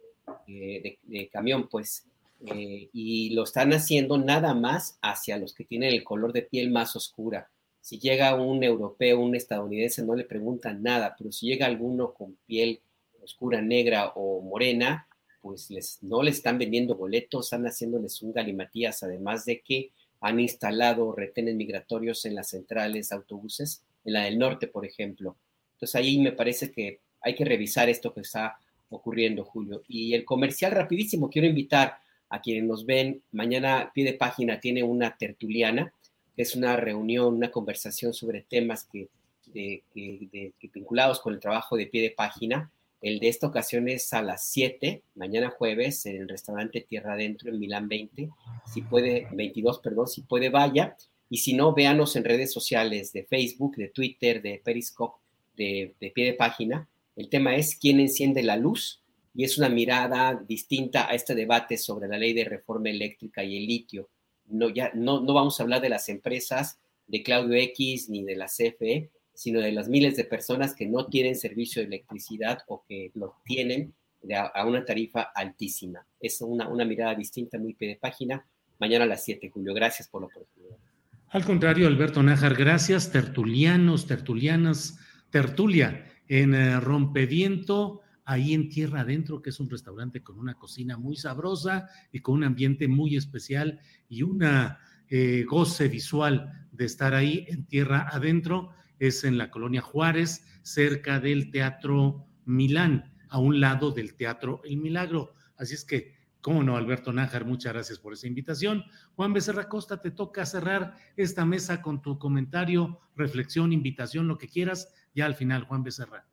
eh, de, camión, pues. Eh, y lo están haciendo nada más hacia los que tienen el color de piel más oscura. Si llega un europeo, un estadounidense, no le preguntan nada, pero si llega alguno con piel oscura, negra o morena, pues no le están vendiendo boletos, están haciéndoles un galimatías, además de que han instalado retenes migratorios en las centrales autobuses, en la del norte, por ejemplo. Entonces ahí me parece que hay que revisar esto que está ocurriendo, Julio. Y el comercial rapidísimo, quiero invitar a quienes nos ven, mañana pie de página tiene una tertuliana es una reunión, una conversación sobre temas que, vinculados con el trabajo de pie de página. El de esta ocasión es a las 7, mañana jueves, en el restaurante Tierra Adentro en Milán 20. Si puede, 22, perdón, si puede, vaya. Y si no, véanos en redes sociales de Facebook, de Twitter, de Periscope, de, pie de página. El tema es quién enciende la luz y es una mirada distinta a este debate sobre la ley de reforma eléctrica y el litio. No, ya, no, no vamos a hablar de las empresas de Claudio X ni de la CFE, sino de las miles de personas que no tienen servicio de electricidad o que lo tienen a, una tarifa altísima. Es una, una mirada distinta, muy pie de página. Mañana a las 7, Julio. Gracias por la oportunidad. Al contrario, Alberto Nájar, gracias. Tertulianos, tertulianas, tertulia en eh, Rompeviento, ahí en Tierra Adentro, que es un restaurante con una cocina muy sabrosa y con un ambiente muy especial y una eh, goce visual de estar ahí en Tierra Adentro es en la colonia Juárez, cerca del Teatro Milán, a un lado del Teatro El Milagro. Así es que, cómo no, Alberto Nájar, muchas gracias por esa invitación. Juan Becerra Costa, te toca cerrar esta mesa con tu comentario, reflexión, invitación, lo que quieras, ya al final, Juan Becerra.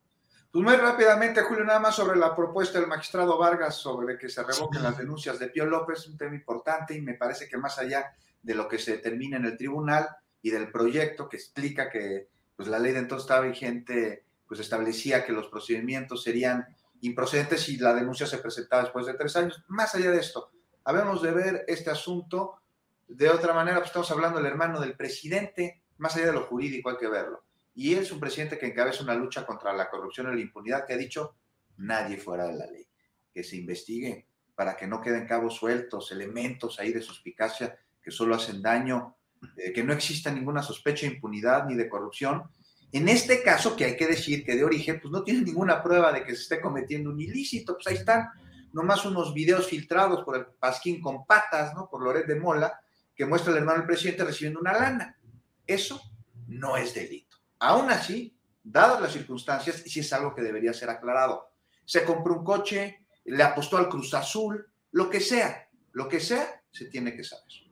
Pues muy rápidamente, Julio, nada más sobre la propuesta del magistrado Vargas sobre que se revoquen las denuncias de Pío López, un tema importante y me parece que más allá de lo que se determina en el tribunal y del proyecto que explica que pues la ley de entonces estaba vigente, pues establecía que los procedimientos serían improcedentes si la denuncia se presentaba después de tres años. Más allá de esto, habemos de ver este asunto de otra manera, pues estamos hablando del hermano del presidente, más allá de lo jurídico hay que verlo. Y él es un presidente que encabeza una lucha contra la corrupción y la impunidad que ha dicho nadie fuera de la ley, que se investigue para que no queden cabos sueltos, elementos ahí de suspicacia que solo hacen daño eh, que no exista ninguna sospecha de impunidad ni de corrupción. En este caso, que hay que decir que de origen, pues no tiene ninguna prueba de que se esté cometiendo un ilícito, pues ahí están nomás unos videos filtrados por el Pasquín con patas, ¿no? Por Loret de Mola, que muestra al hermano del presidente recibiendo una lana. Eso no es delito. Aún así, dadas las circunstancias, sí es algo que debería ser aclarado. Se compró un coche, le apostó al Cruz Azul, lo que sea, lo que sea, se tiene que saber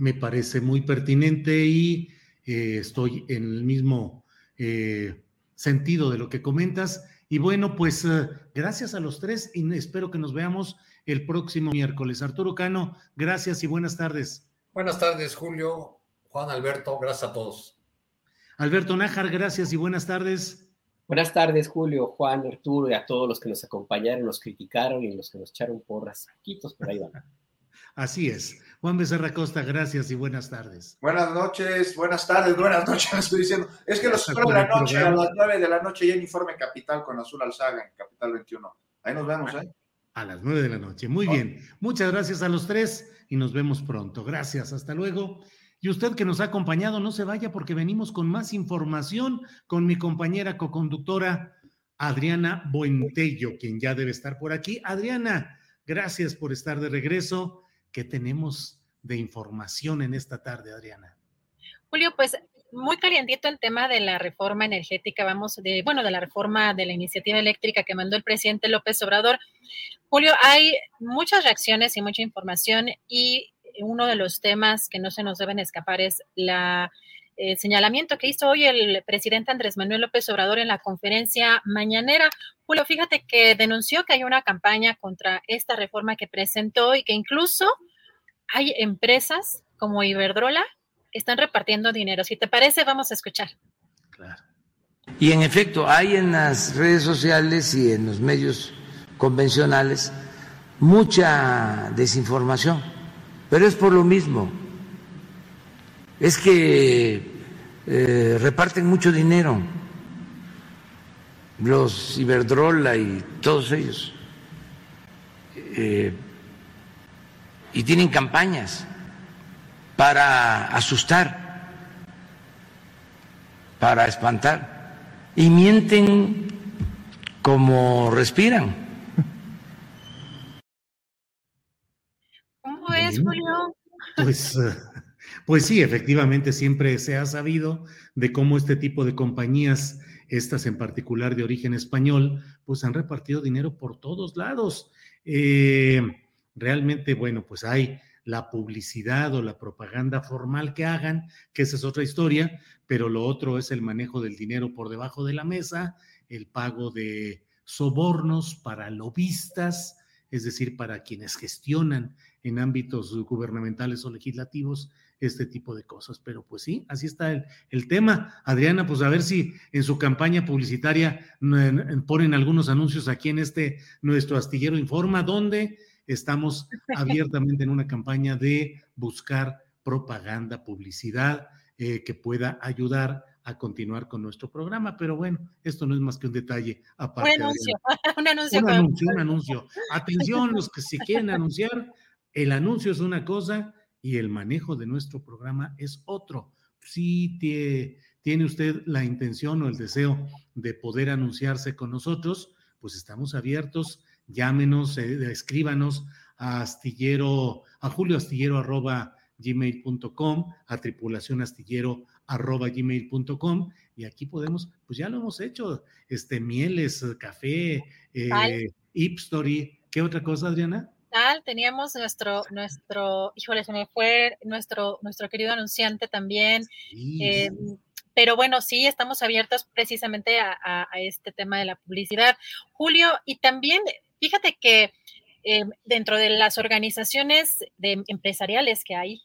me parece muy pertinente y eh, estoy en el mismo eh, sentido de lo que comentas. Y bueno, pues eh, gracias a los tres y espero que nos veamos el próximo miércoles. Arturo Cano, gracias y buenas tardes. Buenas tardes, Julio, Juan Alberto, gracias a todos. Alberto Nájar, gracias y buenas tardes. Buenas tardes, Julio, Juan, Arturo y a todos los que nos acompañaron, nos criticaron y los que nos echaron porras. Quitos, por ahí van. (laughs) Así es. Juan Becerra Costa, gracias y buenas tardes. Buenas noches, buenas tardes, buenas noches, (laughs) estoy diciendo. Es que los de la noche, a las nueve de la noche, ya en Informe Capital con Azul Alzaga en Capital 21. Ahí nos vemos, ¿eh? A las nueve de la noche. Muy bien. Muchas gracias a los tres y nos vemos pronto. Gracias, hasta luego. Y usted que nos ha acompañado, no se vaya porque venimos con más información con mi compañera coconductora Adriana Buentello, quien ya debe estar por aquí. Adriana, gracias por estar de regreso ¿Qué tenemos de información en esta tarde, Adriana? Julio, pues muy calientito el tema de la reforma energética, vamos, de, bueno, de la reforma de la iniciativa eléctrica que mandó el presidente López Obrador. Julio, hay muchas reacciones y mucha información y uno de los temas que no se nos deben escapar es la eh, señalamiento que hizo hoy el presidente Andrés Manuel López Obrador en la conferencia mañanera. Julio, fíjate que denunció que hay una campaña contra esta reforma que presentó y que incluso hay empresas como Iberdrola que están repartiendo dinero. Si te parece, vamos a escuchar. Claro. Y en efecto, hay en las redes sociales y en los medios convencionales mucha desinformación, pero es por lo mismo. Es que eh, reparten mucho dinero, los Iberdrola y todos ellos, eh, y tienen campañas para asustar, para espantar, y mienten como respiran. ¿Cómo es, Julio? Pues eh, pues sí, efectivamente siempre se ha sabido de cómo este tipo de compañías, estas en particular de origen español, pues han repartido dinero por todos lados. Eh, realmente, bueno, pues hay la publicidad o la propaganda formal que hagan, que esa es otra historia, pero lo otro es el manejo del dinero por debajo de la mesa, el pago de sobornos para lobistas, es decir, para quienes gestionan en ámbitos gubernamentales o legislativos este tipo de cosas. Pero pues sí, así está el, el, tema. Adriana, pues a ver si en su campaña publicitaria ponen algunos anuncios aquí en este nuestro astillero Informa, donde estamos abiertamente en una campaña de buscar propaganda, publicidad eh, que pueda ayudar a continuar con nuestro programa. Pero bueno, esto no es más que un detalle aparte. (laughs) Un anuncio, un anuncio. Un anuncio, un anuncio. Atención, los que se quieren anunciar, el anuncio es una cosa y el manejo de nuestro programa es otro. Si tiene usted la intención o el deseo de poder anunciarse con nosotros, pues estamos abiertos. Llámenos, eh, escríbanos a astillero, a julio astillero arroba gmail.com, a tripulación astillero arroba gmail.com y aquí podemos, pues ya lo hemos hecho, este mieles, café, eh, Ipstory, ¿qué otra cosa, Adriana? Teníamos nuestro, nuestro, híjole, se me fue nuestro, nuestro querido anunciante también. Eh, pero bueno, sí, estamos abiertos precisamente a, este tema de la publicidad. Julio, y también, fíjate que eh, dentro de las organizaciones de empresariales que hay,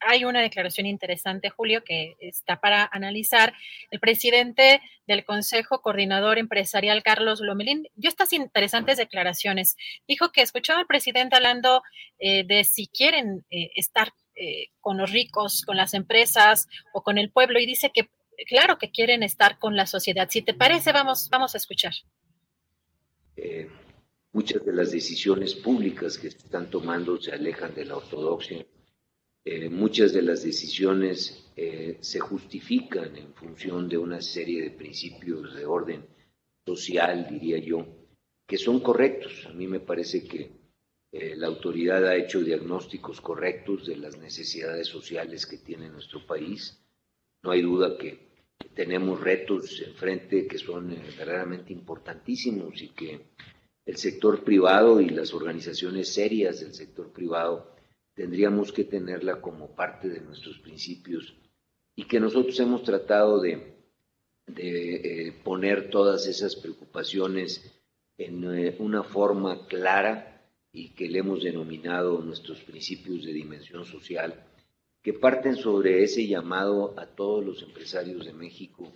hay una declaración interesante, Julio, que está para analizar. El presidente del Consejo Coordinador Empresarial, Carlos Lomelín, dio estas interesantes declaraciones. Dijo que escuchaba al presidente hablando eh, de si quieren eh, estar eh, con los ricos, con las empresas o con el pueblo, y dice que claro que quieren estar con la sociedad. Si te parece, vamos, vamos a escuchar. muchas de las decisiones públicas que se están tomando se alejan de la ortodoxia eh, muchas de las decisiones eh, se justifican en función de una serie de principios de orden social, diría yo, que son correctos. A mí me parece que eh, la autoridad ha hecho diagnósticos correctos de las necesidades sociales que tiene nuestro país. No hay duda que tenemos retos enfrente que son verdaderamente importantísimos y que el sector privado y las organizaciones serias del sector privado tendríamos que tenerla como parte de nuestros principios y que nosotros hemos tratado de, eh, poner todas esas preocupaciones en eh, una forma clara y que le hemos denominado nuestros principios de dimensión social, que parten sobre ese llamado a todos los empresarios de México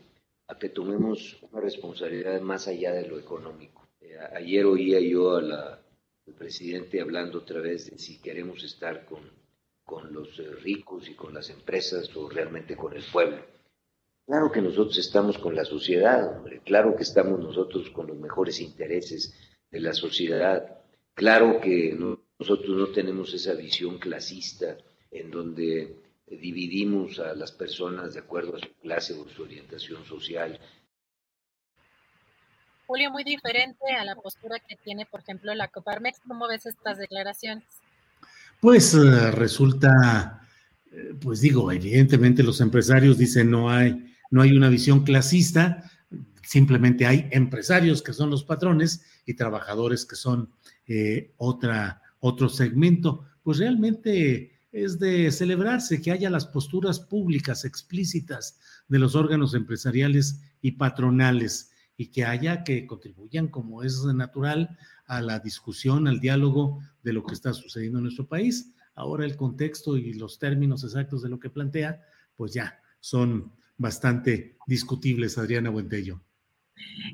a que tomemos una responsabilidad más allá de lo económico. Eh, ayer oía yo a la el presidente hablando otra vez de si queremos estar con, con los eh, ricos y con las empresas o realmente con el pueblo. Claro que nosotros estamos con la sociedad, hombre. Claro que estamos nosotros con los mejores intereses de la sociedad. Claro que nosotros no tenemos esa visión clasista en donde dividimos a las personas de acuerdo a su clase o su orientación social Julio, muy diferente a la postura que tiene, por ejemplo, la Coparmex. ¿Cómo ves estas declaraciones? Pues eh, resulta, eh, pues digo, evidentemente los empresarios dicen no hay, no hay una visión clasista, simplemente hay empresarios que son los patrones y trabajadores que son eh, otra, otro segmento. Pues realmente es de celebrarse que haya las posturas públicas explícitas de los órganos empresariales y patronales y que haya que contribuyan, como es natural, a la discusión, al diálogo de lo que está sucediendo en nuestro país. Ahora el contexto y los términos exactos de lo que plantea, pues ya son bastante discutibles, Adriana Buentello.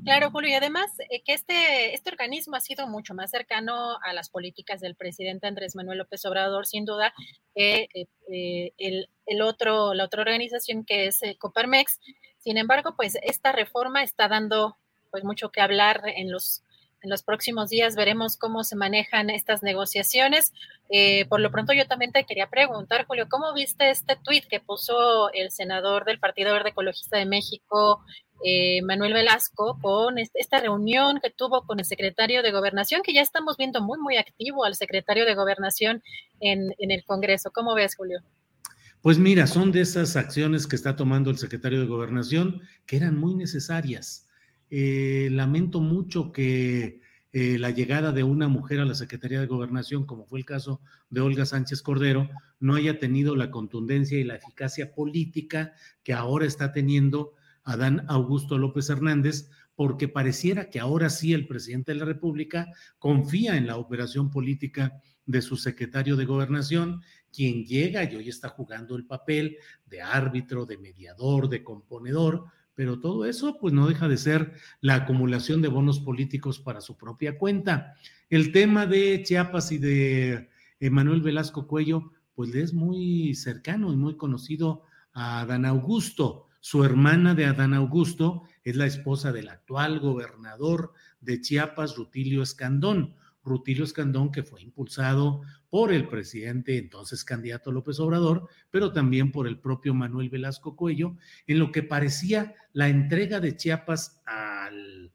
Claro, Julio, y además eh, que este, este organismo ha sido mucho más cercano a las políticas del presidente Andrés Manuel López Obrador, sin duda, que eh, eh, el, el, otro, la otra organización que es Coparmex, sin embargo, pues esta reforma está dando pues mucho que hablar en los en los próximos días veremos cómo se manejan estas negociaciones. Eh, por lo pronto, yo también te quería preguntar, Julio, ¿cómo viste este tuit que puso el senador del Partido Verde Ecologista de México, eh, Manuel Velasco, con esta reunión que tuvo con el secretario de Gobernación, que ya estamos viendo muy, muy activo al secretario de Gobernación en, en el Congreso? ¿Cómo ves, Julio? Pues mira, son de esas acciones que está tomando el secretario de Gobernación que eran muy necesarias. Eh, lamento mucho que eh, la llegada de una mujer a la Secretaría de Gobernación, como fue el caso de Olga Sánchez Cordero, no haya tenido la contundencia y la eficacia política que ahora está teniendo Adán Augusto López Hernández porque pareciera que ahora sí el presidente de la República confía en la operación política de su secretario de gobernación, quien llega y hoy está jugando el papel de árbitro, de mediador, de componedor, pero todo eso pues no deja de ser la acumulación de bonos políticos para su propia cuenta. El tema de Chiapas y de Manuel Velasco Cuello pues le es muy cercano y muy conocido a Adán Augusto. Su hermana de Adán Augusto es la esposa del actual gobernador de Chiapas, Rutilio Escandón. Rutilio Escandón, que fue impulsado por el presidente, entonces candidato López Obrador, pero también por el propio Manuel Velasco Cuello, en lo que parecía la entrega de Chiapas al,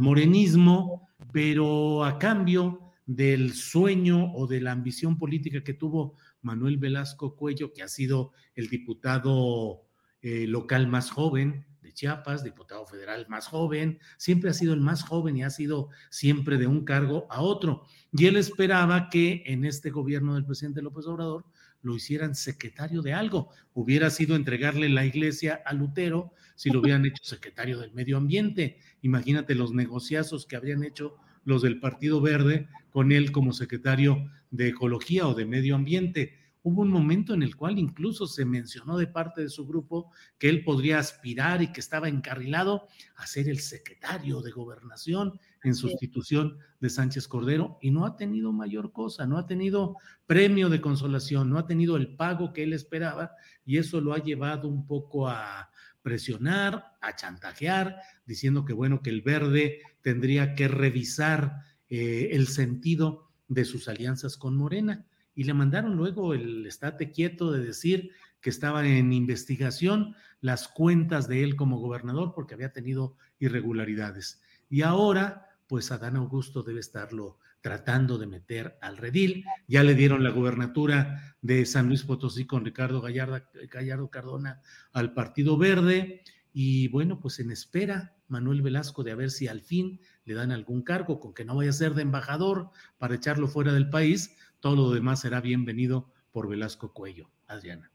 morenismo, pero a cambio del sueño o de la ambición política que tuvo Manuel Velasco Cuello, que ha sido el diputado eh, local más joven Chiapas, diputado federal más joven, siempre ha sido el más joven y ha sido siempre de un cargo a otro. Y él esperaba que en este gobierno del presidente López Obrador lo hicieran secretario de algo. Hubiera sido entregarle la iglesia a Lutero si lo hubieran hecho secretario del medio ambiente. Imagínate los negociazos que habrían hecho los del Partido Verde con él como secretario de Ecología o de Medio Ambiente hubo un momento en el cual incluso se mencionó de parte de su grupo que él podría aspirar y que estaba encarrilado a ser el secretario de gobernación en sustitución de Sánchez Cordero y no ha tenido mayor cosa, no ha tenido premio de consolación, no ha tenido el pago que él esperaba y eso lo ha llevado un poco a presionar, a chantajear, diciendo que bueno, que el verde tendría que revisar eh, el sentido de sus alianzas con Morena y le mandaron luego el estate quieto de decir que estaba en investigación las cuentas de él como gobernador porque había tenido irregularidades. Y ahora, pues Adán Augusto debe estarlo tratando de meter al redil. Ya le dieron la gubernatura de San Luis Potosí con Ricardo Gallardo Cardona al Partido Verde. Y bueno, pues en espera Manuel Velasco de a ver si al fin le dan algún cargo, con que no vaya a ser de embajador para echarlo fuera del país, todo lo demás será bienvenido por Velasco Cuello. Adriana.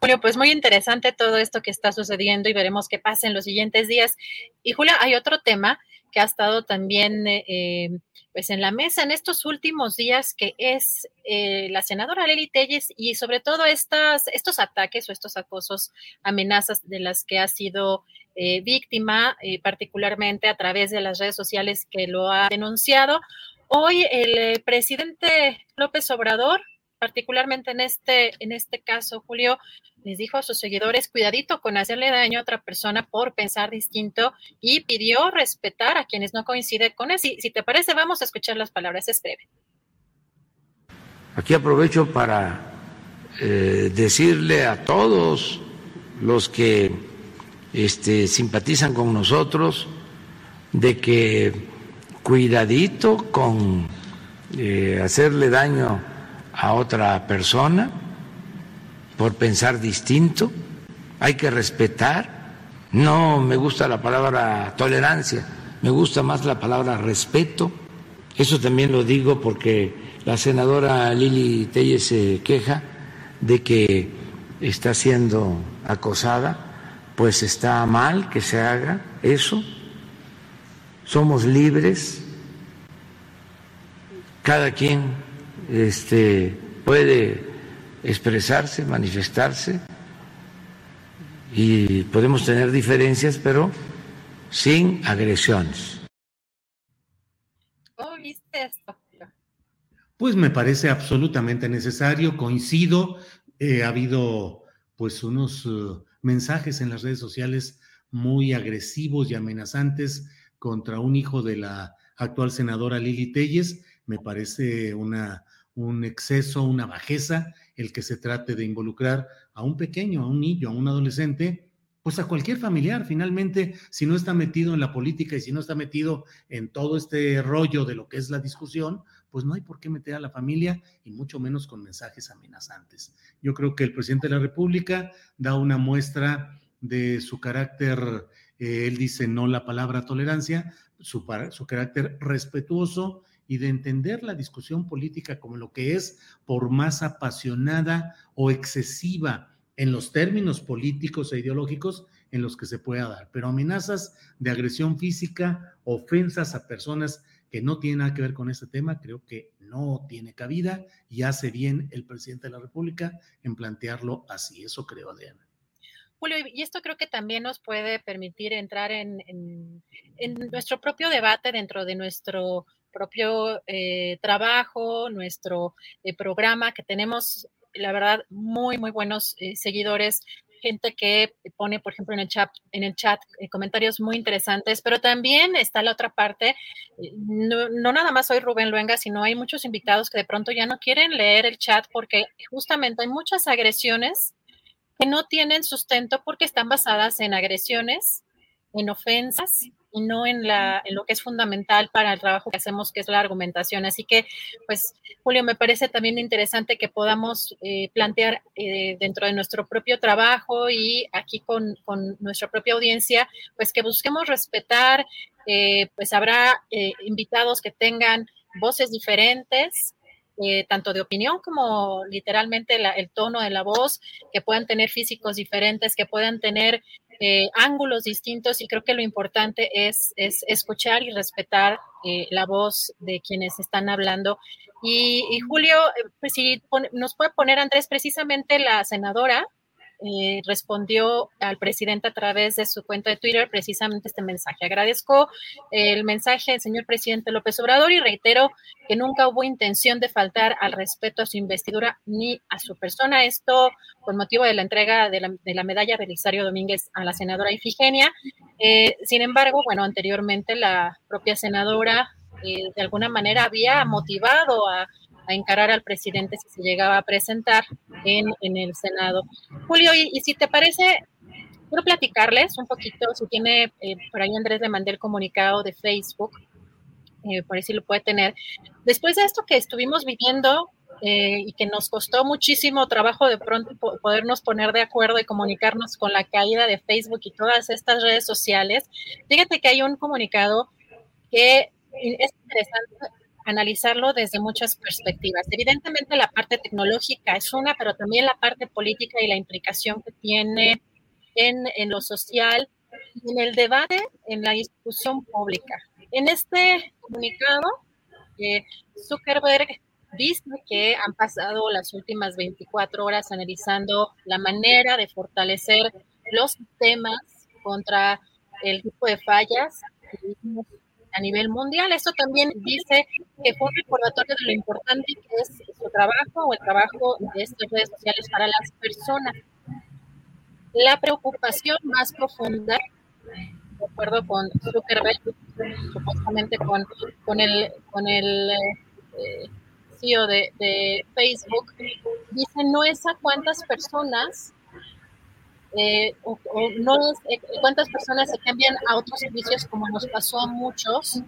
Julio, pues muy interesante todo esto que está sucediendo y veremos qué pasa en los siguientes días. Y Julia, hay otro tema que ha estado también eh, pues en la mesa en estos últimos días, que es eh, la senadora Leli Telles y sobre todo estas, estos ataques o estos acosos, amenazas de las que ha sido eh, víctima, particularmente a través de las redes sociales que lo ha denunciado. Hoy el eh, presidente López Obrador, particularmente en este, en este caso, Julio, les dijo a sus seguidores, cuidadito con hacerle daño a otra persona por pensar distinto y pidió respetar a quienes no coinciden con él. Si, si te parece, vamos a escuchar las palabras, es breve. Aquí aprovecho para eh, decirle a todos los que este, simpatizan con nosotros de que cuidadito con eh, hacerle daño a otra persona por pensar distinto. Hay que respetar. No me gusta la palabra tolerancia, me gusta más la palabra respeto. Eso también lo digo porque la senadora Lili Telles se queja de que está siendo acosada, pues está mal que se haga eso somos libres, cada quien este, puede expresarse, manifestarse y podemos tener diferencias, pero sin agresiones. ¿Cómo viste esto? Pues me parece absolutamente necesario, coincido, eh, ha habido pues unos uh, mensajes en las redes sociales muy agresivos y amenazantes contra un hijo de la actual senadora Lili Telles. Me parece una, un exceso, una bajeza el que se trate de involucrar a un pequeño, a un niño, a un adolescente, pues a cualquier familiar. Finalmente, si no está metido en la política y si no está metido en todo este rollo de lo que es la discusión, pues no hay por qué meter a la familia y mucho menos con mensajes amenazantes. Yo creo que el presidente de la República da una muestra de su carácter él dice no la palabra tolerancia, su, su carácter respetuoso y de entender la discusión política como lo que es, por más apasionada o excesiva en los términos políticos e ideológicos en los que se pueda dar, pero amenazas de agresión física, ofensas a personas que no tienen nada que ver con este tema, creo que no tiene cabida y hace bien el presidente de la República en plantearlo así. Eso creo, Adriana. Julio, y esto creo que también nos puede permitir entrar en, nuestro propio debate dentro de nuestro propio eh, trabajo, nuestro eh, programa, que tenemos, la verdad, muy, muy buenos eh, seguidores gente que pone, por ejemplo, en el chat, en el chat eh, comentarios muy interesantes, pero también está la otra parte. Eh, no, no, nada más soy Rubén Luenga, sino hay muchos invitados que de pronto ya no quieren leer el chat porque justamente hay muchas agresiones que no tienen sustento porque están basadas en agresiones, en ofensas y no en, la, en lo que es fundamental para el trabajo que hacemos, que es la argumentación. Así que, pues, Julio, me parece también interesante que podamos eh, plantear eh, dentro de nuestro propio trabajo y aquí con, con, nuestra propia audiencia, pues que busquemos respetar, eh, pues habrá invitados que tengan voces diferentes, tanto de opinión como literalmente el tono de la voz, que puedan tener físicos diferentes, que puedan tener eh, ángulos distintos y creo que lo importante es, es escuchar y respetar eh, la voz de quienes están hablando. Y, Julio, eh, pues si nos puede poner, Andrés, precisamente la senadora eh, respondió al presidente a través de su cuenta de Twitter precisamente este mensaje. Agradezco el mensaje del señor presidente López Obrador y reitero que nunca hubo intención de faltar al respeto a su investidura ni a su persona. Esto con motivo de la entrega de la, medalla Belisario Domínguez a la senadora Ifigenia. Eh, sin embargo, bueno, anteriormente la propia senadora eh, de alguna manera había motivado a a encarar al presidente si se llegaba a presentar en, en el Senado. Julio, y, si te parece, quiero platicarles un poquito, si tiene, eh, por ahí Andrés le mandé el comunicado de Facebook, eh, por ahí si lo puede tener. Después de esto que estuvimos viviendo eh, y que nos costó muchísimo trabajo de pronto podernos poner de acuerdo y comunicarnos con la caída de Facebook y todas estas redes sociales, fíjate que hay un comunicado que es interesante analizarlo desde muchas perspectivas. Evidentemente la parte tecnológica es una, pero también la parte política y la implicación que tiene en, en lo social, en el debate, en la discusión pública. En este comunicado, eh, Zuckerberg dice que han pasado las últimas 24 horas analizando la manera de fortalecer los sistemas contra el tipo de fallas a nivel mundial. Esto también dice que fue un recordatorio de lo importante que es su trabajo o el trabajo de estas redes sociales para las personas. La preocupación más profunda, de acuerdo con Zuckerberg, supuestamente con, con el, con el eh, CEO de, de Facebook, dice no es a cuántas personas eh, o, no es eh, cuántas personas se cambian a otros servicios como nos pasó a muchos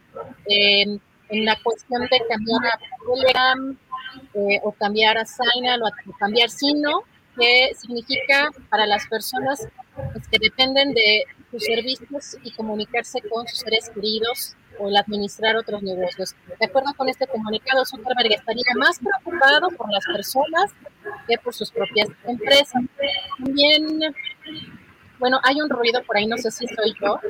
en la cuestión de cambiar a Telegram eh, o cambiar a Signal o, cambiar Sino, que significa para las personas pues, que dependen de sus servicios y comunicarse con sus seres queridos o el administrar otros negocios. De acuerdo con este comunicado, Zuckerberg estaría más preocupado por las personas que por sus propias empresas. También, bueno, hay un ruido por ahí, no sé si soy yo,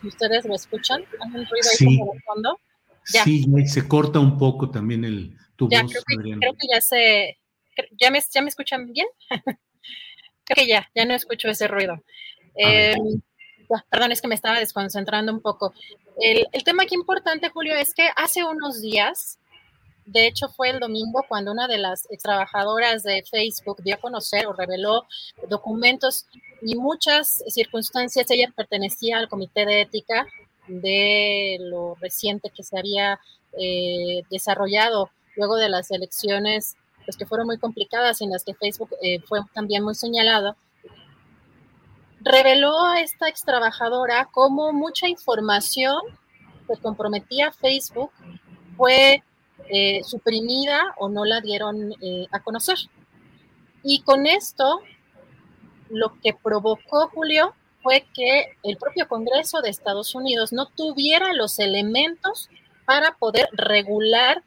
si ustedes lo escuchan, hay un ruido ahí sí. como de fondo. Sí, se corta un poco también el tu ya, voz, creo que, creo que ya se, ya me, ya me escuchan bien. (laughs) creo que ya, ya no escucho ese ruido. Eh, perdón, es que me estaba desconcentrando un poco. El, el, tema aquí importante, Julio, es que hace unos días, de hecho fue el domingo cuando una de las trabajadoras de Facebook dio a conocer o reveló documentos y muchas circunstancias. Ella pertenecía al comité de ética de lo reciente que se había eh, desarrollado luego de las elecciones, pues que fueron muy complicadas en las que Facebook eh, fue también muy señalado reveló a esta ex trabajadora cómo mucha información que comprometía Facebook fue eh, suprimida o no la dieron eh, a conocer. Y con esto, lo que provocó Julio fue que el propio Congreso de Estados Unidos no tuviera los elementos para poder regular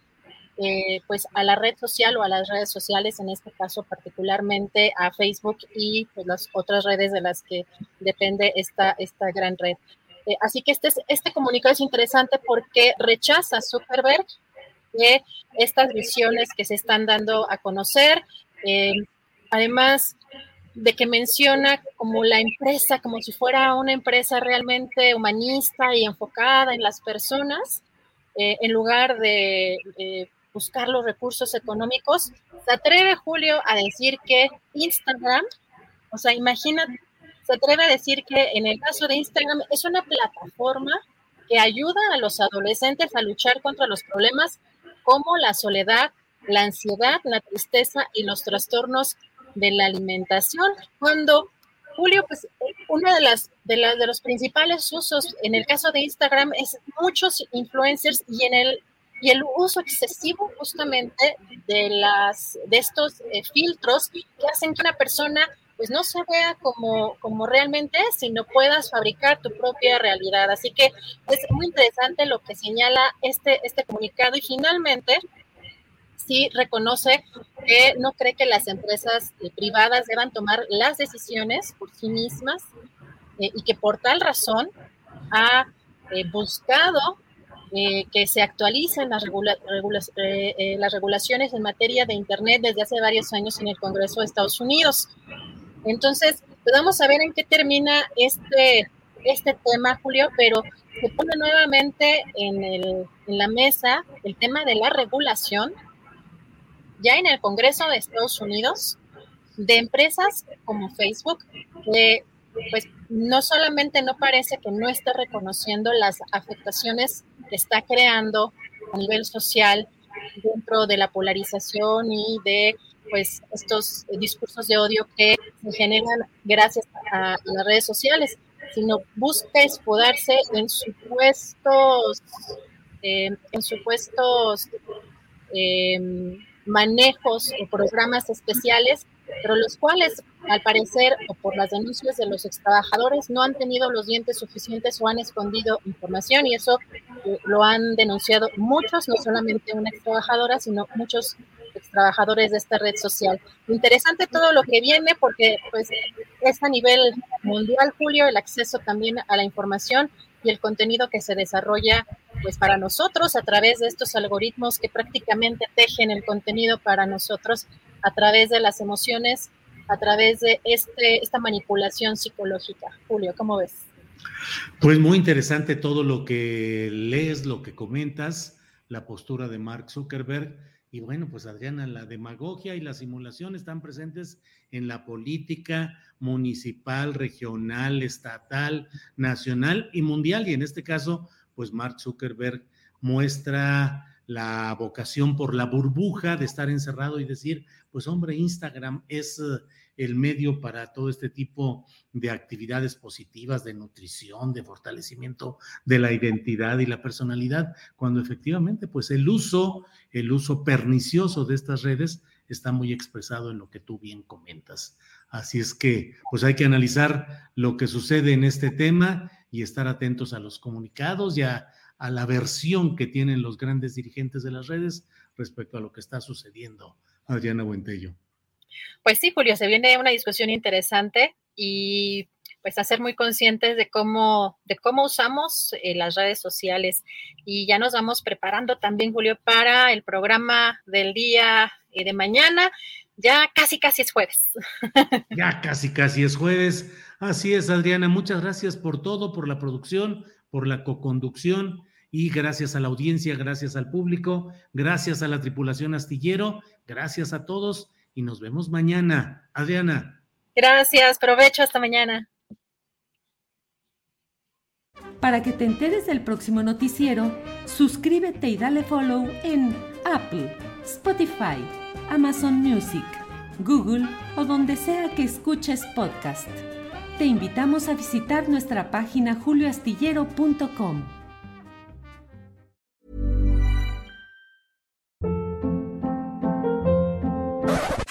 eh, pues a la red social o a las redes sociales, en este caso particularmente a Facebook y pues, las otras redes de las que depende esta, esta gran red. Así que este, este comunicado es interesante porque rechaza Zuckerberg de estas visiones que se están dando a conocer. Eh, además de que menciona como la empresa, como si fuera una empresa realmente humanista y enfocada en las personas, en lugar de buscar los recursos económicos, se atreve Julio a decir que Instagram, o sea, imagínate, se atreve a decir que en el caso de Instagram es una plataforma que ayuda a los adolescentes a luchar contra los problemas como la soledad, la ansiedad, la tristeza y los trastornos de la alimentación. Cuando Julio, pues uno de las de, de los principales usos en el caso de Instagram es muchos influencers y en el y el uso excesivo justamente de, las, de estos eh, filtros que hacen que una persona pues no se vea como, como realmente es, sino puedas fabricar tu propia realidad. Así que es muy interesante lo que señala este, este comunicado y finalmente sí reconoce que no cree que las empresas eh, privadas deban tomar las decisiones por sí mismas eh, y que por tal razón ha buscado eh, que se actualizan las, eh, eh, las regulaciones en materia de Internet desde hace varios años en el Congreso de Estados Unidos. Entonces, pues vamos a ver en qué termina este, este tema, Julio, pero se pone nuevamente en, el, en la mesa el tema de la regulación ya en el Congreso de Estados Unidos de empresas como Facebook, que pues no solamente no parece que no esté reconociendo las afectaciones que está creando a nivel social dentro de la polarización y de pues estos discursos de odio que se generan gracias a, las redes sociales, sino busca escudarse en supuestos eh, en supuestos eh, manejos o programas especiales pero los cuales, al parecer, o por las denuncias de los ex trabajadores, no han tenido los dientes suficientes o han escondido información, y eso eh, lo han denunciado muchos, no solamente una ex trabajadora, sino muchos trabajadores de esta red social. Interesante todo lo que viene, porque pues es a nivel mundial, Julio, el acceso también a la información y el contenido que se desarrolla pues para nosotros a través de estos algoritmos que prácticamente tejen el contenido para nosotros a través de las emociones, a través de este, esta manipulación psicológica. Julio, ¿cómo ves? Pues muy interesante todo lo que lees, lo que comentas, la postura de Mark Zuckerberg. Y bueno, pues Adriana, la demagogia y la simulación están presentes en la política municipal, regional, estatal, nacional y mundial. Y en este caso, pues Mark Zuckerberg muestra la vocación por la burbuja de estar encerrado y decir, pues hombre, Instagram es el medio para todo este tipo de actividades positivas, de nutrición, de fortalecimiento de la identidad y la personalidad, cuando efectivamente, pues el uso, el uso pernicioso de estas redes está muy expresado en lo que tú bien comentas. Así es que, pues hay que analizar lo que sucede en este tema y estar atentos a los comunicados y a a la versión que tienen los grandes dirigentes de las redes respecto a lo que está sucediendo. Adriana Buentello. Pues sí, Julio, se viene una discusión interesante y pues a ser muy conscientes de cómo, de cómo usamos eh, las redes sociales. Y ya nos vamos preparando también, Julio, para el programa del día eh, de mañana. Ya casi, casi es jueves. (laughs) Ya casi, casi es jueves. Así es, Adriana. Muchas gracias por todo, por la producción, por la coconducción y gracias a la audiencia, gracias al público, gracias a la tripulación astillero, gracias a todos y nos vemos mañana. Adriana. Gracias, provecho, hasta mañana. Para que te enteres del próximo noticiero, suscríbete y dale follow en Apple, Spotify, Amazon Music, Google o donde sea que escuches podcast. Te invitamos a visitar nuestra página julioastillero.com.